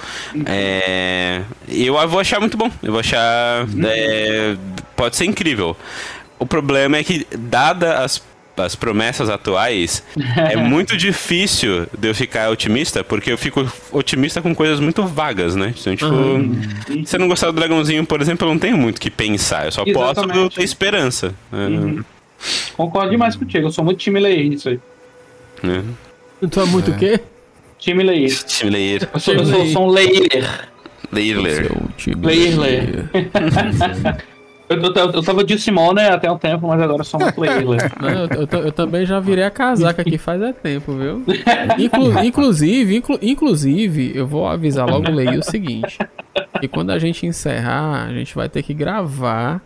S4: É, eu vou achar muito bom, eu vou achar. é, pode ser incrível. O problema é que, dada as, as promessas atuais, é muito difícil de eu ficar otimista, porque eu fico otimista com coisas muito vagas, né? Então, tipo, se eu não gostar do dragãozinho, por exemplo, eu não tenho muito o que pensar. Eu só posso
S2: Exatamente.
S4: ter esperança. né?
S2: Concordo demais contigo. Eu sou muito time layer nisso aí.
S4: Né?
S1: Tu é muito o quê?
S2: Time layer.
S4: Time layer.
S2: Eu sou, eu sou, sou um layer.
S4: Layer.
S1: Time.
S2: Layer, layer. Eu, eu, eu tava de Simone até um tempo, mas agora sou layer.
S1: Não, eu, eu ta- eu também já virei a casaca aqui faz é tempo, viu? Inclu- inclusive, inclu- inclusive, eu vou avisar logo o Lei o seguinte: que quando a gente encerrar, a gente vai ter que gravar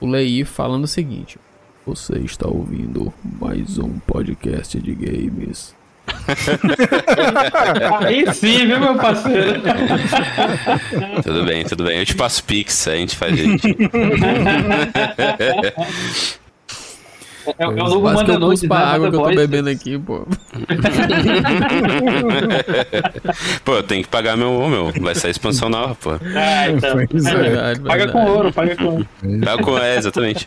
S1: o Lei falando o seguinte: Você está ouvindo mais um podcast de games.
S2: Aí sim, viu, meu parceiro?
S4: Tudo bem, tudo bem. Eu te passo Pix, a gente faz isso.
S2: É, é o novo
S1: Quase que
S2: Manda
S1: eu
S2: Nudes,
S1: cuspo
S2: né?
S1: a água que eu tô bebendo aqui, pô.
S4: Pô, eu tenho que pagar meu, meu. Vai sair expansão nova, pô.
S2: Ah, então.
S1: É verdade,
S2: Paga
S1: verdade.
S2: com ouro, paga com ouro.
S4: Tá com- É, exatamente.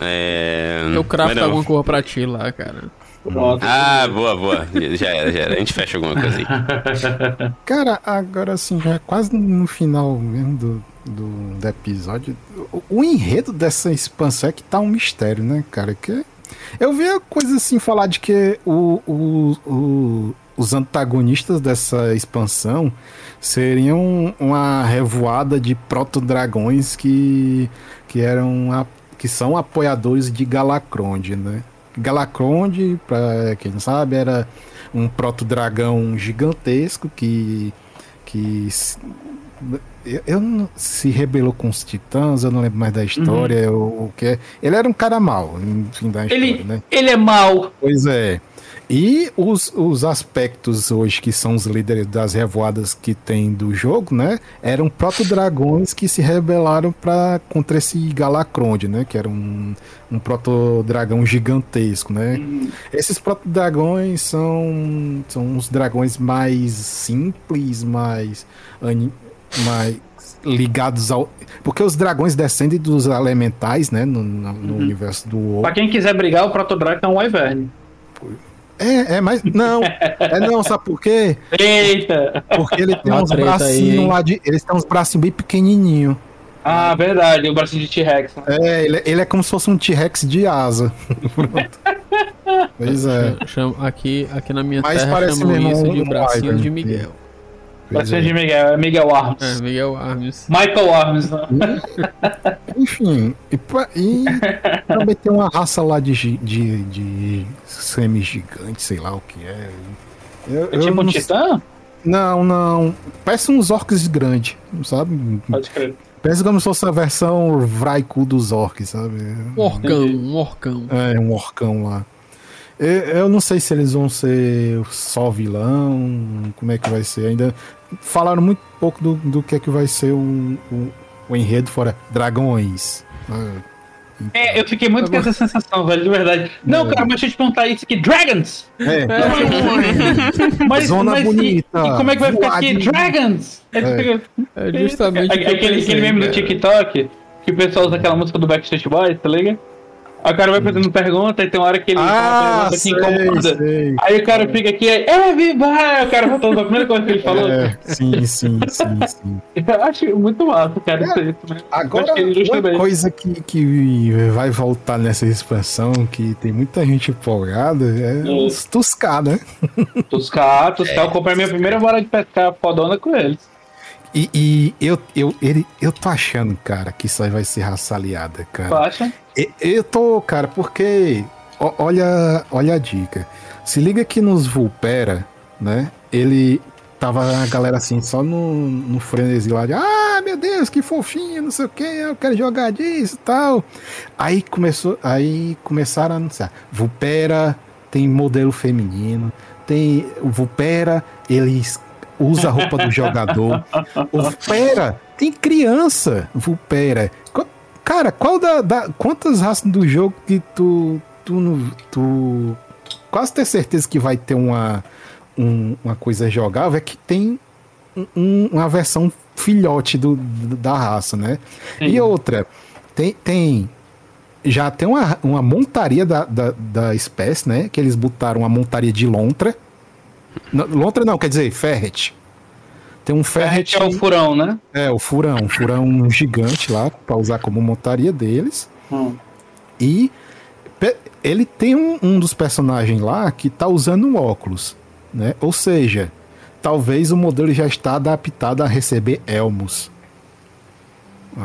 S4: É...
S1: Eu crafto alguma cor pra ti lá, cara.
S2: Pronto.
S4: Ah, boa, boa. Já era, já era. A gente fecha alguma coisa aí.
S3: Cara, agora assim, já é quase no final mesmo do, do, do episódio. O, o enredo dessa expansão é que tá um mistério, né, cara? Que eu vi a coisa assim falar de que o, o, o- os antagonistas dessa expansão seriam uma revoada de proto-dragões que, que eram a- que são apoiadores de Galacronde, né? Galacronde, pra quem não sabe, era um proto-dragão gigantesco que que eu, eu não- se rebelou com os titãs, eu não lembro mais da história, o, o que é. Ele era um cara mau, no fim da história,
S2: Ele,
S3: né?
S2: ele é mau.
S3: Pois é. E os, os aspectos hoje que são os líderes das revoadas que tem do jogo, né? Eram proto-dragões que se rebelaram para contra esse Galacronde, né? Que era um, um proto-dragão gigantesco, né? Esses proto-dragões são, são os dragões mais simples, mais, mais ligados ao. Porque os dragões descendem dos elementais, né? No, no- no universo do.
S2: Pra quem quiser brigar, o Protodraco é um Wyvern.
S3: É, é, mas não. É não, sabe por quê?
S2: Eita!
S3: Porque ele tem
S1: Uma
S3: uns bracinhos lá de. Eles têm uns bracinhos bem pequenininhos.
S2: Ah, verdade, o bracinho de T-Rex. né?
S3: É, ele, ele é como se fosse um T-Rex de asa. Pronto. Pois é.
S1: Chama- aqui, aqui na minha
S3: Mas
S1: terra
S3: parece
S1: chamam
S3: mesmo
S1: isso
S3: um-
S1: de
S3: um
S1: bracinho de Miguel.
S3: Pois
S2: Bracinho
S3: é.
S2: de Miguel, é Miguel Arms.
S1: É, Miguel Arms.
S2: Michael Arms, né?
S3: Enfim, e, pra- e também tem uma raça lá de, de, de semi-gigante, sei lá o que é. Eu,
S2: É tipo um
S3: não,
S2: titã?
S3: não, não. Parece uns orcs grandes, sabe?
S2: Pode crer.
S3: Parece como se fosse a versão Vraiku dos orcs, sabe?
S1: Um orcão, um orcão.
S3: É, um orcão lá. Eu, eu não sei se eles vão ser só vilão, como é que vai ser. Ainda falaram muito pouco do, do que é que vai ser o, o, o enredo fora dragões. Ah,
S2: É, eu fiquei muito com essa sensação, velho, de verdade. Não, cara, mas deixa eu te perguntar isso aqui. Dragons!
S3: É,
S2: Mas,
S3: Zona
S2: mas e-
S3: bonita,
S2: E, como é que vai ficar aqui? Dragons!
S3: É.
S2: fica-
S1: É justamente
S2: aquele, aquele meme do. TikTok, que o pessoal usa aquela música do Backstreet Boys, tá ligado? Aí o cara vai fazendo pergunta e tem uma hora que ele faz uma
S3: ah,
S2: pergunta que
S3: sei,
S2: incomoda.
S3: sei.
S2: Aí o cara fica aqui, everybody! O cara voltando a primeira coisa que ele falou.
S3: É, sim, sim, sim, sim.
S2: Eu acho muito massa, cara, isso aí também.
S3: Agora, uma coisa que, que vai voltar nessa expansão, que tem muita gente empolgada, é
S2: Hum.
S3: os Tuscar, né?
S2: Tuscar, Tuscar, eu comprei minha primeira vara de pescar fodona com eles.
S3: E, e eu, eu, ele, eu tô achando, cara, que isso aí vai ser raça aliada,
S2: Tu
S3: cara.
S2: acha?
S3: E- Eu tô, cara, porque. ó, Olha, olha a dica. Se liga que nos Vulpera, né? Ele. Tava a galera assim, só no, no frenesi lá de Ah, meu Deus, que fofinho, não sei o que, eu quero jogar disso e tal. Aí começou. Aí começaram a anunciar. Vulpera tem modelo feminino. Tem. O Vulpera, eles usa a roupa do jogador. Vulpera tem criança. Vulpera. Cara, qual da, da- quantas raças do jogo que tu tu, tu quase ter certeza que vai ter uma um- uma coisa jogável é que tem um- um- uma versão filhote do- da raça, né?
S2: Sim.
S3: E outra, tem, tem já tem uma, uma montaria da, da, da espécie, né? Que eles botaram uma montaria de lontra. Lontra não, quer dizer, ferret. Tem um ferret.
S2: É o furão, né?
S3: É, o furão, um furão gigante lá pra usar como montaria deles.
S2: Hum.
S3: E ele tem um, um dos personagens lá que tá usando um óculos, né? Ou seja, talvez o modelo já está adaptado a receber elmos.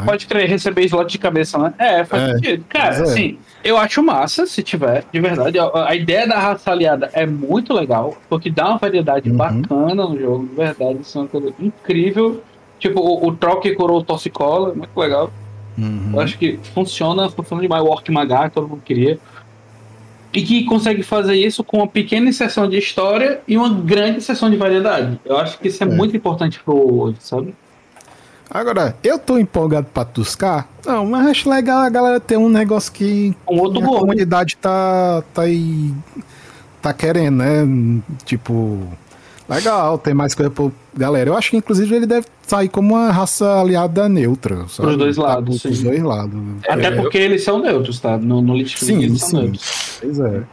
S2: Pode crer, receber slot de cabeça, né? É, faz
S3: É,
S2: sentido. Cara,
S3: é.
S2: Eu acho massa se tiver, de verdade. A, a ideia da raça aliada é muito legal, porque dá uma variedade
S3: Uhum.
S2: bacana no jogo, de verdade. Isso é uma coisa incrível. Tipo, o, o troque curou o Tossicola, muito legal.
S3: Uhum.
S2: Eu acho que funciona, funciona demais o Orc que todo mundo queria. E que consegue fazer isso com uma pequena sessão de história e uma grande sessão de variedade. Eu acho que isso é,
S3: É.
S2: muito importante pro hoje, sabe?
S3: Agora, eu tô empolgado pra Tuscar? Não, mas acho legal a galera ter um negócio que
S2: Um outro
S3: a
S2: gordo.
S3: comunidade tá, tá aí. tá querendo, né? Tipo, legal, tem mais coisa pro. Galera, eu acho que inclusive ele deve sair como uma raça aliada neutra. Sabe?
S2: Pros dois
S3: Tá
S2: lados,
S3: Pros
S2: sim.
S3: dois lados.
S2: Até
S3: É,
S2: porque eles são neutros, tá? No, no Litflix
S3: Sim,
S2: eles são
S3: sim.
S2: neutros.
S3: Pois é.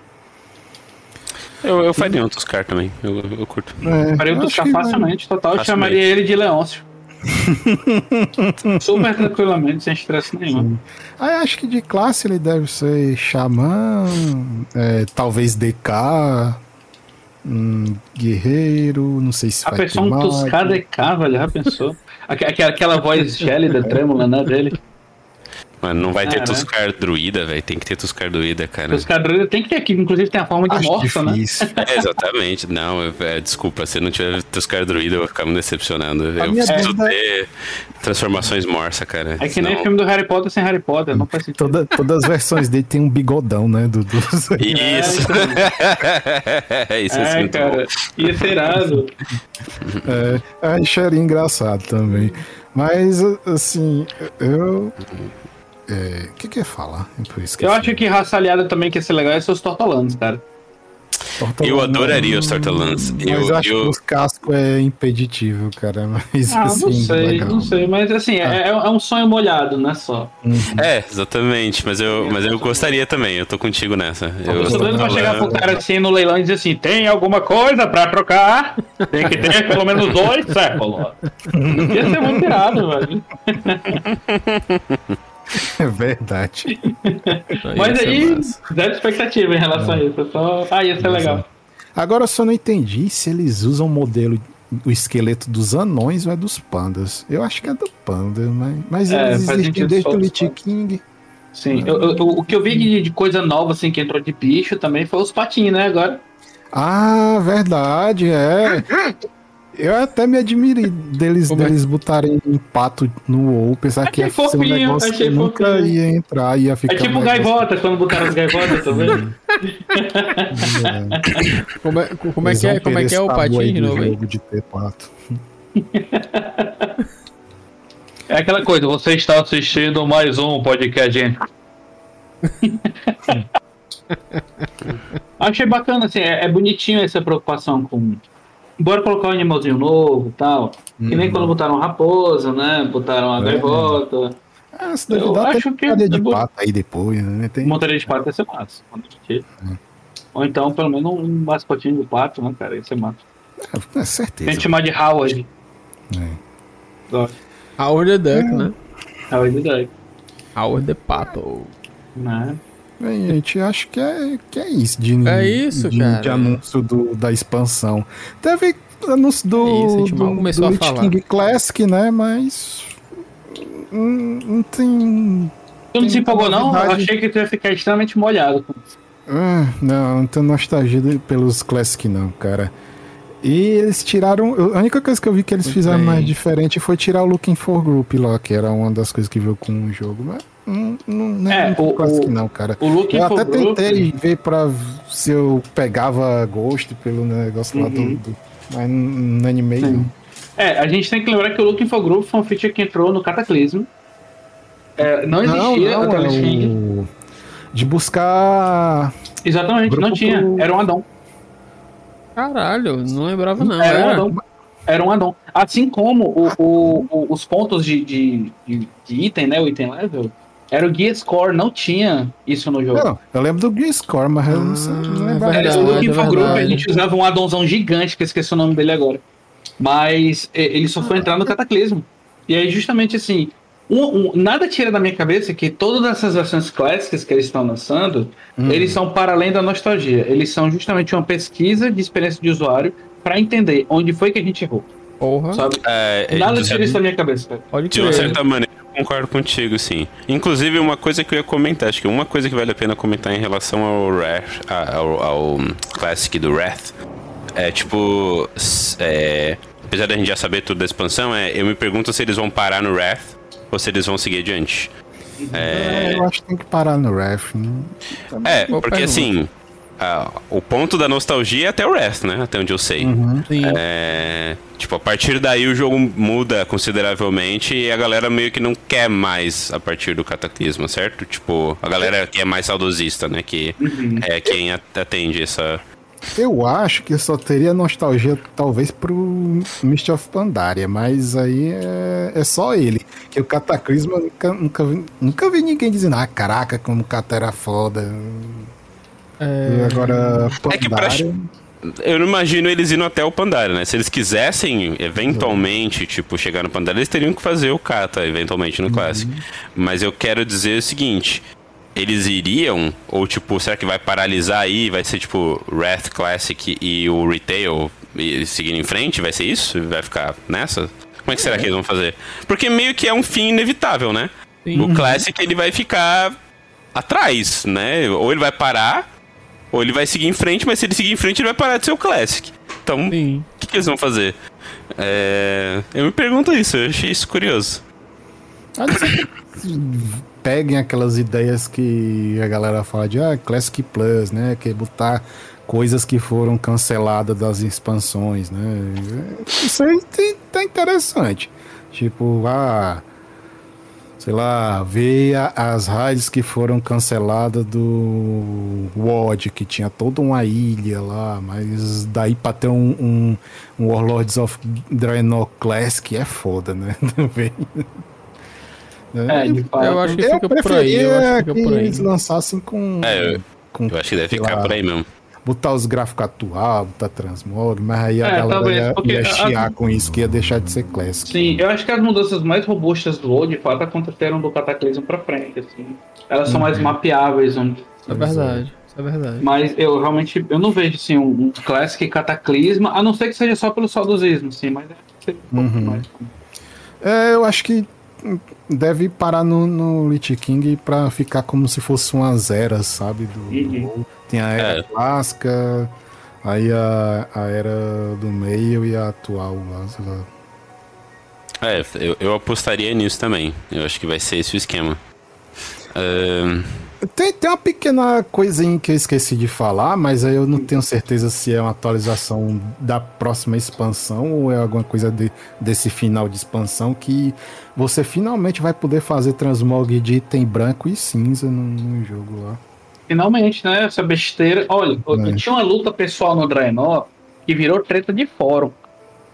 S4: Eu, eu faria um Tuscar também, eu, eu curto.
S3: é
S2: Faria o
S3: acho
S2: Tuscar
S3: vai-
S2: facilmente, total. Eu
S4: Facilmente.
S2: chamaria ele de Leôncio. Super tranquilamente, sem estresse nenhum.
S3: Ah, eu acho que de classe ele deve ser Xamã, é, talvez DK, hum, Guerreiro, não sei se
S2: A
S3: vai ter
S2: pessoa um. Tuscar DK, velho, já pensou? Aque- Aquela, aquela voz gélida, trêmula, né, dele.
S4: Mano, não vai ter
S2: É, né?
S4: Tuscar druida, velho. Tem que ter Tuscar druida, cara.
S2: Os cadeiros tem que ter aqui, inclusive tem a forma de
S3: Acho
S2: morsa, né?
S4: É, exatamente. Não, eu- é, desculpa, se não tiver Tuscar druida, eu vou ficar muito decepcionado.
S3: A
S4: Eu preciso
S3: dúvida-
S4: ter transformações morsa, cara.
S2: É que nem
S4: Senão-
S2: filme do Harry Potter sem Harry Potter, não faz sentido.
S3: Toda, todas as versões dele tem um bigodão, né? Do, do...
S4: Isso. Isso é,
S2: É,
S4: muito
S2: cara, ia ser irado.
S3: É, acharia engraçado também. Mas, assim, eu. é, O que que eu ia falar? Eu.
S2: Eu acho que raça aliada também que ia ser legal é seus tortolanos, cara.
S3: Tortolano-
S4: Eu adoraria os Tortolans.
S3: Mas
S4: Eu,
S3: eu acho
S4: eu-
S3: que os cascos é impeditivo, cara. Mas,
S2: Ah,
S3: assim,
S2: não sei,
S3: legal.
S2: não sei, mas assim, é, é um sonho molhado, não é só.
S4: É, exatamente, mas eu, mas eu gostaria também, eu tô contigo nessa. Eu,
S2: Eu tô doido pra chegar pro cara assim no leilão e dizer assim: tem alguma coisa pra trocar? Tem que ter pelo menos dois séculos. Ia ser muito irado, velho.
S3: É verdade.
S2: Mas aí, zero expectativa em relação a isso. é Só... Ah, ia ser legal.
S3: Agora eu só não entendi se eles usam o modelo, o esqueleto dos anões ou é dos pandas. Eu acho que é do panda, mas, mas
S2: É,
S3: eles existem desde o Lich. King.
S2: Sim. Eu- eu- o que eu vi de, de coisa nova, assim, que entrou de bicho também foi os patinhos, né? Agora.
S3: Ah, verdade, é. Eu até me admirei deles,
S1: Como é?
S3: deles botarem um pato no WoW, pensar que
S2: Achei
S3: ia ser um
S2: fofinho,
S3: negócio
S2: achei
S3: que nunca
S2: fofinho.
S3: ia entrar, ia ficar
S2: É tipo
S3: um
S2: gaivota, quando botaram as gaivotas, tá vendo?
S1: Como é, como é que é, como é, que é o patinho de novo aí?
S3: de ter pato.
S2: É aquela coisa, você está assistindo mais um podcast, gente. Achei bacana, assim, é, é bonitinho essa preocupação com. Bora colocar um animalzinho novo e tal. Que nem quando botaram raposa, né? Botaram a
S3: É.
S2: gaivota.
S3: Ah, se deve
S2: Eu
S3: dar
S2: acho que é
S3: de
S2: bom.
S3: pato aí depois, né? Tem...
S2: Montaria de pato ia ser massa. assistir. Ou então, pelo menos, um mascotinho do pato, né, cara? Ia ser massa.
S3: É,
S2: Tem que
S3: certeza.
S2: chamar de Howard.
S3: É.
S2: Gosto.
S1: Howard the Duck, né?
S2: Howard the Duck.
S1: Howard the Pato.
S2: Né?
S3: Bem, gente, acho que é, que é isso de,
S1: É isso,
S3: de,
S1: cara.
S3: de anúncio do, da expansão. Teve anúncio do,
S1: É isso, a gente
S3: do,
S1: começou
S3: do
S1: a
S3: Lich
S1: falar.
S3: King Classic, né? Mas hum, não tem.
S2: Tu não se empolgou, não? Eu achei que tu ia ficar extremamente molhado. com isso.
S3: Ah, não, não tenho nostalgia pelos Classic, não, cara. E eles tiraram. A única coisa que eu vi que eles
S1: Muito
S3: fizeram
S1: bem.
S3: mais diferente foi tirar o Looking for Group lá, que era uma das coisas que veio com o jogo. Mas não, não, não
S2: É,
S3: muito
S2: o- o-
S3: não, cara.
S2: O Looking
S3: Eu até tentei ver pra se eu pegava gosto pelo negócio lá do,
S2: Uhum.
S3: do- Mas não não animei,
S2: Sim.
S3: não.
S2: É, a gente tem que lembrar que o Looking for Group foi uma feature que entrou no Cataclysm. É, não existia
S3: não,
S2: até o
S3: é o... De buscar.
S2: Exatamente,
S3: Grupo
S2: não tinha.
S3: pro-
S2: Era um addon.
S1: Caralho, não lembrava não.
S2: era, um
S1: Era,
S2: addon. Era um addon. Assim como o- o- o- os pontos de, de, de- de item, né? O item level. Era o Gear Score, não tinha isso no jogo.
S3: Não, eu lembro do Green Score, mas eu não, sei, não
S1: Ah,
S3: lembrava.
S2: Era
S1: verdade,
S2: o Looking
S1: é
S2: for Group, a gente usava um addonzão gigante, que eu esqueci o nome dele agora. Mas é, ele só foi entrar no Cataclismo. E aí, justamente assim, um- um- nada tira da minha cabeça que todas essas versões clássicas que eles estão lançando, eles são para além da nostalgia. Eles são justamente uma pesquisa de experiência de usuário para entender onde foi que a gente errou,
S1: porra.
S2: sabe?
S4: É,
S2: Nada tira isso da minha cabeça, cara.
S1: Pode
S4: de uma certa maneira, concordo contigo, sim. Inclusive, uma coisa que eu ia comentar, acho que uma coisa que vale a pena comentar em relação ao Wrath, ao, ao Classic do Wrath, é tipo. é, apesar da gente já saber tudo da expansão, é, eu me pergunto se eles vão parar no Wrath ou se eles vão seguir adiante.
S3: É, eu acho que tem que parar no ref. né?
S4: É, porque
S1: pergunta.
S4: A- o ponto da nostalgia é até o Wrath, né? Até onde eu sei.
S1: Sim.
S4: É, tipo, a partir daí o jogo muda consideravelmente e a galera meio que não quer mais a partir do Cataclisma, certo? Tipo, a galera que é mais saudosista, né? Que é quem atende essa.
S3: Eu acho que só teria nostalgia, talvez, pro Mist of Pandaria, mas aí é, é só ele. Que o Cataclisma nunca, nunca, vi, nunca vi ninguém dizendo, ah, caraca, como o Cata era foda. E agora,
S4: É que pra-. Eu não imagino eles indo até o Pandaria, né? Se eles quisessem, eventualmente, tipo, chegar no Pandaria, eles teriam que fazer o Kata, eventualmente, no Classic. Mas eu quero dizer o seguinte. Eles iriam, ou tipo, será que vai paralisar aí? Vai ser tipo Wrath Classic e o Retail seguindo em frente? Vai ser isso? Vai ficar nessa? Como é que será que eles vão fazer? Porque meio que é um fim inevitável, né?
S1: Sim.
S4: No Classic ele vai ficar atrás, né? Ou ele vai parar, ou ele vai seguir em frente, mas se ele seguir em frente, ele vai parar de ser o Classic. Então, o que, que eles vão fazer? É, Eu me pergunto isso, eu achei isso curioso.
S3: Peguem aquelas ideias que a galera fala de ah, Classic Plus, né? Que é botar coisas que foram canceladas das expansões, né? Isso aí tá interessante. Tipo, ah, sei lá, ver a- as raids que foram canceladas do WoD, que tinha toda uma ilha lá, mas daí pra ter um, um, um Warlords of Draenor Classic é foda, né? Também.
S2: É, de fato.
S1: Eu acho que
S3: Eu
S1: fica por aí, eu acho que aí.
S3: eles lançassem com,
S4: É, eu-
S3: com
S4: Eu acho que deve ficar
S3: lá,
S4: por aí mesmo.
S3: Botar os gráficos atual, botar transmog, mas aí a
S2: É,
S3: galera
S2: talvez,
S3: ia,
S2: porque
S3: ia
S2: a-
S3: chiar com isso, que ia deixar de ser classic.
S2: Sim, eu acho que as mudanças mais robustas do WoW, de fato, aconteceram do Cataclismo pra frente, assim. Elas são mais mapeáveis, vamos dizer
S1: Isso é verdade. É verdade.
S2: Mas eu realmente eu não vejo assim, um, um Classic Cataclisma, a não ser que seja só pelo saudosismo, assim, mas é um
S3: Uhum.
S2: mais.
S3: É, eu acho que deve parar no, no Lich King pra ficar como se fosse umas eras, sabe? Do, do
S2: Uhum.
S3: Tem a era
S4: É.
S3: clássica, aí a, a era do meio e a atual lá, sei lá.
S4: É, eu, eu apostaria nisso também. Eu acho que vai ser esse o esquema. Ahn,
S3: Tem, tem uma pequena coisinha que eu esqueci de falar, mas aí eu não tenho certeza se é uma atualização da próxima expansão ou é alguma coisa de- desse final de expansão que você finalmente vai poder fazer transmog de item branco e cinza no, no jogo lá.
S2: Finalmente, né? Essa besteira. Olha, eu-
S3: É.
S2: tinha uma luta pessoal no Draenor que virou treta de fórum.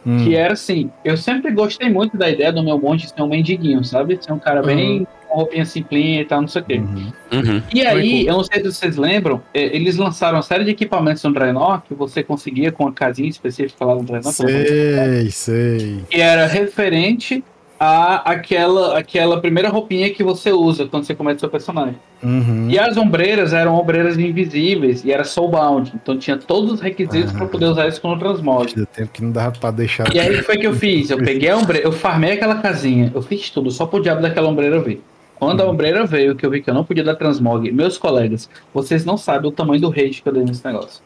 S3: Hum,
S2: Que era assim, eu sempre gostei muito da ideia do meu monte ser um mendiguinho, sabe? Ser um cara bem com roupinha simplinha e tal, não sei o quê.
S3: uhum.
S4: uhum.
S2: E aí, eu não sei se vocês lembram, é, eles lançaram uma série de equipamentos no Draenor que você conseguia com uma casinha específica lá no Draenor.
S3: Sei, sei.
S2: que era referente a aquela, aquela primeira roupinha que você usa quando você começa seu personagem.
S3: Uhum.
S2: E as ombreiras eram ombreiras invisíveis e era soulbound, então tinha todos os requisitos
S3: Ah.
S2: para poder usar isso como transmog.
S3: Deu tempo que não dava pra deixar.
S2: E aí o que foi que eu fiz? Eu peguei a ombreira, eu farmei aquela casinha, eu fiz tudo só pro diabo daquela ombreira ver. Quando a ombreira veio, que eu vi que eu não podia dar transmog, meus colegas, vocês não sabem o tamanho do rage que eu dei nesse negócio.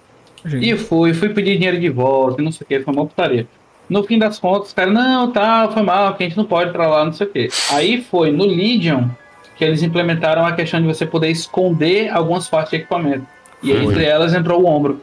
S2: E eu fui, fui pedir dinheiro de volta, e não sei o que, foi uma putaria. No fim das contas, os caras, não, tá, foi mal, que a gente não pode ir pra lá, não sei o que. Aí foi no Legion que eles implementaram a questão de você poder esconder algumas partes de equipamento. E
S3: Foi.
S2: entre elas entrou o ombro.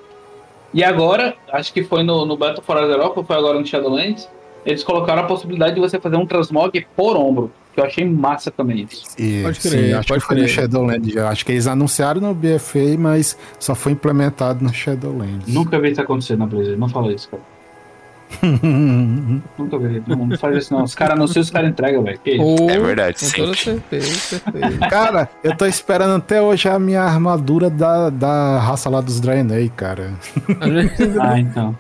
S2: E agora, acho que foi no, no Battle for ou foi agora no Shadowlands, eles colocaram a possibilidade de você fazer um transmog por ombro, que eu achei massa também isso.
S3: E,
S1: Pode
S3: sim,
S1: crer,
S3: acho
S1: pode
S3: que foi no. Shadowlands. Acho que eles anunciaram no BFA, mas só foi implementado no Shadowlands.
S2: Nunca vi isso acontecer na Blizzard, não fala isso, cara. Nunca vi, não, não faz isso não. Os caras anunciam, os caras entregam, velho.
S4: É verdade,
S1: Com certeza, certeza.
S3: Cara, eu tô esperando até hoje a minha armadura da, da raça lá dos Draenei, cara.
S2: Ah, então.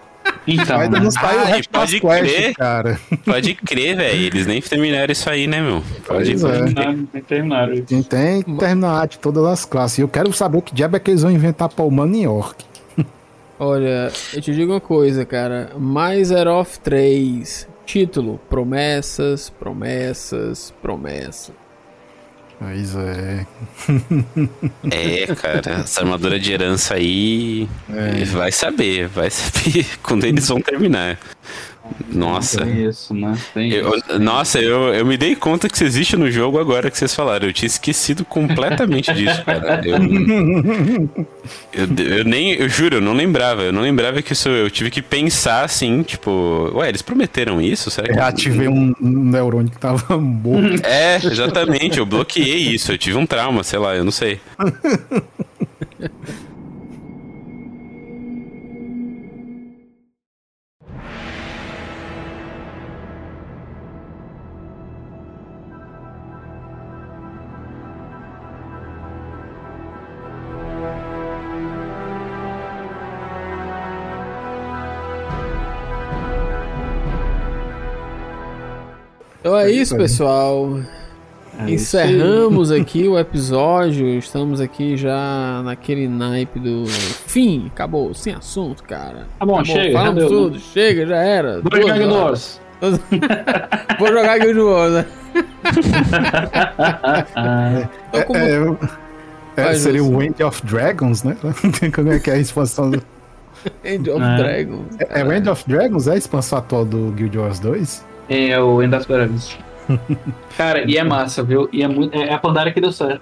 S2: Então,
S3: Ainda não saiu
S4: Ah, pode
S3: quests,
S4: crer.
S3: cara.
S4: Pode crer, velho. Eles nem terminaram isso aí, né, meu? Pode,
S3: Pois é.
S4: crer.
S2: não, não terminaram isso.
S3: Tem, tem que terminar de todas as classes. E eu quero saber o que diabo é que eles vão inventar pra humano em orc.
S1: Olha, eu te digo uma coisa, cara. Mais of 3. Título: Promessas, promessas, promessas.
S3: Mas é.
S4: É, cara, essa armadura de herança aí. Vai saber, vai saber quando eles vão terminar. Nossa.
S2: Tem isso, né? Tem
S4: Eu-
S2: isso.
S4: nossa, eu, eu me dei conta que isso existe no jogo agora que vocês falaram. Eu tinha esquecido completamente disso, cara. Eu, eu, eu nem, eu juro, eu não lembrava. Eu não lembrava que isso. Eu tive que pensar assim, tipo, ué, eles prometeram isso? Será que.
S3: Reativei um, um neurônio que tava morto.
S4: É, exatamente, eu bloqueei isso. Eu tive um trauma, sei lá, eu não sei.
S1: Então é
S3: É
S1: isso,
S3: isso
S1: pessoal.
S2: É isso.
S1: Encerramos aqui o episódio. Estamos aqui já naquele naipe do fim. Acabou, sem assunto, cara.
S2: Tá bom,
S1: Acabou,
S2: chega, já
S1: Falamos
S2: deu.
S1: tudo, chega, já era.
S2: Vou jogar Guild. Wars.
S1: Vou jogar Guild Wars, né? Então, como-
S3: É, é,
S1: Faz
S3: seria
S1: isso.
S3: o End of Dragons, né? Como é que é a expansão do...
S1: End of
S2: É.
S1: Dragons.
S3: É, é End of Dragons? É a expansão atual do Guild Wars 2?
S2: É o End das Dragons. Cara, e é massa, viu? E é muito. É a Pandaria que deu certo.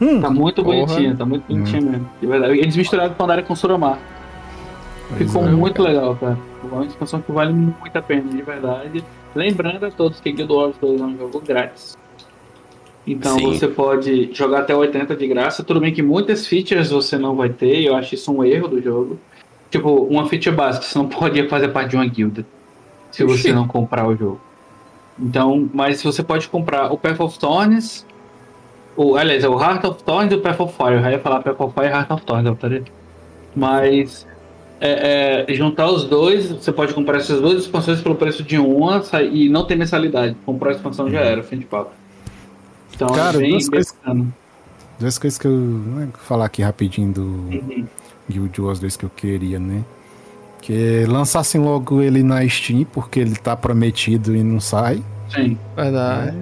S3: Hum,
S2: Tá muito
S1: Porra.
S2: bonitinho, tá muito bonitinho mesmo. De verdade. Eles misturaram Pandaria com Suromar. Ficou
S3: é.
S2: muito legal, cara. É uma expansão que vale muito a pena, de verdade. Lembrando a todos que Guild Wars 2 é um jogo grátis. Então
S4: Sim.
S2: você pode jogar até 80 de graça. Tudo bem que muitas features você não vai ter, eu acho isso um erro do jogo. Tipo, uma feature básica, você não pode fazer parte de uma guilda se você não comprar o jogo. Então, mas você pode comprar o Path of Thorns, o, aliás, é o Heart of Thorns e o Path of Fire. Eu ia falar Path of Fire e Heart of Thorns, eu estaria. Mas é, é, juntar os dois, você pode comprar essas duas expansões pelo preço de uma e não ter mensalidade. Comprou a expansão já era, fim de papo. Então
S3: Cara,
S2: é bem,
S3: duas coisas-. Duas coisas que eu né, falar aqui rapidinho do
S2: Uhum.
S3: Guild Wars 2 que eu queria, né? Que lançassem logo ele na Steam, porque ele tá prometido e não sai.
S2: Sim.
S1: Verdade.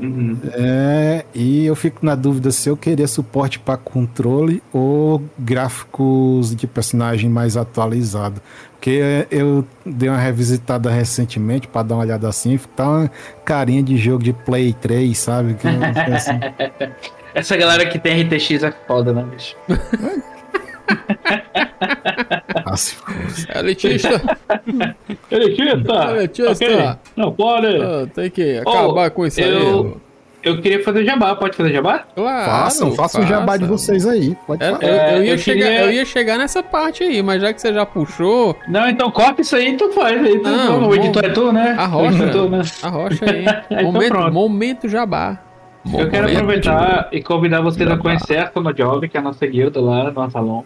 S2: Uhum.
S3: É, e eu fico na dúvida se eu queria suporte para controle ou gráficos de personagem mais atualizado. Porque eu dei uma revisitada recentemente para dar uma olhada assim, tá uma carinha de jogo de Play 3, sabe? Que assim.
S2: Essa galera que tem RTX é foda, né, bicho?
S3: Ah.
S1: Elitista,
S2: Elitista!
S1: Elitista.
S2: Ok. Não pode!
S1: ah, tem que acabar com isso aí.
S2: eu- Eu queria fazer jabá, pode fazer jabá?
S1: Claro,
S3: façam, façam o jabá de vocês aí. Pode
S1: É,
S3: falar.
S1: eu, eu
S2: É,
S1: ia
S2: eu
S1: chegar,
S2: queria-
S1: eu ia chegar nessa parte aí, mas já que você já puxou,
S2: Não, então corta isso aí e tu faz. Aí tu,
S1: Não,
S2: o editor é tu, né?
S1: a rocha.
S2: é tu, né?
S1: a rocha aí.
S2: Então
S1: momento,
S2: pronto.
S1: momento jabá.
S2: Eu quero
S1: Momento
S2: aproveitar e convidar vocês a
S1: Jabá.
S2: conhecer a Sono Job, que é a nossa guilda lá no salão.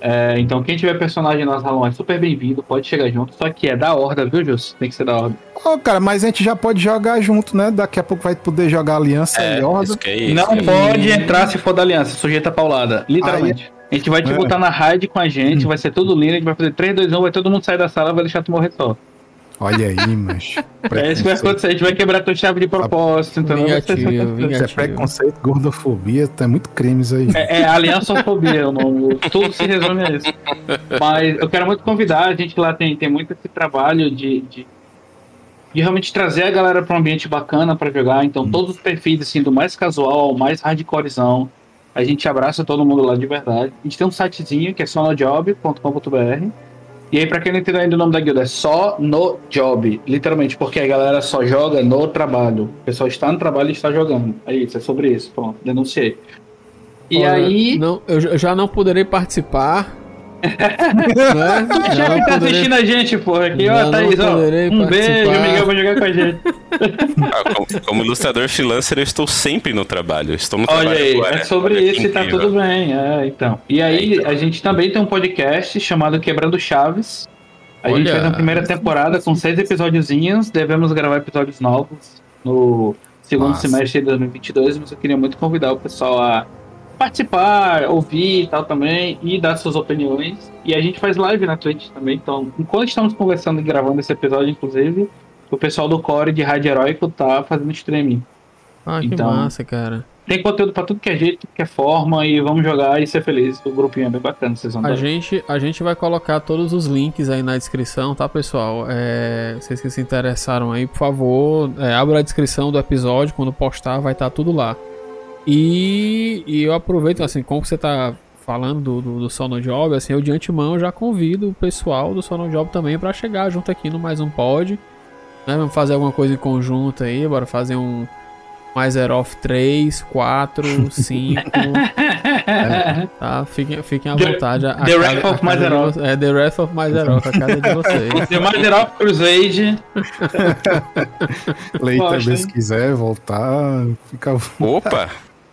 S2: É, então, quem tiver personagem no salão é super bem-vindo, pode chegar junto. Só que é da Horda, viu, Jus? Tem que ser da Horda.
S3: Ô, cara, mas a gente já pode jogar junto, né? Daqui a pouco vai poder jogar Aliança
S4: É,
S3: e Horda.
S4: isso que é isso.
S2: Não
S4: é-
S2: pode entrar se for da aliança, sujeita a paulada. Literalmente. A gente vai te
S3: É.
S2: botar na raid com a gente, vai ser tudo lindo, a gente vai fazer 3, 2, 1, vai todo mundo sair da sala, vai deixar tu morrer só.
S3: Olha aí, mas.
S2: É isso que vai acontecer, a gente vai quebrar tua chave de propósito, então vai ser
S1: Vingativo,
S2: essa-
S3: Isso é
S1: vingativo.
S3: preconceito, gordofobia, tem muito crimes aí.
S2: É, é aliançofobia o nome. Tudo se resume a isso. Mas eu quero muito convidar, a gente lá tem, tem muito esse trabalho de, de, de realmente trazer a galera para um ambiente bacana para jogar. Então, todos os perfis, assim, do mais casual ao mais hardcorezão, a gente abraça todo mundo lá de verdade. A gente tem um sitezinho que é sonojob.com.br. E aí, pra quem não entendeu ainda o nome da guilda, é só no job, literalmente, porque a galera só joga no trabalho. O pessoal está no trabalho e está jogando. É isso, é sobre isso. Pronto, denunciei. E
S1: Olha,
S2: aí.
S1: Não, eu já- eu já não poderei participar. Né?
S2: O
S1: Já
S2: chefe
S1: não
S2: tá
S1: poderei-
S2: assistindo a gente, porra. Aqui, ó,
S1: não
S2: Thaís, ó.
S1: poderei
S2: Um beijo. Miguel, vai jogar com a gente.
S4: Ah, como, como ilustrador freelancer, eu estou sempre no trabalho. Estou no
S2: Olha
S4: trabalho
S2: aí,
S4: agora.
S2: é sobre
S4: Olha que
S2: isso e tá tudo bem. É, então. E aí,
S4: É, então.
S2: a gente também tem um podcast chamado Quebrando Chaves. A gente
S1: Olha.
S2: fez a primeira temporada com seis episódiozinhos. Devemos gravar episódios novos no segundo
S3: Massa.
S2: semestre de 2022, mas eu queria muito convidar o pessoal a participar, ouvir e tal também, e dar suas opiniões. E a gente faz live na Twitch também. Então, enquanto estamos conversando e gravando esse episódio, inclusive, o pessoal do Core de Rádio Heróico tá fazendo streaming.
S1: Ah, que
S2: Então,
S1: massa, cara.
S2: Tem conteúdo pra tudo que é jeito, tudo que é forma, e vamos jogar e ser feliz. O grupinho é bem bacana, vocês vão
S1: A gente, a gente vai colocar todos os links aí na descrição, tá, pessoal? É, vocês que se interessaram aí, por favor, é, abra a descrição do episódio, quando postar vai estar tudo lá. E, e eu aproveito, assim, como você tá falando do, do, do Sono Job, assim, eu de antemão já convido o pessoal do Sono Job também pra chegar junto aqui no Mais Um Pod. Né? Vamos fazer alguma coisa em conjunto aí, bora fazer um mais Off 3, 4, 5. Tá, fiquem, fiquem à
S2: The-
S1: vontade. A, a
S2: The Wrath of
S1: vo- É The Wrath of Mazeroth, a casa de vocês.
S2: The Master of Crusade.
S3: Leia
S2: Gosto,
S3: também
S2: hein?
S3: se quiser voltar, fica.
S4: Opa!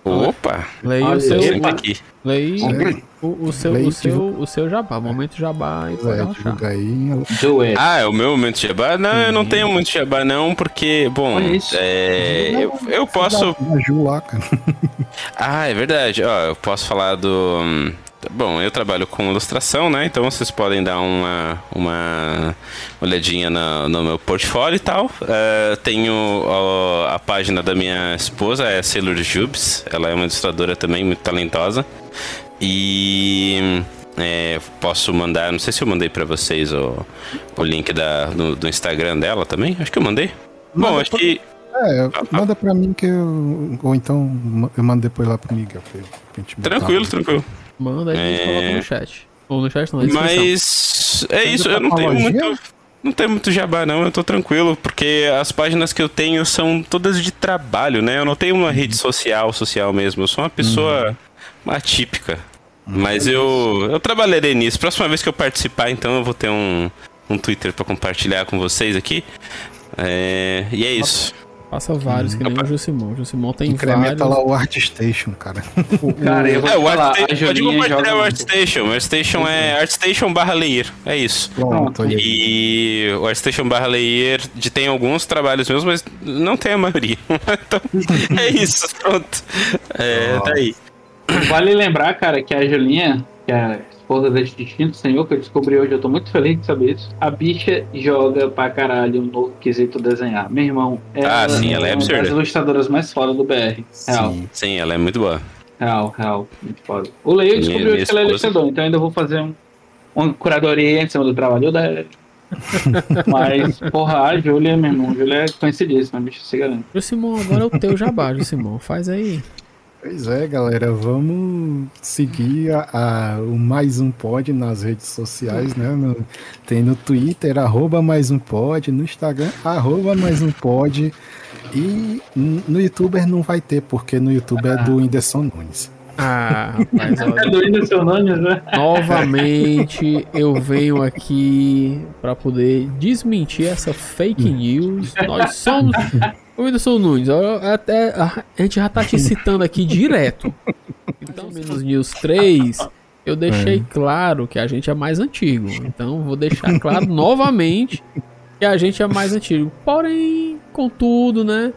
S4: Opa!
S1: Leia o seu.
S2: eu-
S4: Sempre aqui.
S1: Leia o, o seu, o, seu, o seu jabá. Momento jabá e.
S2: Do it.
S4: Ah, é o meu momento jabá? Não, eu não tenho muito jabá, não, porque, bom, é, eu, eu posso. Ah, é verdade. Ó, eu posso falar do, Bom, eu trabalho com ilustração, né? Então vocês podem dar uma, uma olhadinha na- no meu portfólio e tal. Eh, tenho ó, a página da minha esposa, é Sailor Jubes. Ela é uma ilustradora também muito talentosa. E é, posso mandar, não sei se eu mandei pra vocês o, o link da, do, do Instagram dela também. Acho que eu mandei. Bom,
S3: Manda
S4: acho
S3: pra-
S4: que.
S3: É, manda pra mim que eu. Ou então eu mando depois lá pro Miguel. Pra, pra
S4: Tranquilo, tranquilo.
S1: Manda aí e
S4: É.
S1: coloca no chat. Ou no chat não, na.
S4: Mas é isso, eu não tenho muito. Não tenho muito jabá, não, eu tô tranquilo, porque as páginas que eu tenho são todas de trabalho, né? Eu não tenho uma rede social, social mesmo. Eu sou uma pessoa atípica. Mas eu, eu trabalharei nisso. Próxima vez que eu participar, então, eu vou ter um, um Twitter pra compartilhar com vocês aqui. É, e é isso.
S1: Passa vários, que nem o Jusimon. O Jusimon tem
S3: Incrementa
S1: vários.
S3: lá o ArtStation, cara.
S2: Cara, eu vou
S4: É, o Artstation, pode
S2: Julinha
S4: compartilhar o. ArtStation. O ArtStation é ArtStation barra Leir. É isso.
S3: Pronto, aí.
S4: E o ArtStation barra Layer de- tem alguns trabalhos meus, mas não tem a maioria. então, é isso, pronto. É, tá aí.
S2: Vale lembrar, cara, que a Julinha, que é a esposa desse distinto senhor, que eu descobri hoje, eu tô muito feliz de saber isso. A bicha joga pra caralho no quesito desenhar. Meu irmão, ela,
S4: Ah, sim, ela é
S2: uma
S4: absurda.
S2: das ilustradoras mais foda do BR. Real,
S3: Sim.
S4: Sim, ela é muito boa.
S2: real, real. Muito foda. O Leio descobriu
S4: minha
S2: hoje que ela é ilustrador, então ainda vou fazer um, uma curadoria em cima do trabalho dela. Mas, porra, a Júlia, meu irmão, a Júlia é conhecidíssima, bicho, se garante.
S1: Jusimon, agora é o teu jabá, Jusimon. Faz aí.
S3: Pois é, galera, vamos seguir a, a- o Mais Um Pod nas redes sociais, né? No- tem no Twitter, arroba Mais Um Pod, no Instagram, arroba Mais Um Pod. E no YouTuber não vai ter, porque no YouTube é do Whindersson Nunes.
S1: Ah, rapaz,
S2: É
S1: olha.
S2: do Whindersson Nunes, né?
S1: Novamente eu venho aqui pra poder desmentir essa fake news. Nós somos. Ô Whindersson Nunes, até, a, gente já tá te citando aqui direto. Então, menos News 3, eu deixei claro que a gente é mais antigo. Então, vou deixar claro novamente que a gente é mais antigo. Porém, contudo, né?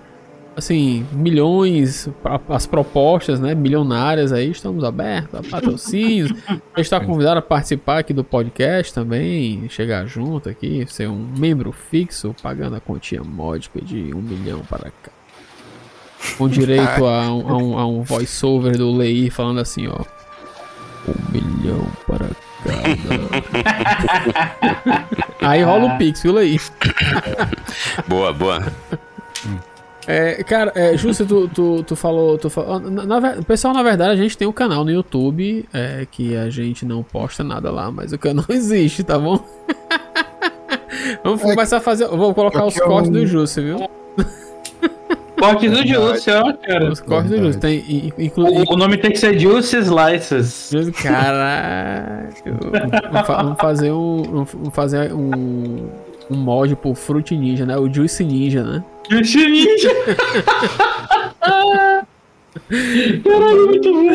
S1: Assim, milhões, as propostas, né? Milionárias aí, estamos abertos a patrocínios. Você está convidado a participar aqui do podcast também, chegar junto aqui, ser um membro fixo, pagando a quantia módica de um milhão para cá. Com direito a um, a um, a um voice-over do Leir falando assim, ó. Um milhão para cada. Aí rola o Pix, viu?
S4: Boa, boa.
S1: É, cara, é, Justo, tu, tu, tu falou. Tu falou na, na pessoal, na verdade, a gente tem um canal no YouTube é, que a gente não posta nada lá, mas o canal existe, tá bom? Vamos começar a fazer. Vou colocar os
S3: Porque eu-
S1: cortes do Justo, viu?
S2: Corte do Juice, ó, cara.
S1: Os cortes do. Justo. Tem, in- inclu-
S2: O, o nome tem que ser Juice Slices.
S1: Caralho. Vamos fazer um. Vamos fazer um. Um mod pro Fruit Ninja, né? O Juice Ninja, né?
S2: Juice Ninja. Caralho, muito bom.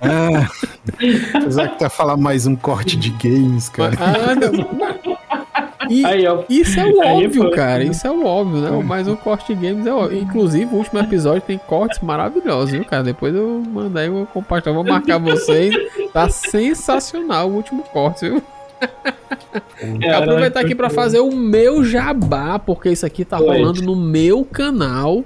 S3: Ah, apesar que tá falar mais um corte de games, cara.
S1: Ah, não. E,
S2: Aí, ó.
S1: Isso é o
S2: Aí,
S1: óbvio,
S2: pô.
S1: cara. Isso é o óbvio, né? Mas o corte de games é óbvio. Inclusive, o último episódio tem cortes maravilhosos, viu, cara? Depois eu mandei, eu vou compartilhar, vou marcar vocês. Tá sensacional o último corte, viu?
S2: Caralho,
S1: Aproveitar aqui pra fazer o meu jabá, porque isso aqui tá rolando no meu canal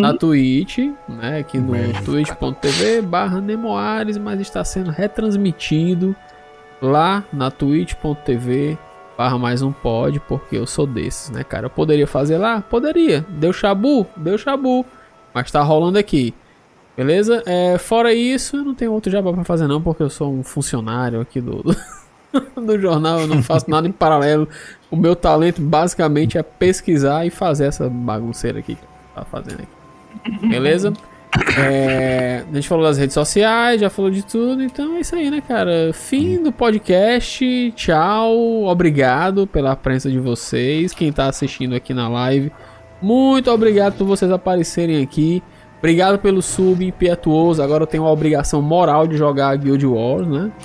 S1: na Twitch, né? Aqui no twitch.tv barra Nemoares, mas está sendo retransmitido lá na twitch.tv barra mais um pod, porque eu sou desses, né, cara? Eu poderia fazer lá? Poderia. Deu chabu? Deu chabu. Mas tá rolando aqui. Beleza? É, fora isso, eu não tenho outro jabá pra fazer não, porque eu sou um funcionário aqui do, do jornal, eu não faço nada em paralelo. O meu talento basicamente é pesquisar e fazer essa bagunceira aqui que tá fazendo aqui. Beleza? É, a gente falou das redes sociais, já falou de tudo, então é isso aí, né, cara? Fim do podcast. Tchau, obrigado pela presença de vocês. Quem tá assistindo aqui na live, muito obrigado por vocês aparecerem aqui. Obrigado pelo sub impetuoso. Agora eu tenho a obrigação moral de jogar Guild Wars, né?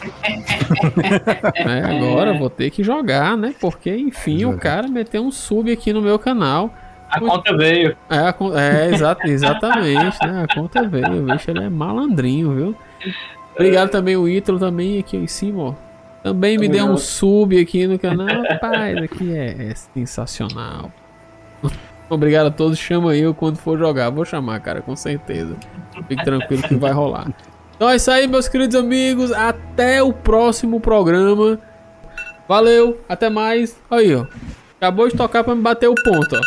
S1: É, agora eu vou ter que jogar, né? Porque, enfim, o cara meteu um sub aqui no meu canal.
S2: a conta veio.
S1: É, a con- é exa- exatamente, né? A conta veio, o bicho ele é malandrinho, viu? Obrigado também o Ítalo também aqui em cima, ó. Também me deu um sub aqui no canal. Rapaz, aqui é, é sensacional. Obrigado a todos. Chama eu quando for jogar. Vou chamar, cara, com certeza. Fique tranquilo que vai rolar. Então é isso aí, meus queridos amigos. Até o próximo programa. Valeu, até mais. Aí, ó. Acabou de tocar pra me bater o ponto, ó.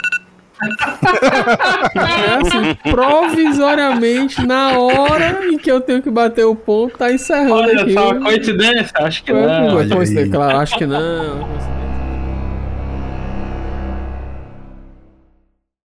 S1: É assim, provisoriamente, na hora em que eu tenho que bater o ponto, tá encerrando
S2: Olha
S1: aqui.
S2: só, coincidência? Acho que não.
S3: olha.
S1: Claro, acho que não.